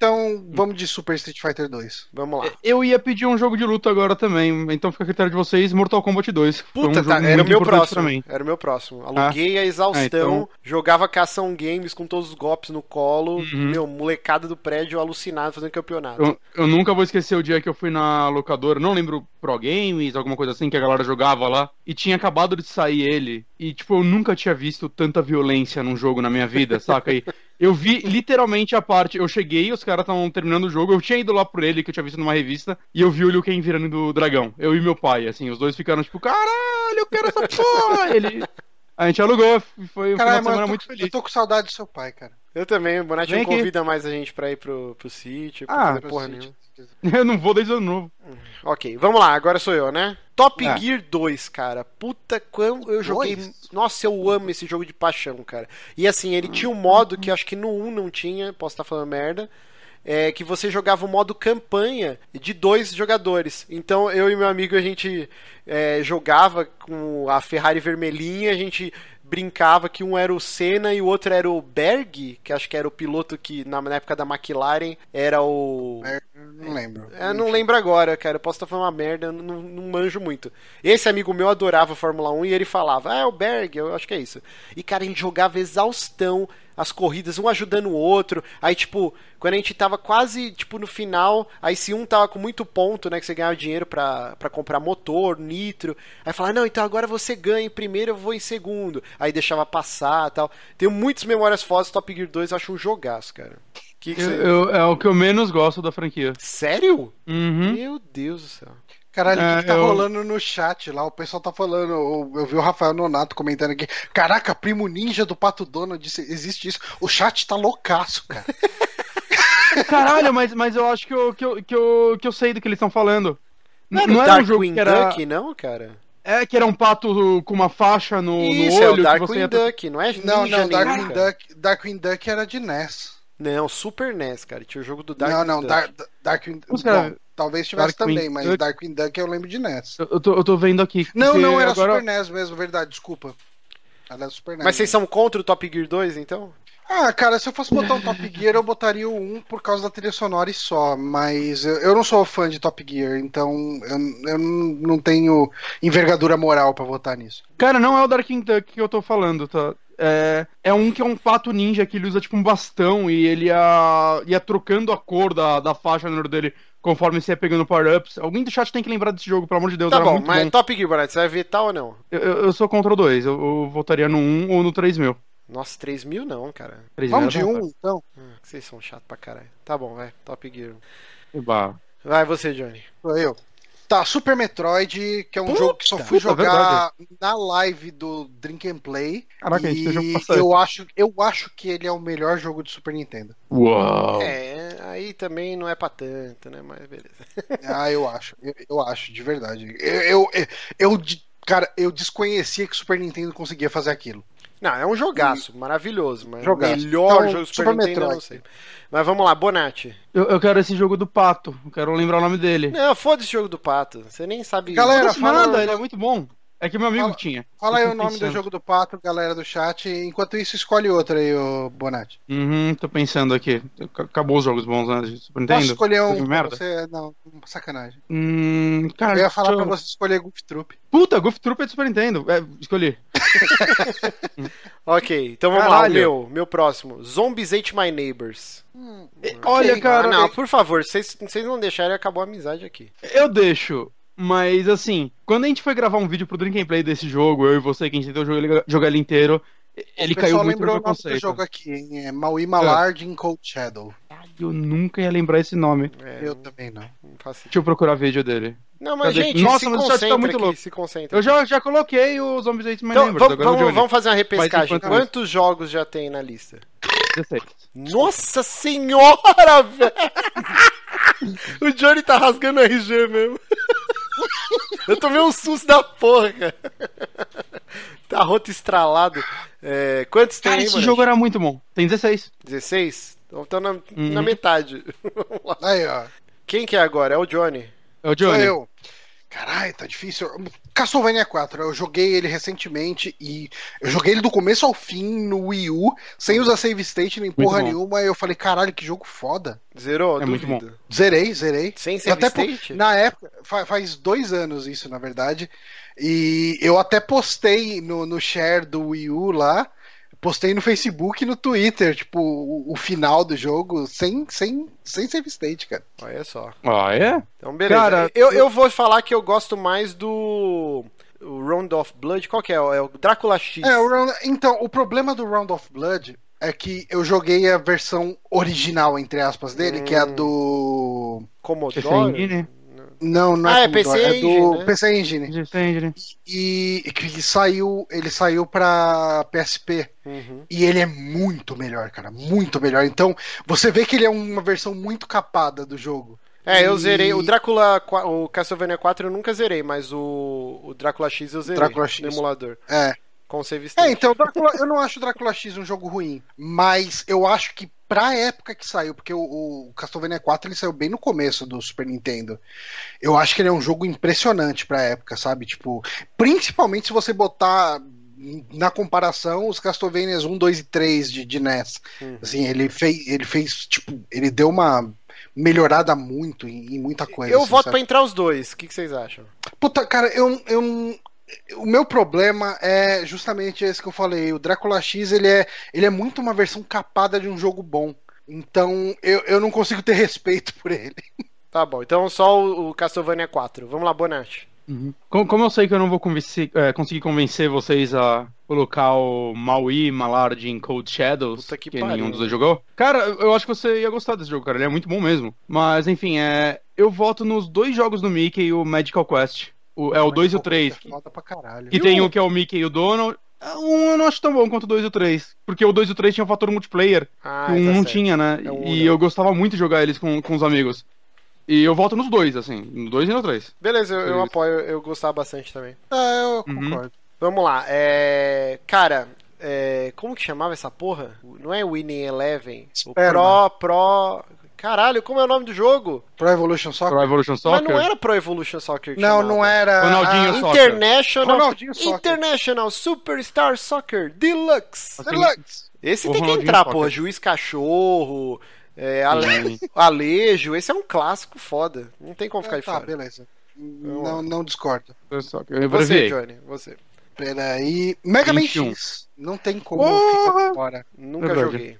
Então, vamos de Super Street Fighter 2. Vamos lá. Eu ia pedir um jogo de luta agora também, então fica a critério de vocês, Mortal Kombat 2. Foi um Puta, jogo tá, era o meu próximo. pra mim. Era o meu próximo. Aluguei a Ah, exaustão, então- jogava cação games com todos os golpes no colo. Uhum. Meu, molecada do prédio alucinado fazendo campeonato. Eu, eu nunca vou esquecer o dia que eu fui na locadora, não lembro Pro Games, alguma coisa assim, que a galera jogava lá, e tinha acabado de sair ele, e tipo, eu nunca tinha visto tanta violência num jogo na minha vida, saca? E eu vi literalmente a parte, eu cheguei, os caras estavam terminando o jogo, eu tinha ido lá por ele, que eu tinha visto numa revista, e eu vi o Liu Kang virando do dragão, eu e meu pai, assim, os dois ficaram tipo, caralho, eu quero essa porra! ele... A gente alugou, e foi Caralho, de semana mano, eu muito tô, feliz. eu tô com saudade do seu pai, cara. Eu também, o Bonatti Vem não aqui. convida mais a gente pra ir pro, pro sítio, pra Ah, fazer porra nenhuma. (laughs) Eu não vou desde o ano novo. Ok, vamos lá, agora sou eu, né? Top É. Gear 2, cara. Puta, quando eu joguei. Dois? Nossa, eu amo esse jogo de paixão, cara. E assim, ele tinha um modo que acho que no 1 não tinha, posso estar falando merda. É que você jogava o modo campanha de dois jogadores. Então eu e meu amigo a gente é, jogava com a Ferrari vermelhinha, a gente brincava que um era o Senna e o outro era o Berg, que acho que era o piloto que na, na época da McLaren era o. É, não lembro. Eu não lembro agora, cara. Eu posso estar falando uma merda, não, não manjo muito. Esse amigo meu adorava a Fórmula 1 e ele falava, ah, é o Berg, eu acho que é isso. E, cara, a gente jogava exaustão. As corridas, um ajudando o outro. Aí, tipo, quando a gente tava quase, tipo, no final, aí se um tava com muito ponto, né, que você ganhava dinheiro pra, pra comprar motor, nitro, aí falava, não, então agora você ganha em primeiro, eu vou em segundo. Aí deixava passar tal. Tenho muitas memórias fodas, Top Gear 2 eu acho um jogaço, cara. Que que Eu- você... eu- é o que eu menos gosto da franquia. Sério? Uhum. Meu Deus do céu. Caralho, o É, que, tá eu- rolando no chat lá? O pessoal tá falando. Eu, eu vi o Rafael Nonato comentando aqui. Caraca, primo ninja do Pato Donald, disse, existe isso. O chat tá loucaço, cara. (laughs) Caralho, mas, mas eu acho que eu, que, eu, que, eu, que eu sei do que eles estão falando. Não, N- era um jogo Darkwing que era. Duck, não, cara? É que era um pato com uma faixa no, no Isso, olho. é o Darkwing ia- Duck, não é Não, ninja não, Darkwing. Duck, Darkwing Duck era de NES. Não, Super NES, cara. Tinha o jogo do Darkwing não, não, Duck. Dar, Darkwing Os cara- bom, Talvez tivesse Darkwing também, mas Duck- Darkwing Duck eu lembro de NES. Eu, eu tô, eu tô vendo aqui. Não, não, era agora... Super NES mesmo, verdade, desculpa. Era Super NES. Mas vocês são contra o Top Gear 2, então? Ah, cara, se eu fosse botar um Top Gear, eu botaria o 1 por causa da trilha sonora e só. Mas eu, eu não sou fã de Top Gear, então eu, eu não tenho envergadura moral pra votar nisso. Cara, não é o Darkwing Duck que eu tô falando, tá? É, é um que é um pato ninja que ele usa tipo um bastão e ele ia, ia trocando a cor da, da faixa no olho dele conforme você ia pegando power-ups. Alguém do chat tem que lembrar desse jogo, pelo amor de Deus, Tá era bom, muito mas bom. Top Gear, Bonatti, você vai vetar ou não? Eu, eu eu sou contra o 2, eu, eu votaria no 1 ou no 3 mil. Nossa, 3 mil não, cara. 3 Vamos de mil, um, então? Hum, vocês são chatos pra caralho. Tá bom, vai. Top Gear. Bah. Vai você, Johnny. Sou eu. Tá, Super Metroid, que é um Puta, jogo que só fui puta, jogar na live do Drink and Play. Caraca, gente tem jogo e eu acho, eu acho que ele é o melhor jogo de Super Nintendo. Uau. É, aí também não é pra tanto, né? Mas beleza. (laughs) Ah, eu acho, eu, eu acho, de verdade. Eu, eu, eu, eu cara, eu desconhecia que o Super Nintendo conseguia fazer aquilo. Não, é um jogaço, maravilhoso, mas Jogaço. melhor Então, jogo do Super, Super Nintendo eu não Metroid. sei. Mas vamos lá, Bonatti. Eu, eu quero esse jogo do pato, eu quero lembrar o nome dele. Não, foda esse jogo do pato. Você nem sabe. Galera, fala- nada, ele é muito bom. É que meu amigo Fala- tinha. Fala aí Eu o nome do pensando. jogo do pato, galera do chat. Enquanto isso, escolhe outro aí, ô Bonatti. Uhum, tô pensando aqui. Ac- Acabou os jogos bons, né? De Super Posso Nintendo. escolher um merda. você? Não, sacanagem. Hum, cara, Eu ia falar deixa pra eu- você escolher Goof Troop. Puta, Goof Troop é do Super Nintendo. É, escolhi. (laughs) Ok, então vamos lá, o Caralho. meu, meu próximo. Zombies Ate My Neighbors. E- Olha, cara, ah, não, por favor, vocês não deixarem, acabou a amizade aqui. eu deixo. Mas assim, quando a gente foi gravar um vídeo pro Drink and Play desse jogo, eu e você, que a gente tentou jogar ele, jogar ele inteiro, ele caiu muito no lembrou o preconceito. jogo aqui, hein? É Maui Malard em Cold Shadow. Eu nunca ia lembrar esse nome. É, Eu também não. não Deixa eu procurar vídeo dele. Não, mas Cadê? gente, Nossa, se mas o chat tá concentra muito aqui, louco. se concentra. Eu já, já coloquei o Zombies Ate My Então, vamos, é vamos, vamos fazer uma repescagem. enquanto Quantos jogos já tem na lista? 16. Nossa senhora, (laughs) velho! (laughs) O Johnny tá rasgando RG mesmo. (laughs) Eu tomei um susto da porra, cara. Tá roto estralado. É, quantos tem Cara, aí, esse mano? jogo era muito bom. Tem 16. 16? Então tá na, Uhum. na metade. (laughs) Vamos lá. Aí, ó. Quem que é agora? É o Johnny. É o Sou Johnny. eu. Caralho, tá difícil. Castlevania 4, eu joguei ele recentemente e eu joguei ele do começo ao fim no Wii U, sem usar save state nem porra bom. nenhuma, e eu falei, caralho, que jogo foda. Zerou? É muito Duvido. Zerei, zerei. Sem save até po- state? Na época, fa- faz dois anos isso, na verdade. E eu até postei no, no share do Wii U lá. Postei no Facebook e no Twitter, tipo, o, o final do jogo sem, sem, sem save state, cara. Olha só. Ah, é? Então, beleza. Cara, eu, eu vou falar que eu gosto mais do. O Round of Blood. Qual que é? É o Drácula X. É, o Round- então, o problema do Round of Blood é que eu joguei a versão original, entre aspas, dele, que é a Hum. do. Commodore? Engine? Não, não Ah, é, é PC Commodore, é do Engine, né? PC Engine. PC Engine. E que saiu, ele saiu pra PSP. Uhum. E ele é muito melhor, cara. Muito melhor. Então, você vê que ele é uma versão muito capada do jogo. É, eu E- zerei. O Drácula. O Castlevania 4 eu nunca zerei, mas o, o Drácula X eu zerei. Drácula X. No emulador. É. Com save state. É, então, Drácula- eu não acho o Drácula X um jogo ruim. Mas eu acho que pra época que saiu, porque o, o Castlevania 4 ele saiu bem no começo do Super Nintendo. Eu acho que ele é um jogo impressionante pra época, sabe? Tipo, principalmente se você botar na comparação os Castlevanias 1, 2 e 3 de, de NES. Uhum. Assim, ele fez, ele fez, tipo, ele deu uma melhorada muito em, em muita coisa. eu assim, voto pra entrar os dois. O que, que vocês acham? Puta, cara, eu, eu, o meu problema é justamente esse que eu falei. O Drácula X ele é, ele é muito uma versão capada de um jogo bom. Então eu, eu não consigo ter (laughs) respeito por ele. Tá bom, então só o, o Castlevania 4. Vamos lá, Bonatti. Uhum. Como, como eu sei que eu não vou convencer, é, conseguir convencer vocês a colocar o Maui Malard em Cold Shadows, Puta que que, pariu. nenhum dos dois jogou, cara, eu acho que você ia gostar desse jogo, cara. Ele é muito bom mesmo. Mas, enfim, é, eu voto nos dois jogos do Mickey e o Magical Quest. O, é o 2 e o 3. É caralho. Que tem o que é o Mickey e o Donald. Ah, Um eu não acho tão bom quanto o 2 e o 3. Porque o 2 e o 3 tinha um fator multiplayer. Ah, que o 1 tá não certo. tinha, né? É um e não. eu gostava muito de jogar eles com, com os amigos. E eu voto nos dois, assim. No 2 e no 3. Beleza, eu, eu apoio, eu gostava bastante também. Ah, eu Uhum. concordo. Vamos lá, é. Cara, é. Como que chamava essa porra? Não é Winning Eleven? O. Pro, Pro. Caralho, como é o nome do jogo? Pro Evolution Soccer? Pro Evolution Soccer. Mas não era Pro Evolution Soccer que Não, chamava. não era. Ronaldinho ah, Soccer. International, Ronaldinho Soccer. International Superstar Soccer Deluxe. Assim, Deluxe. Esse tem que entrar, Soccer. porra. Juiz Cachorro, é, Ale-. Alejo. Esse é um clássico foda. Não tem como ficar Ah, de tá, fora. beleza. Vamos Não, não discordo. Eu Você. Johnny, você. Peraí. Mega Man 21. X. Não tem como Porra! ficar fora. Nunca Verdade. joguei.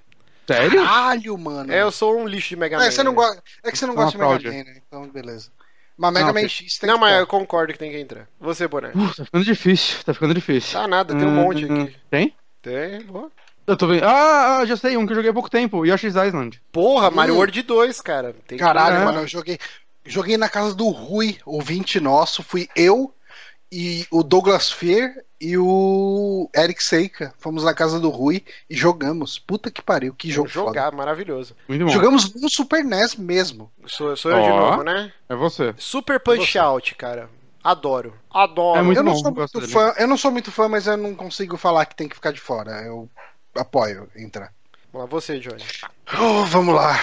Sério? Caralho, mano. É, eu sou um lixo de Mega Man. É, você não né? gosta, é que você não gosta de Mega. Man, né? Então, beleza. Mas Mega Não, Man. X tem Não, que mas eu concordo que tem que entrar. Você, Boné. Uh, tá ficando difícil. Tá ficando difícil. Tá nada, tem um Hum, monte aqui. Tem? Tem, boa. Eu tô vendo. Ah, ah, já sei, um que eu joguei há pouco tempo. Yoshi's Island. Porra, Mario Hum. World 2, cara. Tem que- Caralho, É. mano, eu joguei, joguei na casa do Rui, ouvinte nosso. Fui eu e o Douglas Fear e o Eric Seika. Fomos na casa do Rui e jogamos. Puta que pariu, que jogo jogar, maravilhoso. Muito bom. foda. Jogamos no Super NES mesmo. Sou, sou eu de Ó. novo, né? É você. Super Punch Out, cara. Adoro. Adoro. É muito eu não bom, sou muito dele. fã, eu não sou muito fã, mas eu não consigo falar que tem que ficar de fora. Eu apoio entrar. Vamos lá, você, Johnny. Oh, vamos lá.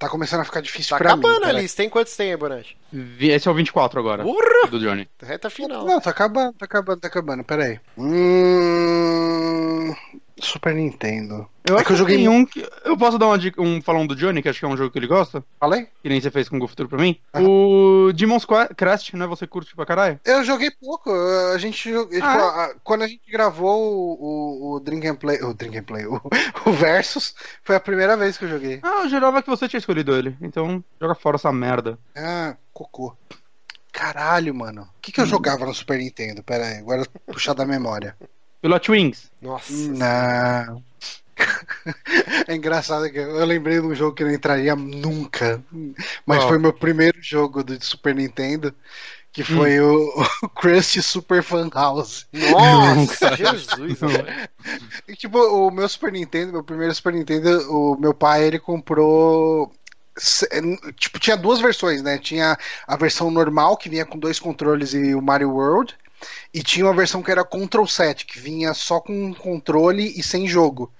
Tá começando a ficar difícil Tá pra mim. acabando a lista. Tem quantos tem aí, Bonatti? Esse é o 24 agora. Porra! Do Johnny. Reta final. Não, tá acabando, tá acabando, tá acabando. Peraí. Hum... Super Nintendo. Eu é acho que eu joguei. tem um que. Eu posso dar uma dica, um um do Johnny, que acho que é um jogo que ele gosta? Falei? Que nem você fez com o Tour pra mim. Ah. O Demon's Que- Crest, né? Você curte pra caralho? Eu joguei pouco. A gente. tipo, Ah, a- quando a gente gravou o, o, Drink and Play. O Drink and Play, (laughs) o, o Versus, foi a primeira vez que eu joguei. Ah, eu jurava que você tinha escolhido ele. Então, joga fora essa merda. Ah, cocô. Caralho, mano. O que, que eu jogava no Super Nintendo? Pera aí, agora puxar da memória. Pilot Wings. Nossa. Não. (laughs) É engraçado que eu lembrei de um jogo que não entraria nunca. Mas Qual? foi meu primeiro jogo do Super Nintendo. Que foi o, (laughs) o Crust Super Fan House. Nossa, Jesus. velho. E, tipo, o meu Super Nintendo, meu primeiro Super Nintendo, o meu pai ele comprou. se- Tipo, tinha duas versões, né? Tinha a versão normal, que vinha com dois controles e o Mario World. E tinha uma versão que era Control 7, que vinha só com controle e sem jogo.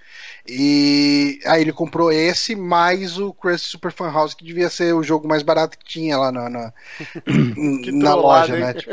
E aí ele comprou esse, mais o Crazy Super Fan House, que devia ser o jogo mais barato que tinha lá na, na, (laughs) na loja, hein? né? Tipo.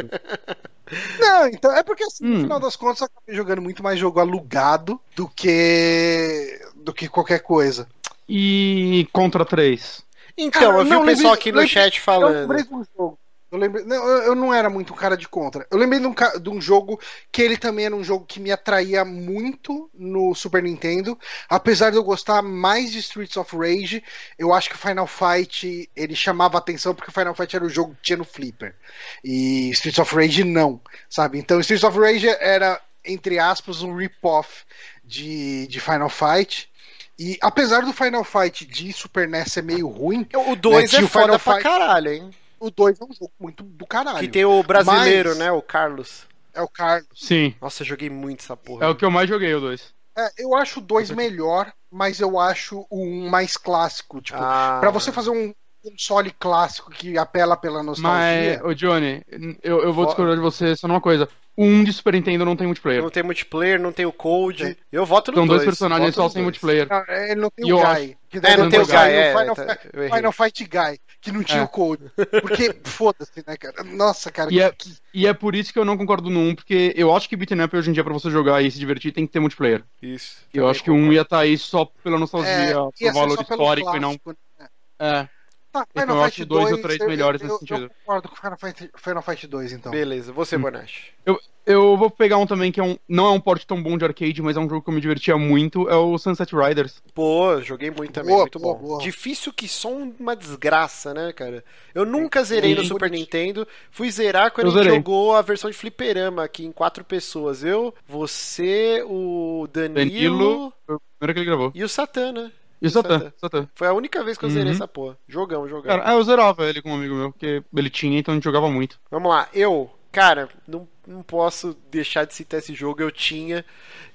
Não, então é porque assim, no Hum. final das contas eu acabei jogando muito mais jogo alugado do que do que qualquer coisa. E Contra 3. Então, Cara, eu vi não, o pessoal aqui no chat Eu falando. lembrei de um jogo. Eu, lembrei, não, eu, não era muito um cara de contra. Eu lembrei de um, de um jogo que ele também era um jogo que me atraía muito no Super Nintendo. Apesar de eu gostar mais de Streets of Rage, eu acho que o Final Fight ele chamava atenção porque o Final Fight era o jogo que tinha no Flipper. E Streets of Rage não, sabe? Então Streets of Rage era, entre aspas, um rip-off de, de Final Fight. E apesar do Final Fight de Super NES ser meio ruim, O 2 Né, é foda Final pra Fight. caralho, hein? O 2 é um jogo muito do caralho. Que tem o brasileiro, Mas- né? O Carlos. É o Carlos. Sim. Nossa, eu joguei muito essa porra. É o que eu mais joguei, o 2. É, eu acho o 2 melhor, mas eu acho o 1 mais clássico. Tipo, Ah, pra você fazer um console clássico que apela pela nostalgia. Mas, ô Johnny, eu, eu vou Fo- discordar de você só numa coisa. O 1 de Super Nintendo não tem multiplayer. Não tem multiplayer, não tem o Code. Eu voto no São dois dois, personagens só sem multiplayer. Não, é, não tem E o Guy. Que É, não daí tem o Guy, Guy, é. Final, tá, eu errei. Final Fight Guy, que não tinha É. o code. Porque, (laughs) foda-se, né, cara? Nossa, cara. E é, que- e é por isso que eu não concordo no 1, porque eu acho que beat'em up hoje em dia pra você jogar e se divertir tem que ter multiplayer. Isso. Eu acho que o 1 concordo. ia estar aí só pela é, nostalgia, ia pelo valor só pelo histórico e não. clássico, né? É. Tá, Então Final eu Fight acho dois ou 2, três eu- melhores eu, nesse eu, sentido. Eu concordo com Final Fight, Final Fight 2, então. Beleza, você, Hum. Bonash. Eu vou pegar um também que é um, não é um porte tão bom de arcade, mas é um jogo que eu me divertia muito, é o Sunset Riders. Pô, joguei muito também, Boa, muito boa, bom. boa. Difícil que só uma desgraça, né, cara? Eu nunca zerei no Sim. Super Nintendo. Fui zerar quando Eu a gente zerei. jogou a versão de fliperama aqui em quatro pessoas. Eu, você, o Danilo, Danilo, foi o primeiro que ele gravou. e o Satã, né? E o Satã, Satã. Foi a única vez que eu zerei Uhum. essa porra. Jogão, jogão. Cara, ah, eu zerava ele com um amigo meu, porque ele tinha, então a gente jogava muito. Vamos lá, eu, cara, não, não posso deixar de citar esse jogo, eu tinha.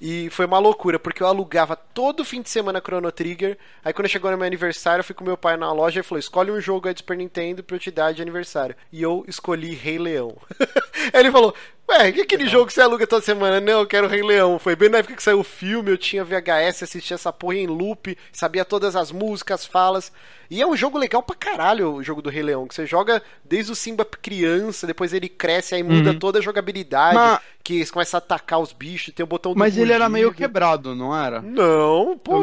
E foi uma loucura, porque eu alugava todo fim de semana Chrono Trigger. Aí quando chegou no meu aniversário, eu fui com meu pai na loja e falou: escolhe um jogo aí de Super Nintendo pra eu te dar de aniversário. E eu escolhi Rei Leão. (laughs) ele falou: Ué, que é aquele jogo que você aluga toda semana? Não, eu quero Rei Leão. Foi bem na época que saiu o filme, eu tinha VHS, assistia essa porra em loop, sabia todas as músicas, falas. E é um jogo legal pra caralho o jogo do Rei Leão, que você joga desde o Simba criança, depois ele cresce, aí muda Uhum. toda a jogabilidade, Mas- que você começa a atacar os bichos, tem o botão do Mas ele era meio quebrado, não era? Não, pô,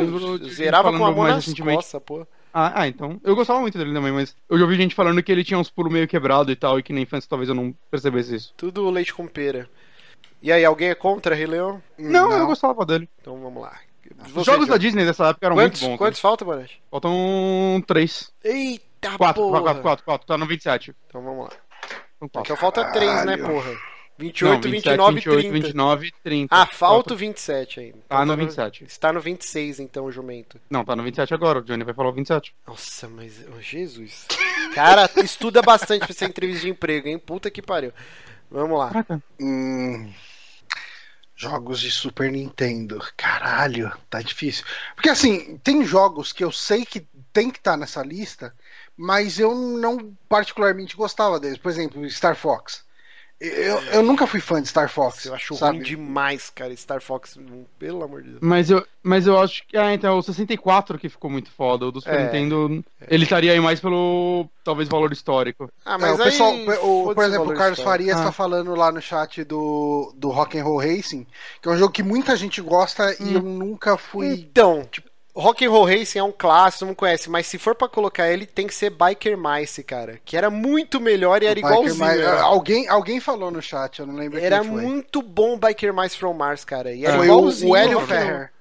zerava com a mão nas costas, pô. Ah, ah, então. Eu gostava muito dele também, mas eu já ouvi gente falando que ele tinha uns pulos meio quebrado e tal, e que na infância talvez eu não percebesse isso. Tudo leite com pera. E aí, alguém é contra Rei Leão? Não, não, eu gostava dele. Então vamos lá. Os jogos já... da Disney dessa época eram quantos, muito bons. Né? Quantos faltam, Bonete? Faltam três. Eita, quatro, porra! Quatro, quatro, quatro, quatro. Tá no 27. Então vamos lá. Então, então falta três, né, porra? 28, Não, 27, 29, 28, 30. 29, 30. Ah, falta o 27 ainda. Então tá no 27. Está no 26, então, o jumento. Não, tá no 27 agora. O Johnny vai falar o 27. Nossa, mas... Oh, Jesus. Cara, estuda bastante pra essa entrevista de emprego, hein? Puta que pariu. Vamos lá. Hum, jogos de Super Nintendo. Caralho, tá difícil. Porque, assim, tem jogos que eu sei que tem que estar tá nessa lista, mas eu não particularmente gostava deles. Por exemplo, Star Fox. Eu, eu nunca fui fã de Star Fox. Eu acho sabe? ruim demais, cara. Star Fox, hum, pelo amor de Deus. Mas eu, mas eu acho que. Ah, então, o 64 que ficou muito foda. O do Super É. Nintendo. Ele estaria aí mais pelo. Talvez valor histórico. Ah, É, mas o pessoal, aí. o- foda-se por exemplo, o Carlos histórico. Farias Ah. está falando lá no chat do, do Rock and Roll Racing, que é um jogo que muita gente gosta e Hum. eu nunca fui. Então, Rock and Roll Racing é um clássico, mundo conhece, mas se for pra colocar ele, tem que ser Biker Mice, cara. Que era muito melhor e era Biker igualzinho. Mice- era. alguém, alguém falou no chat, eu não lembro Era quem foi. muito bom Biker Mice from Mars, cara. E era Foi o, igualzinho. o Hélio. Ferrer.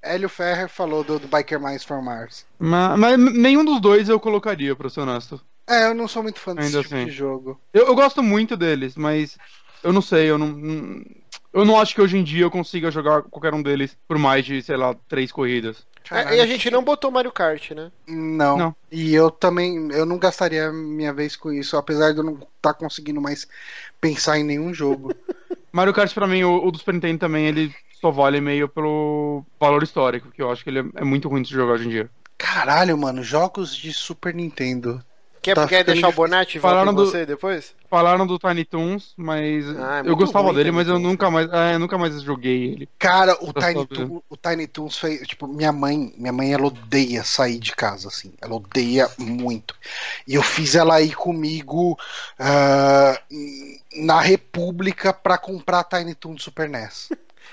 Hélio Ferrer falou do, do Biker Mice from Mars. Mas, mas nenhum dos dois eu colocaria, pra ser honesto. É, eu não sou muito fã desse Ainda tipo assim. de jogo. Eu, eu gosto muito deles, mas eu não sei, eu não, não- Eu não acho que hoje em dia eu consiga jogar qualquer um deles por mais de, sei lá, três corridas. É, e a gente não botou Mario Kart, né? Não. Não. E eu também, eu não gastaria minha vez com isso, apesar de eu não estar conseguindo mais pensar em nenhum jogo. (laughs) Mario Kart, pra mim, o, o do Super Nintendo também, ele só vale meio pelo valor histórico, que eu acho que ele é, é muito ruim de se jogar hoje em dia. Caralho, mano, jogos de Super Nintendo. Quer, Tá quer deixar o. Bonatti e Falaram do- você depois? Falaram do Tiny Toons, mas Ah, é eu gostava ruim dele, mas eu Toons, nunca mais, é, nunca mais joguei ele. Cara, o Tiny, dele. Toon, o Tiny Toons fez. Tipo, minha mãe, minha mãe, ela odeia sair de casa, assim. Ela odeia muito. E eu fiz ela ir comigo ah, na República pra comprar Tiny Toon do Super NES.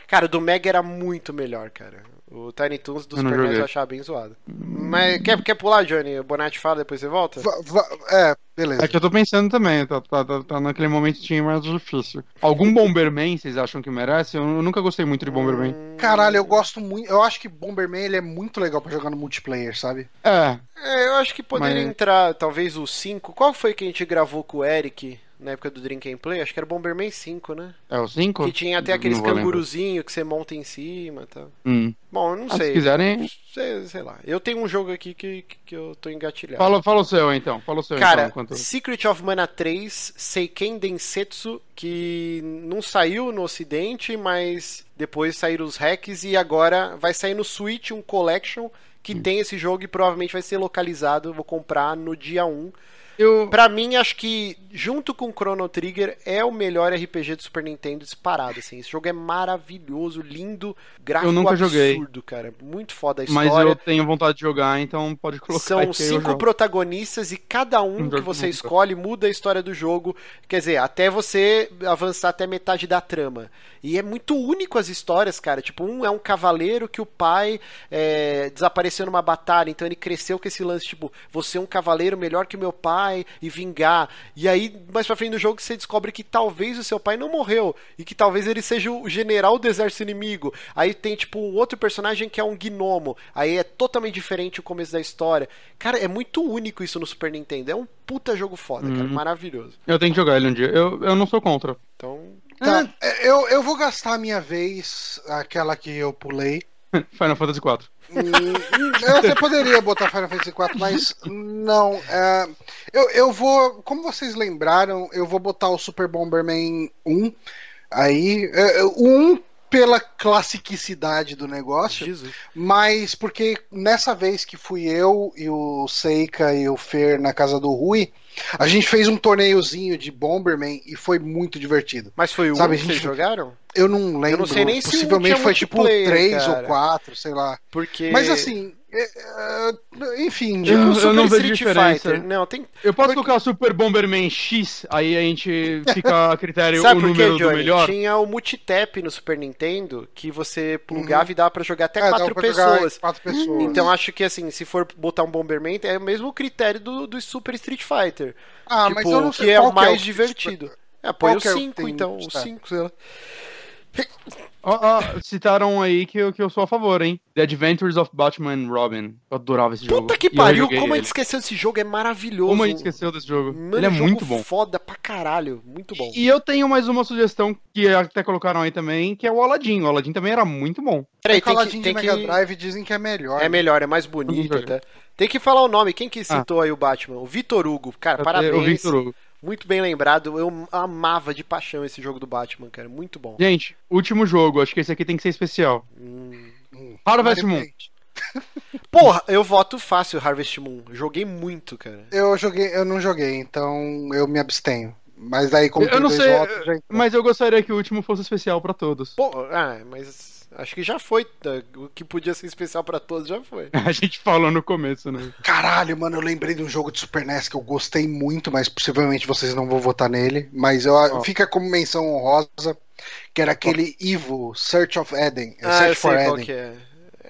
Cara, o do Mega era muito melhor, cara. O Tiny Toons do Eu não Super NES joguei. eu achava bem zoado. Mas quer, quer pular, Johnny? O Bonatti fala, depois você volta? Va- va- é, beleza. É que eu tô pensando também, tá, tá, tá, tá naquele momentinho mais difícil. Algum Bomberman vocês acham que merece? Eu, eu nunca gostei muito de Bomberman. Caralho, eu gosto muito. Eu acho que Bomberman ele é muito legal pra jogar no multiplayer, sabe? É, É, eu acho que poderia Mas- entrar, talvez, o 5. Qual foi que a gente gravou com o Eric na época do Drink and Play? Acho que era o Bomberman 5, né? é o 5? Que tinha até aqueles canguruzinhos que você monta em cima e tal. Hum. Bom, eu não Ah, sei. se quiserem, Sei, sei lá. Eu tenho um jogo aqui que, que, eu tô engatilhado. fala, fala o seu então. Fala o seu Cara, então. enquanto- Secret of Mana 3, Seiken Densetsu, que não saiu no ocidente, mas depois saíram os hacks e agora vai sair no Switch um collection que Hum. tem esse jogo e provavelmente vai ser localizado, vou comprar no dia 1. Eu, Pra mim, acho que junto com Chrono Trigger é o melhor RPG do Super Nintendo disparado, assim. Esse jogo é maravilhoso, lindo, gráfico Eu nunca absurdo, joguei. cara. Muito foda a mas história. eu tenho vontade de jogar, então pode colocar São cinco protagonistas e cada um Um que você escolhe muda a história do jogo. Quer dizer, até você avançar até metade da trama. E é muito único as histórias, cara. Tipo, um é um cavaleiro que o pai é, desapareceu numa batalha, então ele cresceu com esse lance, tipo, você é um cavaleiro melhor que meu pai e vingar. E aí, mais pra frente do jogo, você descobre que talvez o seu pai não morreu e que talvez ele seja o general do exército inimigo. Aí tem, tipo, um outro personagem que é um gnomo. Aí é totalmente diferente o começo da história. Cara, é muito único isso no Super Nintendo. É um puta jogo foda, cara. Uhum. Maravilhoso. Eu tenho que jogar ele um dia. Eu, eu não sou contra. Então, Tá, eu, eu vou gastar a minha vez, aquela que eu pulei. (laughs) Final Fantasy IV. Hum, eu até poderia botar Final Fantasy IV, mas não. é, eu, eu vou. Como vocês lembraram, eu vou botar o Super Bomberman 1. Aí. é, o 1 pela classicidade do negócio, Jesus. mas porque nessa vez que fui eu e o Seika e o Fer na casa do Rui, a gente fez um torneiozinho de Bomberman e foi muito divertido. Mas foi o Sabe, um que gente- vocês jogaram? Eu não lembro. não sei nem se possivelmente foi tipo multiplayer, 3 cara. ou 4, sei lá. Porque. Mas assim, é, é, enfim, Tipo Eu- o eu Super não vejo Street diferença. Fighter. Não, tem. Eu posso Porque- colocar Super Bomberman X, aí a gente (laughs) fica a critério Sabe o por quê, número do Johnny? melhor. Tinha o multitap no Super Nintendo que você plugava e dava pra jogar até Uhum. é, quatro pessoas. Quatro pessoas. Então acho que assim, se for botar um Bomberman, é o mesmo critério do, do Super Street Fighter. ah, tipo, mas eu não sei que é o mais divertido. É, põe o que é o que 5 tem então, o multitap? 5, sei lá. Ó, ó, citaram aí que, eu- que eu sou a favor, hein? The Adventures of Batman and Robin. Eu adorava esse jogo. Puta que E pariu, como a gente esqueceu desse jogo, é maravilhoso. Como a gente esqueceu desse jogo? Mano, ele é jogo muito bom. foda pra caralho, muito bom. E eu tenho mais uma sugestão que até colocaram aí também, que é o Aladdin. O Aladdin também era muito bom. Peraí, É que o tem que, Aladdin tem de que... Mega Drive dizem que é melhor. É melhor, é mais bonito até. Tem que falar o nome, quem que citou aí o Batman? O Vitor Hugo. Cara, Eu- parabéns. O Victor Hugo. Muito bem lembrado. Eu amava de paixão esse jogo do Batman, cara. Muito bom. Gente, último jogo. Acho que esse aqui tem que ser especial. Hum. Hum, Harvest Moon. (laughs) Porra, eu voto fácil Harvest Moon. Joguei muito, cara. Eu joguei, eu não joguei, então eu me abstenho. Mas daí, como Eu não dois sei, votos, já. Mas eu gostaria que o último fosse especial pra todos. Pô, ah, mas acho que já foi. tá? O que podia ser especial pra todos já foi. (laughs) A gente falou no começo, né? Caralho, mano, eu lembrei de um jogo de Super NES que eu gostei muito, mas possivelmente vocês não vão votar nele. Mas eu, Ó. fica como menção honrosa, que era aquele Evil, Search of Eden. Ah, eu Search sei for qual Eden. que é.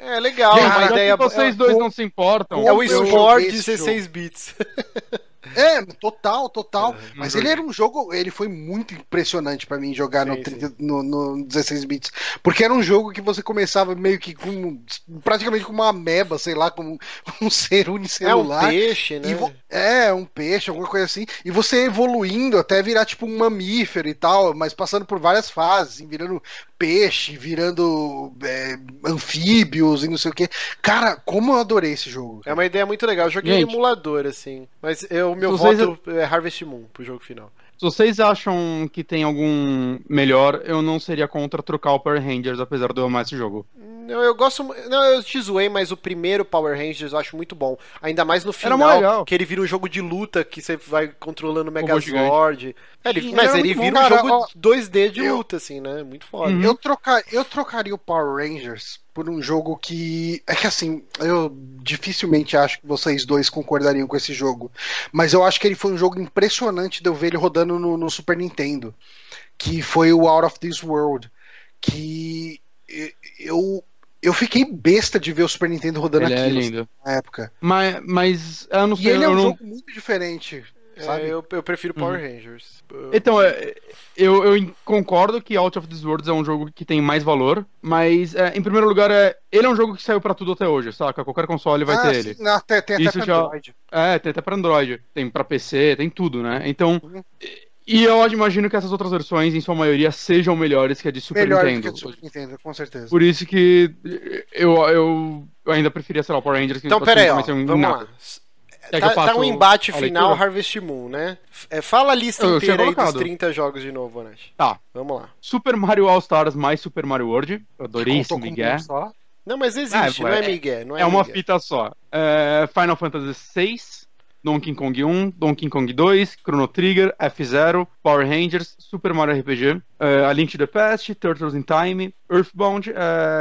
É legal, Gente, uma já ideia que vocês é, dois eu- não se importam. é o eu Sport joguei esse 16 bits. (laughs) É, total, total. Mas não ele era um jogo, ele foi muito impressionante pra mim jogar no, Sim, 30 no, no 16 bits, porque era um jogo que você começava meio que com praticamente com uma ameba, sei lá, com (laughs) um ser É um unicelular. peixe, né? Vo- É, um peixe, alguma coisa assim. E você evoluindo até virar tipo um mamífero e tal, mas passando por várias fases, virando peixe, virando é, anfíbios e não sei o que. Cara, como eu adorei esse jogo. É uma ideia muito legal. Eu joguei Gente. em emulador, assim. Mas eu, o meu voto é Harvest Moon pro jogo final. Se vocês acham que tem algum melhor, eu não seria contra trocar o Power Rangers, apesar de eu amar esse jogo. Não, eu gosto. Não, eu te zoei, mas o primeiro Power Rangers eu acho muito bom. Ainda mais no final, que ele vira um jogo de luta que você vai controlando o. Megazord. É, ele- Sim, mas ele muito vira bom, um cara. jogo Ó, 2D de eu- luta, assim, né? Muito foda. Uhum. Eu, trocar, eu trocaria o Power Rangers por um jogo que. É que assim, eu dificilmente acho que vocês dois concordariam com esse jogo. Mas eu acho que ele foi um jogo impressionante de eu ver ele rodando no, no Super Nintendo. Que foi o Out of This World. Que e- eu. Eu fiquei besta de ver o Super Nintendo rodando Ele é aquilo lindo. na época. Mas, mas eu não E sei, ele é um não... jogo muito diferente. É, Sabe? eu, eu prefiro Power Uhum. Rangers. Então, é, eu, eu concordo que Out of This Worlds é um jogo que tem mais valor, mas, é, em primeiro lugar, é, ele é um jogo que saiu pra tudo até hoje, saca? Qualquer console vai Ah, ter sim, ele. não, tem, tem até Isso pra já- Android. É, tem até pra Android, tem pra PC, tem tudo, né? Então, Uhum. e- eu imagino que essas outras versões, em sua maioria, sejam melhores que a de Super Melhor do que Nintendo. a do Super Nintendo, com certeza. Por isso que eu, eu, ainda preferia, sei lá, o Power Rangers. Que Então, assim, pera aí, ó, um vamos nada. lá. Que Tá, eu tá um embate final leitura? Harvest Moon, né? É, fala a lista Eu- eu inteira aí dos colocado. 30 jogos de novo, Nath. Tá. Vamos lá. Super Mario All Stars mais Super Mario World. Eu adorei esse Miguel. um só. Não, mas existe, Ah, não é é- Miguel. Não é, É uma Miguel. fita só. É, Final Fantasy VI, Donkey Kong 1, Donkey Kong 2, Chrono Trigger, F-Zero, Power Rangers, Super Mario RPG, eh, A Link to the Past, Turtles in Time, Earthbound,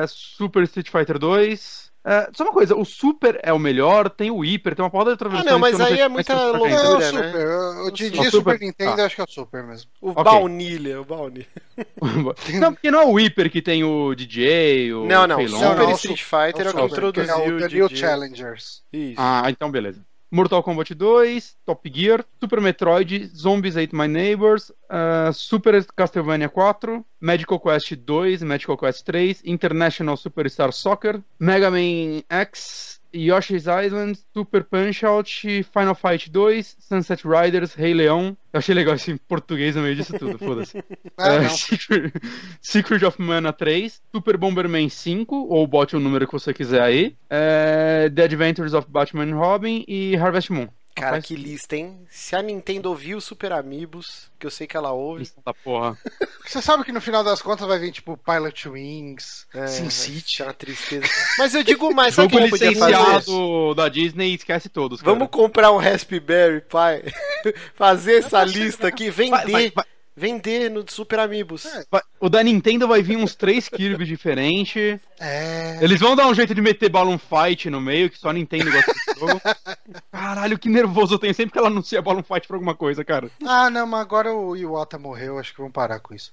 Super Street Fighter 2. Eh, só uma coisa, o Super é o melhor, tem o Hyper, tem uma porrada de outra Ah, versão. não, mas aí sei é mais muita Não, é o loucura, né? Super. Eu, eu te O Super- Super Nintendo, tá. acho que é o Super mesmo. O Ok. baunilha, o baunilha. (laughs) Não, porque não é o Hyper que tem o DJ, o Não, não, Feilong. Super não, Street é Fighter é o que Super, introduziu é o o The New DJ. Challengers. Isso. Ah, então beleza. Mortal Kombat 2, Top Gear, Super Metroid, Zombies Ate My Neighbors, ah, Super Castlevania 4, Magical Quest 2, Magical Quest 3, International Superstar Soccer, Mega Man X, Yoshi's Island, Super Punch-Out, Final Fight 2, Sunset Riders, Rei Leão. Eu achei legal esse português no meio disso tudo, (laughs) foda-se. Ah, não. Secret, Secret of Mana 3, Super Bomberman 5, ou bote o número que você quiser aí, é, The Adventures of Batman and Robin e Harvest Moon. Cara, Rapaz, que lista, hein? Se a Nintendo ouvir o Super Amigos, que eu sei que ela ouve. lista da porra. (laughs) Você sabe que no final das contas vai vir tipo Pilot Wings, É, Sin vai City. ser uma tristeza. Mas eu digo mais, sabe o que Jogo a gente podia fazer? da Disney, esquece todos. cara. Vamos comprar um Raspberry Pi, (laughs) fazer essa lista aqui, vender, Vai, vai, vai, vender no Super Amigos. É. O da Nintendo vai vir uns três Kirby diferentes. É. Eles vão dar um jeito de meter Balloon Fight no meio, que só a Nintendo gosta desse jogo. (laughs) Caralho, que nervoso eu tenho sempre que ela anuncia Balloon Fight pra alguma coisa, cara. Ah, não, mas agora o Iwata morreu, acho que vão parar com isso.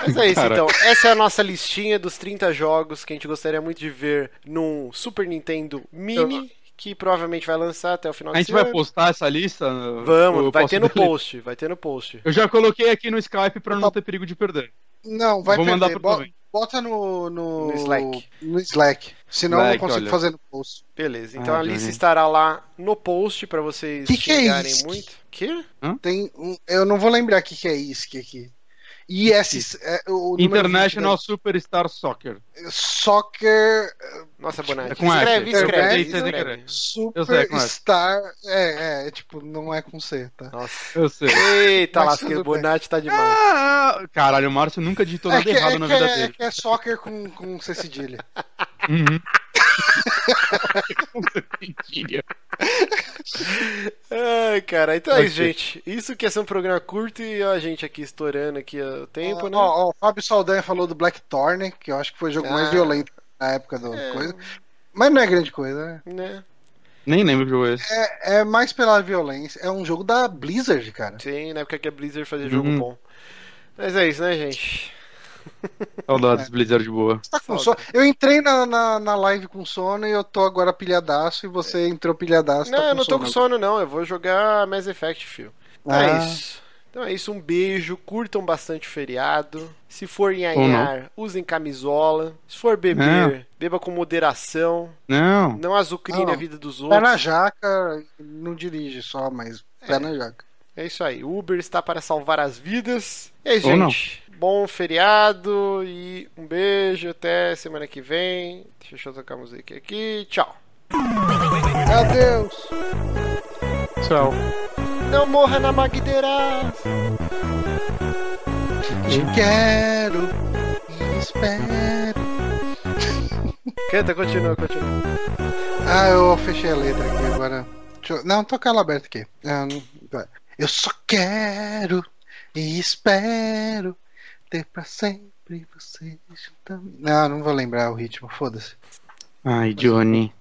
Mas é isso Cara. então. Essa é a nossa listinha dos 30 jogos que a gente gostaria muito de ver num Super Nintendo Mini, que provavelmente vai lançar até o final A gente vai ano. postar essa lista? Vamos, Eu vai ter no post, vai ter no post. Eu já coloquei aqui no Skype pra não ter perigo de perder. Não, vai Vou mandar perder. pro Bo- Proven. Bota no, no, No Slack. No Slack. Senão eu Slack, não consigo olha. fazer no post. Beleza, então Ah, a lista estará lá no post pra vocês Que que é xingarem isso? muito. Que? Tem um, eu não vou lembrar o que, que é ISC aqui. IS, é, o número International 20, Superstar Soccer. Soccer Nossa, Bonatti. É com S. escreve, Eu escreve, é com. Superstar. É, é, é, tipo, não é com C, tá? Nossa. Eu sei. Eita, tudo bem. Bonatti tá demais. Ah, caralho, o Márcio nunca digitou É nada que, errado é, na que vida é, dele. que é soccer com, com C cedilha. Uhum. Ai, cara, então é isso, gente. Isso que é ser um programa curto e a gente aqui estourando aqui o tempo, Ó, né? ó, ó, o Fábio Saldanha falou do Blackthorn, que eu acho que foi o jogo mais Ah. violento na época do É. coisa. Mas não é grande coisa, né? né? Nem lembro que jogo é esse. É, é mais pela violência. É um jogo da Blizzard, cara. Sim, na época que a Blizzard fazia jogo Uhum. bom. Mas é isso, né, gente? Saudades Blizzard de boa. Tá com sono. Eu entrei na, na, na live com sono e eu tô agora pilhadaço e você entrou pilhadaço. Não, tá eu não tô sono com sono, não. Eu vou jogar Mass Effect, fio. Então Ah. é isso. Então é isso, um beijo. Curtam bastante o feriado. Se for nhanhar, usem camisola. Se for beber, beba com moderação. Não. Não azucrine Não. a vida dos Pé na outros. jaca, não dirige só, mas pé na jaca. É isso aí. Uber está para salvar as vidas. E aí, Ou não. Bom feriado e um beijo. Até semana que vem. Deixa eu tocar a música aqui. Tchau. Adeus! Tchau. Não morra na Magdeira. Te quero e espero. Canta, continua, continua. Ah, eu fechei a letra aqui agora. Deixa eu- Não, toca ela aberta aqui. Ah. Eu só quero e espero ter pra sempre você mim. Não, não vou lembrar o ritmo, foda-se. Ai, Johnny.